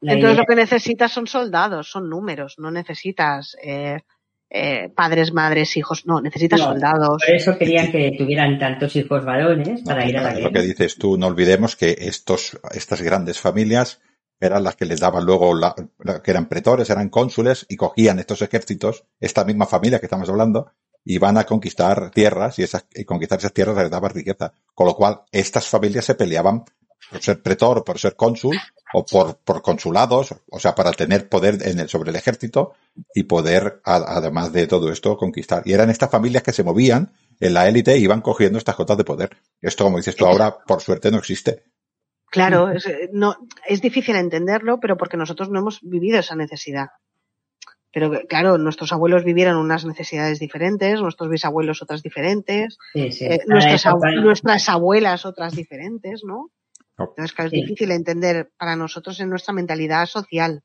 Entonces lo que necesitas son soldados, son números, no necesitas eh, eh, padres, madres, hijos, no, necesitas soldados. Por eso querían que tuvieran tantos hijos varones para ir a la guerra. Lo que dices tú, no olvidemos que estos, estas grandes familias eran las que les daban luego, la, que eran pretores, eran cónsules y cogían estos ejércitos, esta misma familia que estamos hablando, y van a conquistar tierras y, esas, y conquistar esas tierras les daba riqueza. Con lo cual, estas familias se peleaban por ser pretor, por ser cónsul, o por, por consulados, o sea, para tener poder en el, sobre el ejército y poder, además de todo esto, conquistar. Y eran estas familias que se movían en la élite e iban cogiendo estas cotas de poder. Esto, como dices tú ahora, por suerte no existe. Claro, es, no, es difícil entenderlo, pero porque nosotros no hemos vivido esa necesidad. Pero claro, nuestros abuelos vivieron unas necesidades diferentes, nuestros bisabuelos otras diferentes, eh, nuestras, nuestras abuelas otras diferentes, ¿no? Entonces, es difícil entender para nosotros en nuestra mentalidad social.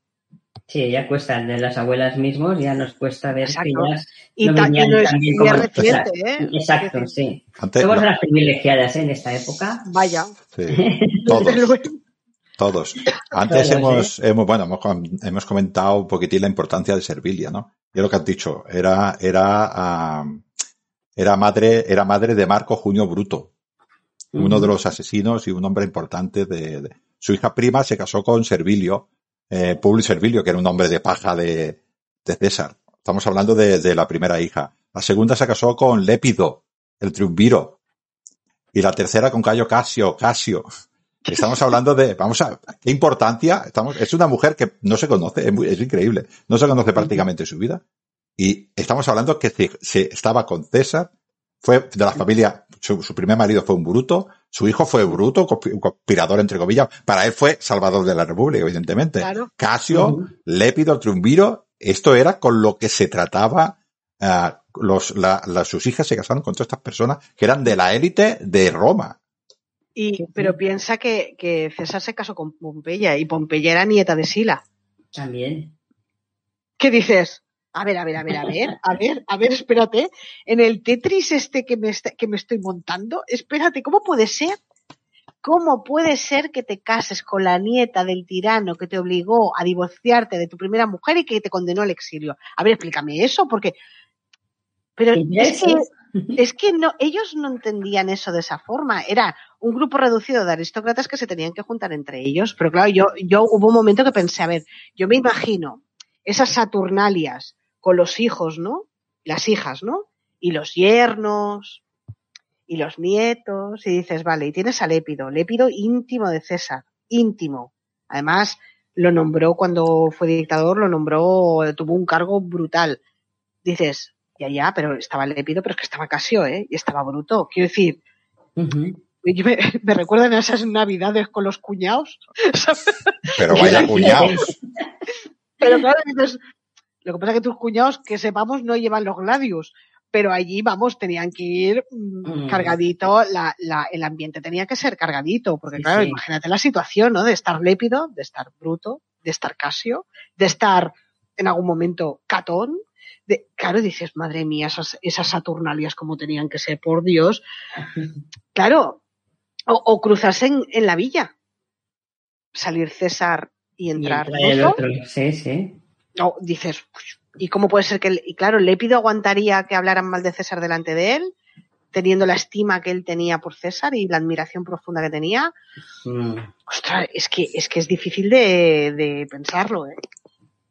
Sí, ya cuesta, de las abuelas mismos ya nos cuesta ver que ellas y no venían es, como... reciente, ¿eh? Exacto, sí. Somos las privilegiadas ¿eh? en esta época. Vaya. Sí. Todos. Todos. Antes hemos, hemos, bueno, hemos, hemos, comentado un poquitín la importancia de Servilia, ¿no? Y lo que has dicho, era, era, era madre, era madre de Marco Junio Bruto, uno de los asesinos y un hombre importante de, su hija prima se casó con Servilio, eh, Publio Servilio, que era un hombre de paja de, de César. Estamos hablando de, de, la primera hija. La segunda se casó con Lépido, el triunviro. Y la tercera con Cayo Casio, Casio. Estamos hablando de, vamos a, qué importancia, estamos, es una mujer que no se conoce, es, increíble, no se conoce prácticamente su vida. Y estamos hablando que se, estaba con César, fue de la familia, su, primer marido fue un bruto, su hijo fue bruto, conspirador entre comillas, para él fue salvador de la república, evidentemente. Casio, Lépido, Triunviro, esto era con lo que se trataba, uh, los, la, sus hijas se casaron con todas estas personas que eran de la élite de Roma. Y, pero piensa que, que César se casó con Pompeya y Pompeya era nieta de Sila. También. ¿Qué dices? A ver, a ver, a ver, a ver, a ver, a ver, espérate. En el Tetris este que me, que me estoy montando, espérate, ¿cómo puede ser? ¿Cómo puede ser que te cases con la nieta del tirano que te obligó a divorciarte de tu primera mujer y que te condenó al exilio? A ver, explícame eso, porque. Pero es que es que no, ellos no entendían eso de esa forma. Era un grupo reducido de aristócratas que se tenían que juntar entre ellos. Pero claro, yo, yo hubo un momento que pensé, a ver, yo me imagino esas Saturnalias con los hijos, ¿no? Las hijas, ¿no? Y los yernos y los nietos. Y dices, vale, y tienes a Lépido, Lépido íntimo de César, íntimo. Además, lo nombró cuando fue dictador, lo nombró, tuvo un cargo brutal. Dices, ya, ya, pero estaba Lépido, pero es que estaba Casio, ¿eh? Y estaba Bruto. Quiero decir, me, recuerdan a esas navidades con los cuñados. Pero vaya cuñados. pero claro, dices, lo que pasa es que tus cuñados, que sepamos, no llevan los gladios. Pero allí, vamos, tenían que ir mm, mm. cargadito, la, la, el ambiente tenía que ser cargadito, porque claro, imagínate la situación, ¿no? De estar lépido, de estar bruto, de estar casio, de estar en algún momento catón, de, claro, dices, madre mía, esas, esas Saturnalias como tenían que ser, por Dios. Claro, o, cruzarse en, la villa. Salir César y entrar. Y otro. Sí, sí. No, dices, ¿y cómo puede ser que, y claro, Lépido aguantaría que hablaran mal de César delante de él? teniendo la estima que él tenía por César y la admiración profunda que tenía. Mm. Ostras, es que, es que es difícil de, de pensarlo, ¿eh?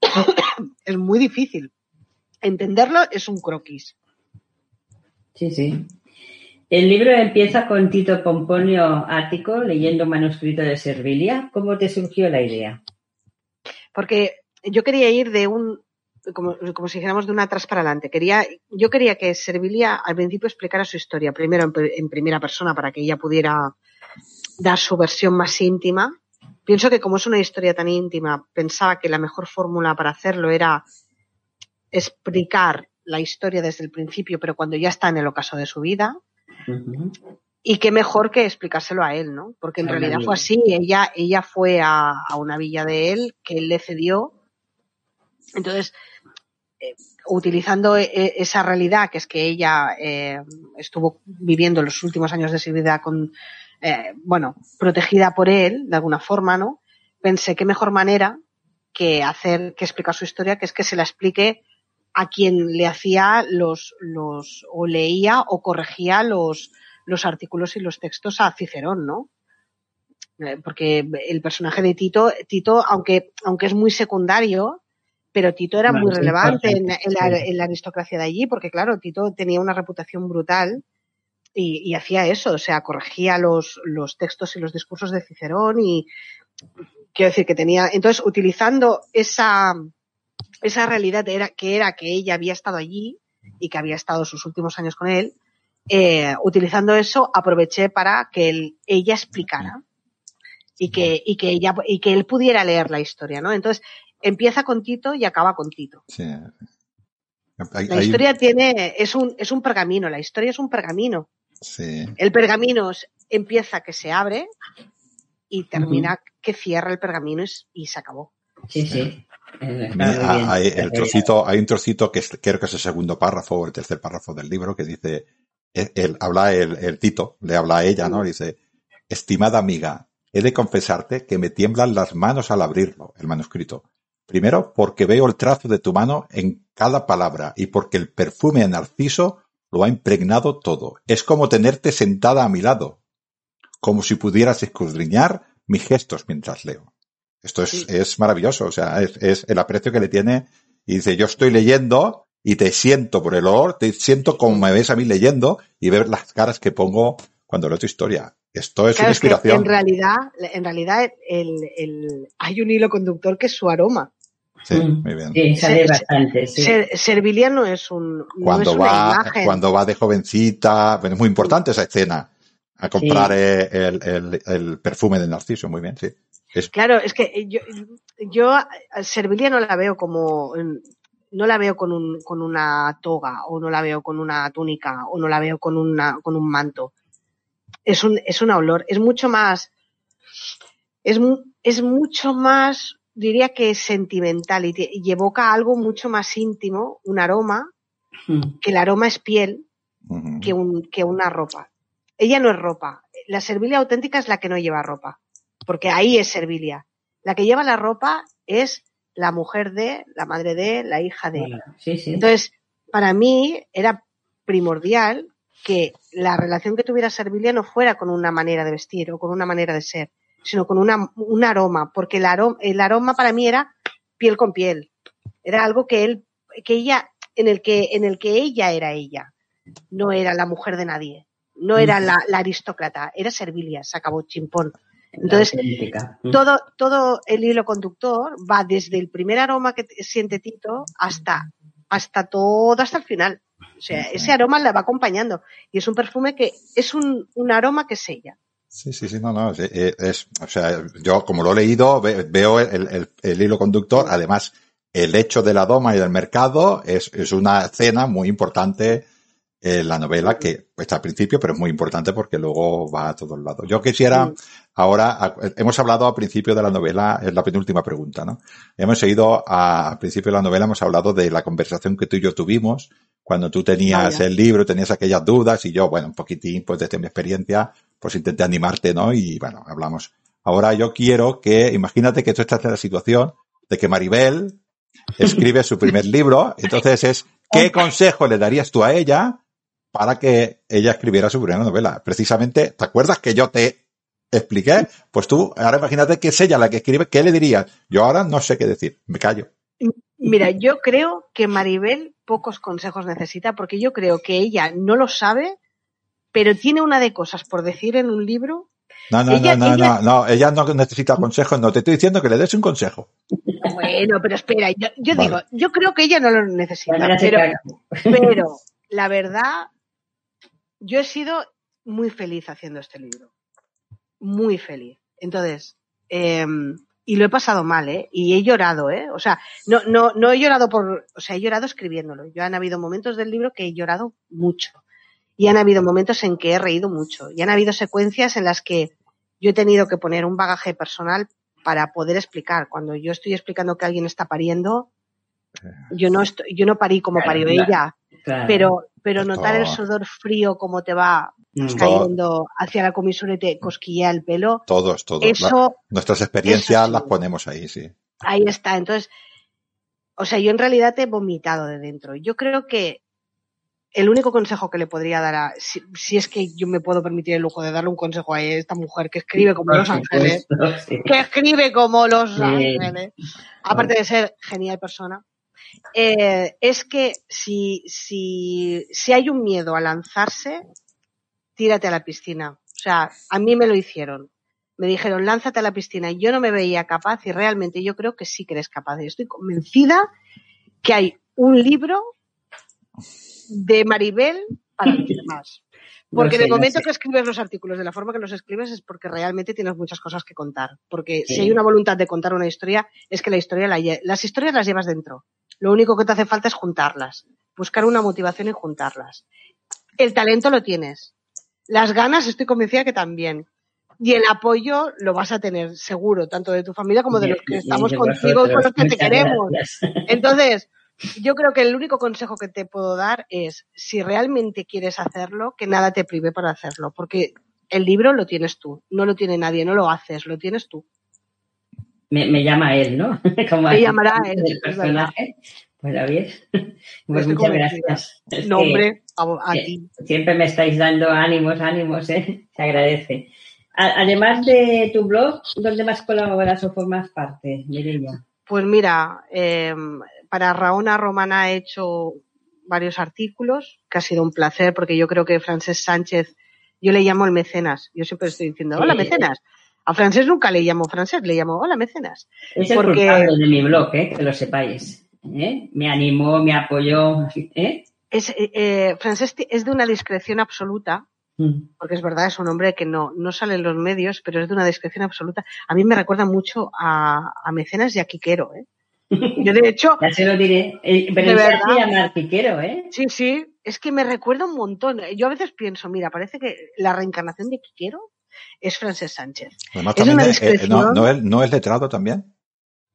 es muy difícil entenderlo es un croquis. Sí, sí. El libro empieza con Tito Pomponio Ático leyendo manuscrito de Servilia. ¿Cómo te surgió la idea? Porque yo quería ir de un, como, si dijéramos de una atrás para adelante. Quería, yo quería que Servilia al principio explicara su historia, primero en, en primera persona para que ella pudiera dar su versión más íntima. Pienso que como es una historia tan íntima, pensaba que la mejor fórmula para hacerlo era explicar la historia desde el principio, pero cuando ya está en el ocaso de su vida. Y qué mejor que explicárselo a él, ¿no? Porque en realidad fue así. Ella, ella fue a, una villa de él que él le cedió. Entonces, eh, utilizando e, e, esa realidad, que es que ella eh, estuvo viviendo los últimos años de su vida con, eh, bueno, protegida por él, de alguna forma, ¿no? Pensé qué mejor manera que hacer, que explicar su historia, que es que se la explique a quien le hacía los, los, o leía o corregía los, los artículos y los textos a Cicerón, ¿no? Eh, porque el personaje de Tito, Tito, aunque, aunque es muy secundario, pero Tito era muy relevante en, la, aristocracia de allí, porque claro, Tito tenía una reputación brutal y, y hacía eso, o sea, corregía los, los textos y los discursos de Cicerón y quiero decir que tenía, entonces utilizando esa, esa realidad era que era que ella había estado allí y que había estado sus últimos años con él, eh, utilizando eso aproveché para que él, ella explicara y que, y que ella, y que él pudiera leer la historia, ¿no? Entonces, empieza con Tito y acaba con Tito. la historia tiene, es un, es un pergamino, la historia es un pergamino. El pergamino empieza que se abre y termina que cierra el pergamino y se acabó. Sí, sí. Hay, el trocito, hay un trocito que creo que es el segundo párrafo o el tercer párrafo del libro que dice, él, habla el, Tito, le habla a ella, ¿no? Dice, estimada amiga, he de confesarte que me tiemblan las manos al abrirlo, el manuscrito. Primero, porque veo el trazo de tu mano en cada palabra y porque el perfume de narciso lo ha impregnado todo. Es como tenerte sentada a mi lado, como si pudieras escudriñar mis gestos mientras leo. Esto es, es maravilloso, o sea, es, es, el aprecio que le tiene. Y dice, yo estoy leyendo y te siento por el olor, te siento como me ves a mí leyendo y ver las caras que pongo cuando leo tu historia. Esto es una inspiración. en realidad, en realidad el, el, hay un hilo conductor que es su aroma. Sí, mm. muy bien. Sí, sale bastante. Sí. Servilia no es un. cuando, va, cuando va de jovencita, es muy importante esa escena, a comprar el, el, el, perfume de Narciso, muy bien, sí. Claro, es que yo, yo Servilia no la veo como. No la veo con, un, con una toga, o no la veo con una túnica, o no la veo con, una, con un manto. Es un, es un olor, es mucho más. Es, es mucho más diría que es sentimental y, evoca algo mucho más íntimo, un aroma, hmm. que el aroma es piel, que, un, que una ropa. Ella no es ropa. La servilia auténtica es la que no lleva ropa, porque ahí es servilia. La que lleva la ropa es la mujer de, la madre de, la hija de. Entonces, para mí era primordial que la relación que tuviera Servilia no fuera con una manera de vestir o con una manera de ser, sino con una, un aroma, porque el aroma, el aroma para mí era piel con piel. Era algo que él, que ella, en el que, en el que ella era ella. No era la mujer de nadie. No era la, aristócrata. Era Servilia, se acabó chimpón. Entonces, todo, todo el hilo conductor va desde el primer aroma que siente Tito hasta, hasta todo, hasta el final. O sea, ese aroma la va acompañando. Y es un perfume que es un, un aroma que es ella. Sí, sí, sí, no, no, eh, es, o sea, yo como lo he leído, veo el, el, hilo conductor, además, el hecho de la doma y del mercado es, es una escena muy importante en la novela que está al principio, pero es muy importante porque luego va a todos lados. Yo quisiera, ahora, hemos hablado al principio de la novela, es la penúltima pregunta, ¿no? Hemos ido al principio de la novela, hemos hablado de la conversación que tú y yo tuvimos cuando tú tenías el libro, tenías aquellas dudas y yo, bueno, un poquitín, pues desde mi experiencia, pues intenté animarte, ¿no? Y bueno, hablamos. Ahora yo quiero que, imagínate que tú estás en la situación de que Maribel escribe su primer libro, entonces es, ¿qué consejo le darías tú a ella para que ella escribiera su primera novela? Precisamente, ¿te acuerdas que yo te expliqué? Pues tú, ahora imagínate que es ella la que escribe, ¿qué le dirías? Yo ahora no sé qué decir, me callo. Mira, yo creo que Maribel pocos consejos necesita porque yo creo que ella no lo sabe pero tiene una de cosas por decir en un libro. No, no, no, no, no, no, ella no necesita consejos, no, te estoy diciendo que le des un consejo. Bueno, pero espera, yo, digo, yo creo que ella no lo necesita, pero, pero la verdad, yo he sido muy feliz haciendo este libro, muy feliz. Entonces, eh, y lo he pasado mal, ¿eh? Y he llorado, ¿eh? O sea, no, no, no he llorado por, o sea, he llorado escribiéndolo. Yo han habido momentos del libro que he llorado mucho y han habido momentos en que he reído mucho y han habido secuencias en las que yo he tenido que poner un bagaje personal para poder explicar. Cuando yo estoy explicando que alguien está pariendo, yo no estoy, yo no parí como parió ella, pero, pero notar el sudor frío como te va mm. cayendo hacia la comisura y te cosquilla el pelo. Todos, todos. Eso, nuestras experiencias las ponemos ahí, sí. Ahí está. Entonces, o sea, yo en realidad te he vomitado de dentro. Yo creo que el único consejo que le podría dar a, si, es que yo me puedo permitir el lujo de darle un consejo a esta mujer que escribe como Los Ángeles, que escribe como Los Ángeles, aparte de ser genial persona, eh, es que si, si, si hay un miedo a lanzarse, tírate a la piscina. O sea, a mí me lo hicieron. Me dijeron, lánzate a la piscina. Y yo no me veía capaz y realmente yo creo que sí que eres capaz. Y estoy convencida que hay un libro de Maribel para los demás. Porque en el momento que escribes los artículos de la forma que los escribes es porque realmente tienes muchas cosas que contar. Porque si hay una voluntad de contar una historia, es que la historia las historias las llevas dentro. Lo único que te hace falta es juntarlas. Buscar una motivación y juntarlas. El talento lo tienes. Las ganas estoy convencida que también. Y el apoyo lo vas a tener seguro, tanto de tu familia como de los que estamos contigo y con los que te queremos. Entonces, yo creo que el único consejo que te puedo dar es, si realmente quieres hacerlo, que nada te prive para hacerlo, porque el libro lo tienes tú, no lo tiene nadie, no lo haces, lo tienes tú. Me, llama él, ¿no? Como me llamará él. El personaje. Pues bien. Pues muchas gracias. No, hombre, a, ti. Siempre me estáis dando ánimos, ánimos, ¿eh? Se agradece. además de tu blog, ¿dónde más colaboras o formas parte, Mireia? Pues mira, eh, para Raona Romana he hecho varios artículos, que ha sido un placer, porque yo creo que Francés Sánchez, yo le llamo el mecenas. Yo siempre estoy diciendo, hola mecenas. A Francés nunca le llamo Francés, le llamo hola mecenas. Es el porque... de mi blog, ¿eh? que lo sepáis. ¿eh? Me animó, me apoyó. ¿eh? Es, eh, eh, Francés es de una discreción absoluta, mm. porque es verdad, es un hombre que no, no sale en los medios, pero es de una discreción absoluta. A mí me recuerda mucho a, a Mecenas y a Quiquero, ¿eh? Yo, de hecho. ya se lo diré. Eh, pero de verdad, se llama Quiquero, ¿eh? Sí, sí. Es que me recuerda un montón. Yo a veces pienso, mira, parece que la reencarnación de Quiquero es Francés Sánchez. Además, es una discreción... no, no, es, ¿No es letrado también?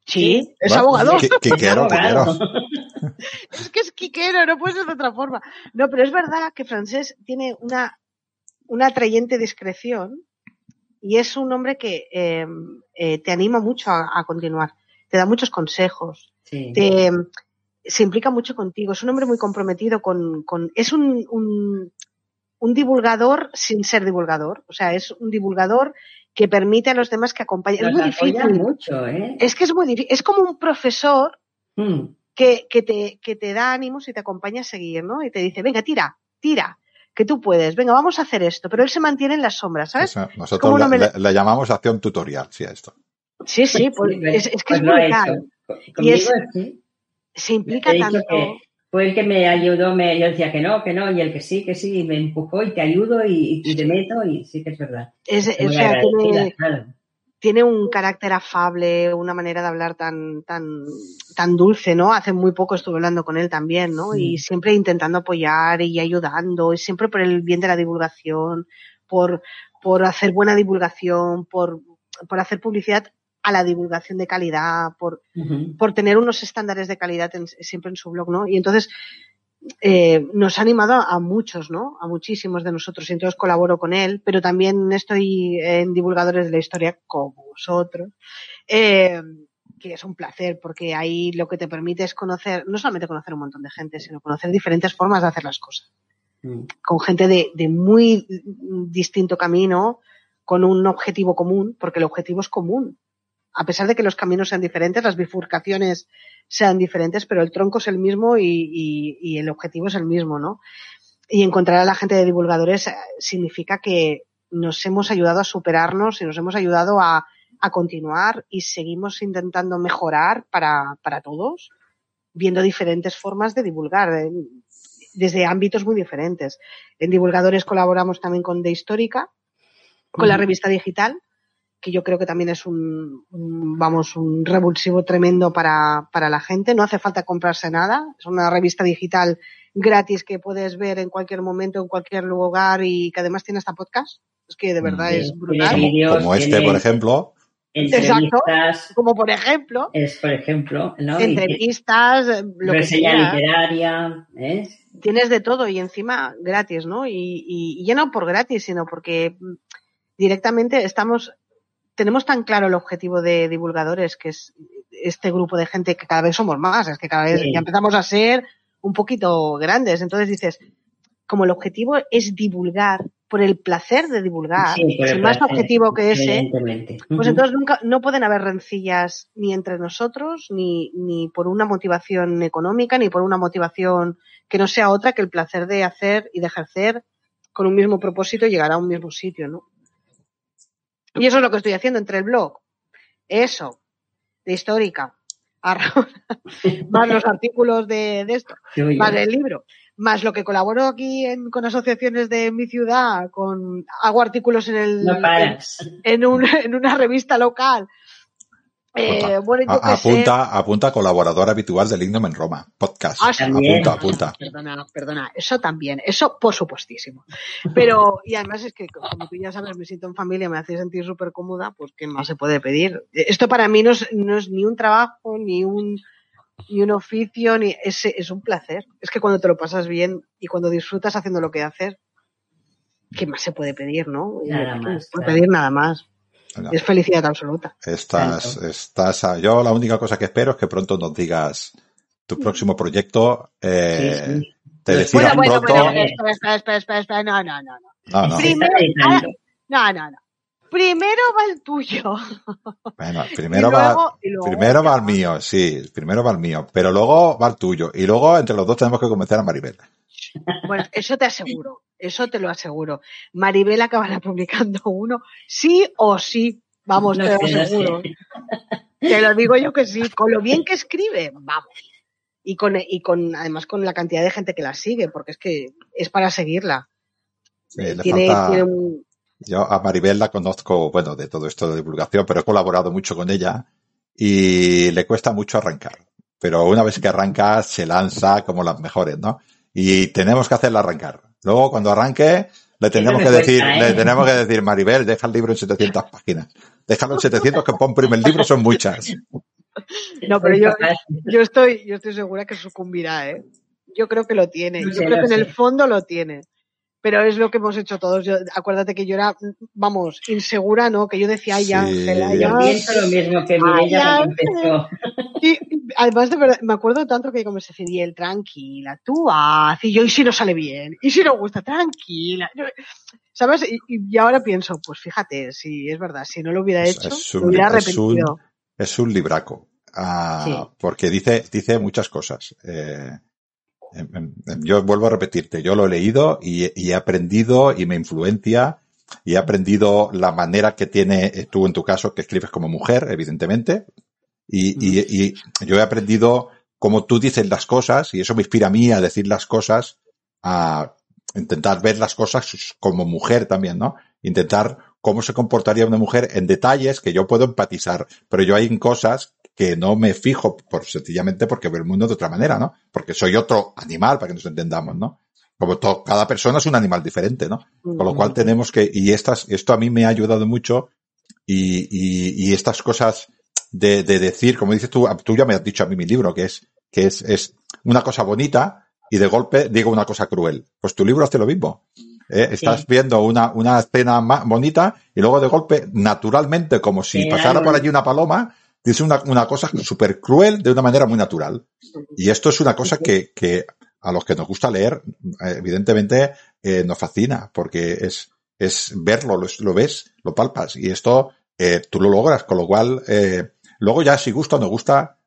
Sí, es abogado. Quiquero, Quiquero. es que es Quiquero, no puede ser de otra forma. No, pero es verdad que Francés tiene una, una atrayente discreción y es un hombre que eh, eh, te anima mucho a, a continuar te da muchos consejos, sí. te, se implica mucho contigo, es un hombre muy comprometido con, con es un, un, un, divulgador sin ser divulgador, o sea, es un divulgador que permite a los demás que acompañen. es muy difícil. Mucho, ¿eh? Es que es muy difícil, es como un profesor mm. que, que, te, que te da ánimos y te acompaña a seguir, ¿no? Y te dice, venga, tira, tira, que tú puedes, venga, vamos a hacer esto, pero él se mantiene en las sombras, ¿sabes? Nosotros le, me... le, llamamos acción tutorial, sí, a esto. Sí, sí, pues, es, es, que pues es brutal. Y es, sí. se implica tanto. Fue el que me ayudó, me, yo decía que no, que no, y el que sí, que sí, me empujó y te ayudo y, y te meto y sí que es verdad. Es, o sea, tiene, claro. tiene, un carácter afable, una manera de hablar tan, tan, tan dulce, ¿no? Hace muy poco estuve hablando con él también, ¿no? Sí. Y siempre intentando apoyar y ayudando, y siempre por el bien de la divulgación, por, por hacer buena divulgación, por, por hacer publicidad a la divulgación de calidad, por, uh -huh. por tener unos estándares de calidad en, siempre en su blog, ¿no? Y entonces eh, nos ha animado a, muchos, ¿no? A muchísimos de nosotros. Y entonces colaboro con él, pero también estoy en divulgadores de la historia como vosotros. Eh, que es un placer porque ahí lo que te permite es conocer, no solamente conocer un montón de gente, sino conocer diferentes formas de hacer las cosas. Mm. Con gente de, de muy distinto camino, con un objetivo común, porque el objetivo es común a pesar de que los caminos sean diferentes, las bifurcaciones sean diferentes, pero el tronco es el mismo y, y, y el objetivo es el mismo, ¿no? Y encontrar a la gente de divulgadores eh, significa que nos hemos ayudado a superarnos y nos hemos ayudado a, a continuar y seguimos intentando mejorar para, para todos, viendo diferentes formas de divulgar, desde ámbitos muy diferentes. En divulgadores colaboramos también con De Histórica, con uh -huh. la revista digital, que yo creo que también es un, un, vamos, un revulsivo tremendo para, para la gente. No hace falta comprarse nada. Es una revista digital gratis que puedes ver en cualquier momento, en cualquier lugar y que además tiene hasta podcast. Es que de verdad sí, es brutal. Como este, tiene... por ejemplo. Exacto, como por ejemplo. Es, por ejemplo, ¿no? Entrevistas, lo reseña que literaria, ¿eh? Tienes de todo y encima gratis, ¿no? Y, y, y ya no por gratis, sino porque directamente estamos tenemos tan claro el objetivo de divulgadores, que es este grupo de gente que cada vez somos más, es que cada vez sí. ya empezamos a ser un poquito grandes. Entonces dices, como el objetivo es divulgar por el placer de divulgar, sí, sin más objetivo que ese, pues entonces nunca, no pueden haber rencillas ni entre nosotros, ni, ni por una motivación económica, ni por una motivación que no sea otra que el placer de hacer y de ejercer con un mismo propósito y llegar a un mismo sitio, ¿no? Y eso es lo que estoy haciendo entre el blog, eso, de histórica, más los artículos de, de esto, más el libro, más lo que colaboro aquí en, con asociaciones de mi ciudad, con hago artículos en el no en, en, un, en, una revista local, eh, bueno, yo a, apunta, sé. apunta colaborador habitual del Ignom en Roma, podcast. Ah, apunta, apunta. Perdona, perdona, eso también, eso por supuestísimo. Pero, y además es que, como tú ya sabes, me siento en familia, me hace sentir súper cómoda, pues ¿qué más se puede pedir? Esto para mí no es, no es ni un trabajo, ni un, ni un oficio, ni es, es un placer. Es que cuando te lo pasas bien y cuando disfrutas haciendo lo que haces, ¿qué más se puede pedir, no? Nada más. No puede pedir nada más. Es felicidad absoluta. Estás, estás, yo la única cosa que espero es que pronto nos digas tu próximo proyecto. Eh, sí, sí. Te decidas bueno, bueno, pronto. Bueno, espera, espera, espera, espera, no, no, no. no. no, no. Primero, no, no, no. Primero va el tuyo. Bueno, primero, va, primero va el mío, sí, primero va el mío, pero luego va el tuyo. Y luego entre los dos tenemos que convencer a Maribel. Bueno, eso te aseguro, eso te lo aseguro. Maribel acabará publicando uno, sí o sí. Vamos, te lo aseguro. Te lo digo yo que sí, con lo bien que escribe, vamos. Y con, y con, además con la cantidad de gente que la sigue, porque es que es para seguirla. tiene, tiene un, yo a Maribel la conozco, bueno, de todo esto de divulgación, pero he colaborado mucho con ella y le cuesta mucho arrancar. Pero una vez que arranca, se lanza como las mejores, ¿no? Y tenemos que hacerla arrancar. Luego, cuando arranque, le tenemos que decir, le ¿eh? tenemos que decir, Maribel, deja el libro en 700 páginas. Déjalo en 700 que pon primer libro, son muchas. No, pero yo, yo estoy, yo estoy segura que sucumbirá, ¿eh? Yo creo que lo tiene. Yo creo que en el fondo lo tiene pero es lo que hemos hecho todos. Yo, acuérdate que yo era, vamos, insegura, ¿no? Que yo decía, ay, Ángela, sí. Yo pienso lo mismo que Mireia empezó. Y, además, de verdad, me acuerdo tanto que como se decía, el tranquila, tú haz, y yo, y si no sale bien, y si no gusta, tranquila. ¿Sabes? Y, ahora pienso, pues fíjate, si es verdad, si no lo hubiera hecho, lo hubiera arrepentido. Es un, libraco. Ah, porque dice, dice muchas cosas. Eh, Em, em, em, yo vuelvo a repetirte, yo lo he leído y, he aprendido y me influencia y he aprendido la manera que tiene eh, tú en tu caso, que escribes como mujer, evidentemente, y, y, yo he aprendido cómo tú dices las cosas y eso me inspira a mí a decir las cosas, a intentar ver las cosas como mujer también, ¿no? Intentar cómo se comportaría una mujer en detalles que yo puedo empatizar, pero yo hay en cosas que no me fijo por sencillamente porque veo el mundo de otra manera, ¿no? Porque soy otro animal, para que nos entendamos, ¿no? Como todo, cada persona es un animal diferente, ¿no? Con lo cual tenemos que, y estas, esto a mí me ha ayudado mucho y, y, y estas cosas de, de, decir, como dices tú, tú ya me has dicho a mí mi libro, que es, que es, es una cosa bonita y de golpe digo una cosa cruel. Pues tu libro hace lo mismo. ¿eh? Estás viendo una, una escena más bonita y luego de golpe, naturalmente, como si pasara por allí una paloma, dice una, una cosa súper cruel de una manera muy natural. Y esto es una cosa que, que a los que nos gusta leer, evidentemente, eh, nos fascina, porque es, es verlo, lo, lo ves, lo palpas, y esto eh, tú lo logras, con lo cual, eh, luego ya si gusta o no gusta,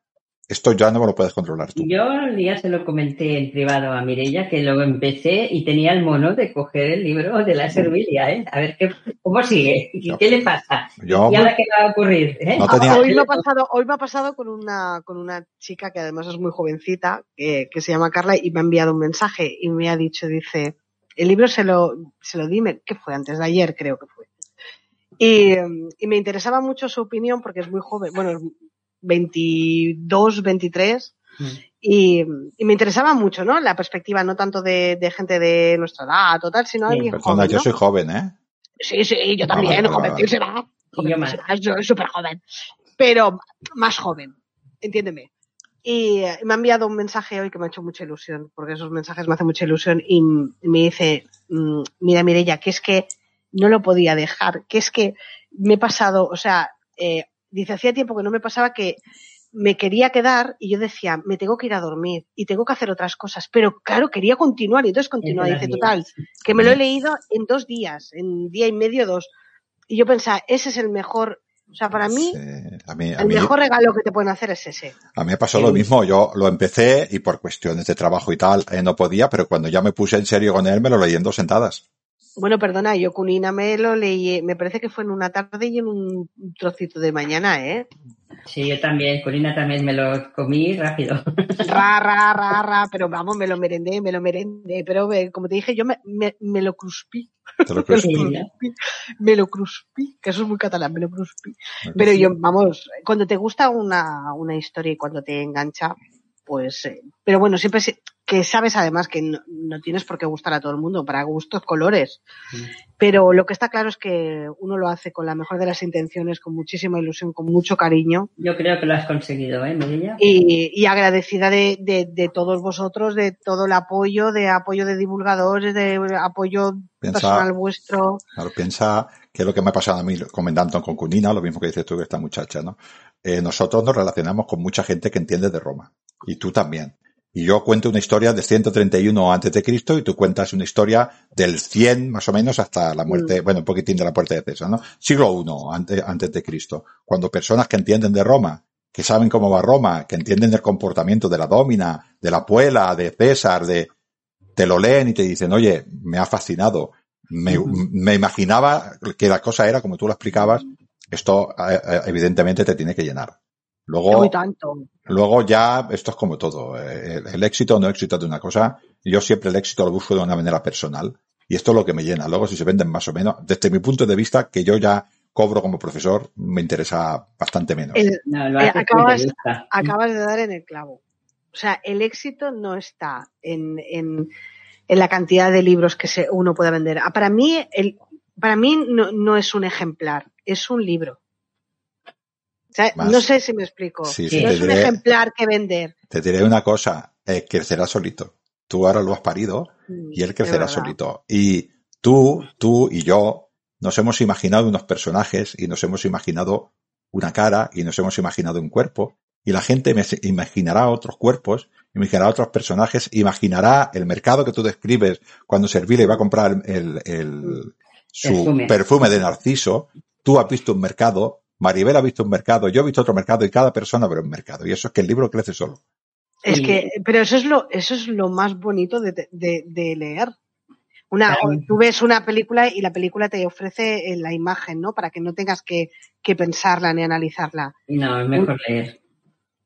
esto ya no me lo puedes controlar tú. Yo ya se lo comenté en privado a Mirella que luego empecé y tenía el mono de coger el libro de la Servilia, ¿eh? A ver qué, cómo sigue, y qué le pasa. Yo, ¿Y ahora qué va a ocurrir? ¿eh? hoy, me ha pasado, hoy me ha pasado con una, con una chica que además es muy jovencita, que, que se llama Carla, y me ha enviado un mensaje y me ha dicho, dice, el libro se lo, se lo dime, ¿qué fue? Antes de ayer creo que fue. Y, y, me interesaba mucho su opinión porque es muy joven, bueno, 22, 23. Mm. Y, y, me interesaba mucho, ¿no? La perspectiva no tanto de, de gente de nuestra edad total, sino de mi joven. Yo soy joven, ¿eh? Sí, sí, yo también, joven, Yo soy súper joven. Pero más joven, entiéndeme. Y me ha enviado un mensaje hoy que me ha hecho mucha ilusión, porque esos mensajes me hacen mucha ilusión y me dice, mm, mira Mirella, que es que no lo podía dejar, que es que me he pasado, o sea, eh, dice, hacía tiempo que no me pasaba que me quería quedar y yo decía, me tengo que ir a dormir y tengo que hacer otras cosas, pero claro, quería continuar y entonces continúa. Dice, total, que me lo he leído en dos días, en día y medio, dos. Y yo pensaba, ese es el mejor, o sea, para mí, el mejor regalo que te pueden hacer es ese. A mí me pasó lo mismo, yo lo empecé y por cuestiones de trabajo y tal, eh, no podía, pero cuando ya me puse en serio con él, me lo leí en dos sentadas. Bueno, perdona, yo Cunina me lo leí, me parece que fue en una tarde y en un trocito de mañana, ¿eh? Sí, yo también, Cunina también me lo comí rápido. Ra, ra, ra, ra, pero vamos, me lo merendé, me lo merendé, pero eh, como te dije, yo me, me, me lo cruspí. ¿Te lo cruspí? me lo cruspí, que eso es muy catalán, me lo cruspí. Pero yo, vamos, cuando te gusta una, una historia y cuando te engancha, pues, eh, pero bueno, siempre que sabes además que no, tienes por qué gustar a todo el mundo, para gustos colores. Mm. Pero lo que está claro es que uno lo hace con la mejor de las intenciones, con muchísima ilusión, con mucho cariño. Yo creo que lo has conseguido, ¿eh, Y, y agradecida de, de, de, todos vosotros, de todo el apoyo, de apoyo de divulgadores, de apoyo personal vuestro. Claro, piensa que es lo que me ha pasado a mí comentando con Cunina, lo mismo que dices tú que esta muchacha, ¿no? Eh, nosotros nos relacionamos con mucha gente que entiende de Roma. Y tú también. Y yo cuento una historia de 131 antes de Cristo y tú cuentas una historia del 100 más o menos hasta la muerte, bueno, un poquitín de la muerte de César, ¿no? Siglo I antes, antes de Cristo. Cuando personas que entienden de Roma, que saben cómo va Roma, que entienden el comportamiento de la Dómina, de la Puela, de César, de, te lo leen y te dicen, oye, me ha fascinado. Me, me imaginaba que la cosa era como tú lo explicabas. Esto eh, eh, evidentemente te tiene que llenar. Luego, luego ya esto es como todo. Eh, el, el, éxito o no éxito de una cosa. Yo siempre el éxito lo busco de una manera personal. Y esto es lo que me llena. Luego, si se venden más o menos, desde mi punto de vista, que yo ya cobro como profesor, me interesa bastante menos. El, no, eh, acabas, acabas, de dar en el clavo. O sea, el éxito no está en, en, en la cantidad de libros que se, uno puede vender. Ah, para mí, el, para mí no, no es un ejemplar, es un libro. O sea, no sé si me explico. Sí, sí, no es diré, un ejemplar que vender. Te diré una cosa, eh, crecerá solito. Tú ahora lo has parido y él crecerá solito. Y tú, tú y yo nos hemos imaginado unos personajes y nos hemos imaginado una cara y nos hemos imaginado un cuerpo. Y la gente imaginará otros cuerpos, imaginará otros personajes, imaginará el mercado que tú describes cuando Servile va a comprar el, el, su perfume. perfume de Narciso. Tú has visto un mercado Maribel ha visto un mercado, yo he visto otro mercado y cada persona ve un mercado. Y eso es que el libro crece solo. Es que, pero eso es lo, eso es lo más bonito de, de, de leer. Una, tú ves una película y la película te ofrece la imagen, ¿no? Para que no tengas que, que pensarla ni analizarla. No, es mejor leer.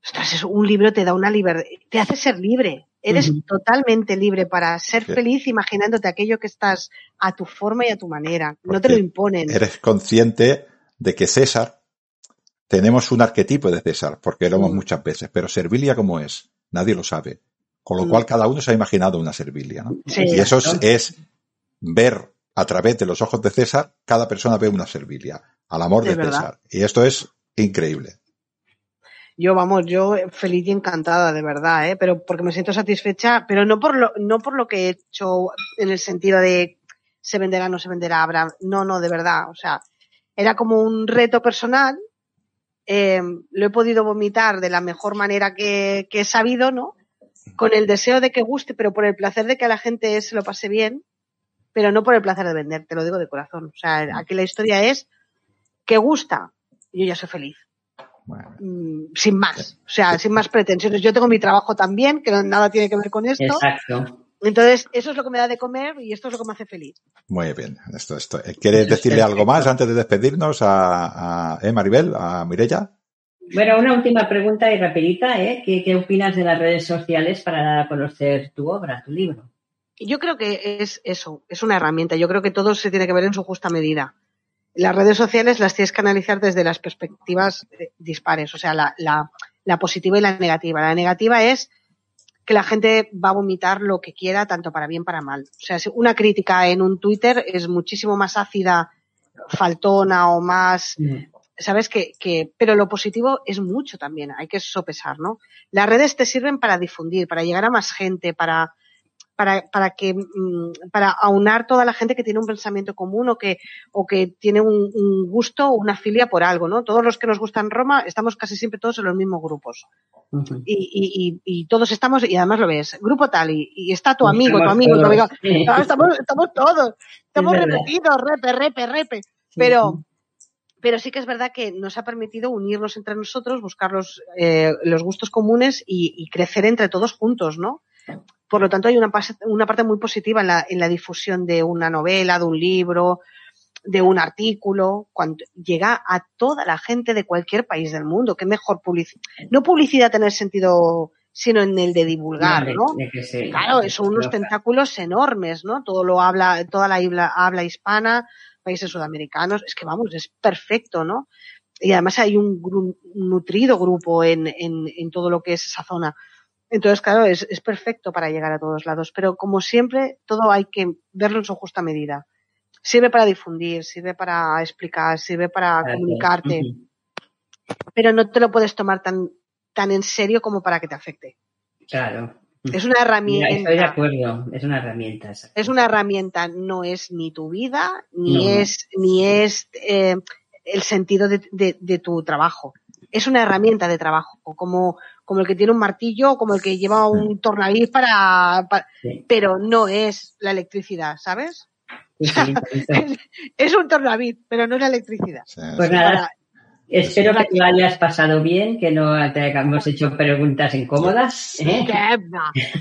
Ostras, un libro te da una libertad, te hace ser libre. Eres uh -huh. totalmente libre para ser sí. feliz imaginándote aquello que estás a tu forma y a tu manera. Porque no te lo imponen. Eres consciente de que César tenemos un arquetipo de César, porque lo vemos mm. muchas veces, pero Servilia como es, nadie lo sabe. Con lo mm. cual cada uno se ha imaginado una Servilia, ¿no? Sí, y eso es, es, ver a través de los ojos de César, cada persona ve una Servilia, al amor de, de César. Y esto es increíble. Yo, vamos, yo feliz y encantada, de verdad, ¿eh? pero porque me siento satisfecha, pero no por lo, no por lo que he hecho en el sentido de se venderá, no se venderá, habrá, no, no, de verdad, o sea, era como un reto personal eh, lo he podido vomitar de la mejor manera que, que, he sabido, ¿no? Con el deseo de que guste, pero por el placer de que a la gente se lo pase bien, pero no por el placer de vender, te lo digo de corazón. O sea, aquí la historia es que gusta, yo ya soy feliz. Bueno. Mm, sin más, o sea, sin más pretensiones. Yo tengo mi trabajo también, que nada tiene que ver con esto. Exacto. Entonces, eso es lo que me da de comer y esto es lo que me hace feliz. Muy bien. Esto, esto. ¿Quieres decirle algo más antes de despedirnos a, a eh, Maribel, a Mirella? Bueno, una última pregunta y rapidita, ¿eh? ¿Qué, ¿Qué, opinas de las redes sociales para dar a conocer tu obra, tu libro? Yo creo que es eso, es una herramienta. Yo creo que todo se tiene que ver en su justa medida. Las redes sociales las tienes que analizar desde las perspectivas dispares, o sea, la, la, la positiva y la negativa. La negativa es que la gente va a vomitar lo que quiera, tanto para bien para mal. O sea, una crítica en un Twitter es muchísimo más ácida, faltona o más, mm. sabes que, que, pero lo positivo es mucho también, hay que sopesar, ¿no? Las redes te sirven para difundir, para llegar a más gente, para, para, para que, mm, para aunar toda la gente que tiene un pensamiento común o que, o que tiene un, un gusto o una filia por algo, ¿no? Todos los que nos gustan Roma estamos casi siempre todos en los mismos grupos. Uh -huh. y, y, y, y, todos estamos, y además lo ves, grupo tal, y, está tu amigo, tu amigo, tu amigo. Sí. Estamos, estamos todos, estamos repetidos, repe, repe, repe. Sí, pero, pero sí que es verdad que nos ha permitido unirnos entre nosotros, buscar los, eh, los gustos comunes y, y, crecer entre todos juntos, ¿no? Por lo tanto, hay una, una parte muy positiva en la, en la difusión de una novela, de un libro, de un artículo, cuando llega a toda la gente de cualquier país del mundo. Qué mejor publicidad. No publicidad en el sentido, sino en el de divulgar, ¿no? Claro, son unos tentáculos enormes, ¿no? Todo lo habla, toda la habla, habla hispana, países sudamericanos. Es que vamos, es perfecto, ¿no? Y además hay un, gru un nutrido grupo en, en, en todo lo que es esa zona. Entonces, claro, es, es, perfecto para llegar a todos lados, pero como siempre, todo hay que verlo en su justa medida. Sirve para difundir, sirve para explicar, sirve para claro. comunicarte, uh -huh. pero no te lo puedes tomar tan, tan en serio como para que te afecte. Claro. Es una herramienta. Mira, estoy de acuerdo, es una herramienta. Es una herramienta, no es ni tu vida, ni no. es, ni es eh, el sentido de, de, de tu trabajo. Es una herramienta de trabajo, como, como el que tiene un martillo, como el que lleva un tornavís para, pero no es la electricidad, ¿sabes? es, un tornavís, pero no es la electricidad. Pues nada, Espero que te lo hayas pasado bien, que no te hayamos hecho preguntas incómodas. ¿eh?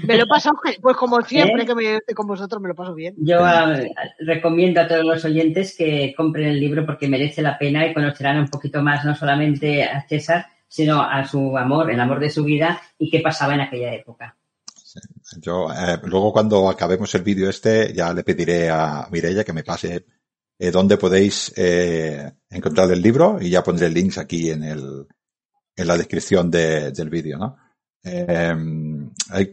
Me lo he pasado, pues como siempre ¿Eh? que me, con vosotros me lo paso bien. Yo ah, recomiendo a todos los oyentes que compren el libro porque merece la pena y conocerán un poquito más no solamente a César, sino a su amor, el amor de su vida y qué pasaba en aquella época. Yo eh, luego cuando acabemos el vídeo este ya le pediré a Mireia que me pase eh, dónde podéis eh, encontrar el libro y ya pondré links aquí en, el, en la descripción de, del vídeo, ¿no? Eh,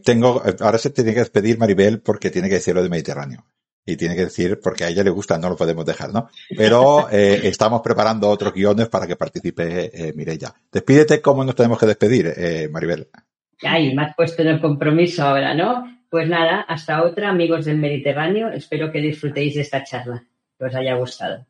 tengo, ahora se tiene que despedir Maribel porque tiene que decir lo de Mediterráneo. Y tiene que decir, porque a ella le gusta, no lo podemos dejar, ¿no? Pero eh, estamos preparando otros guiones para que participe eh, Mireya. Despídete cómo nos tenemos que despedir, eh, Maribel. Ay, me has puesto en el compromiso ahora, ¿no? Pues nada, hasta otra, amigos del Mediterráneo. Espero que disfrutéis de esta charla que os haya gustado.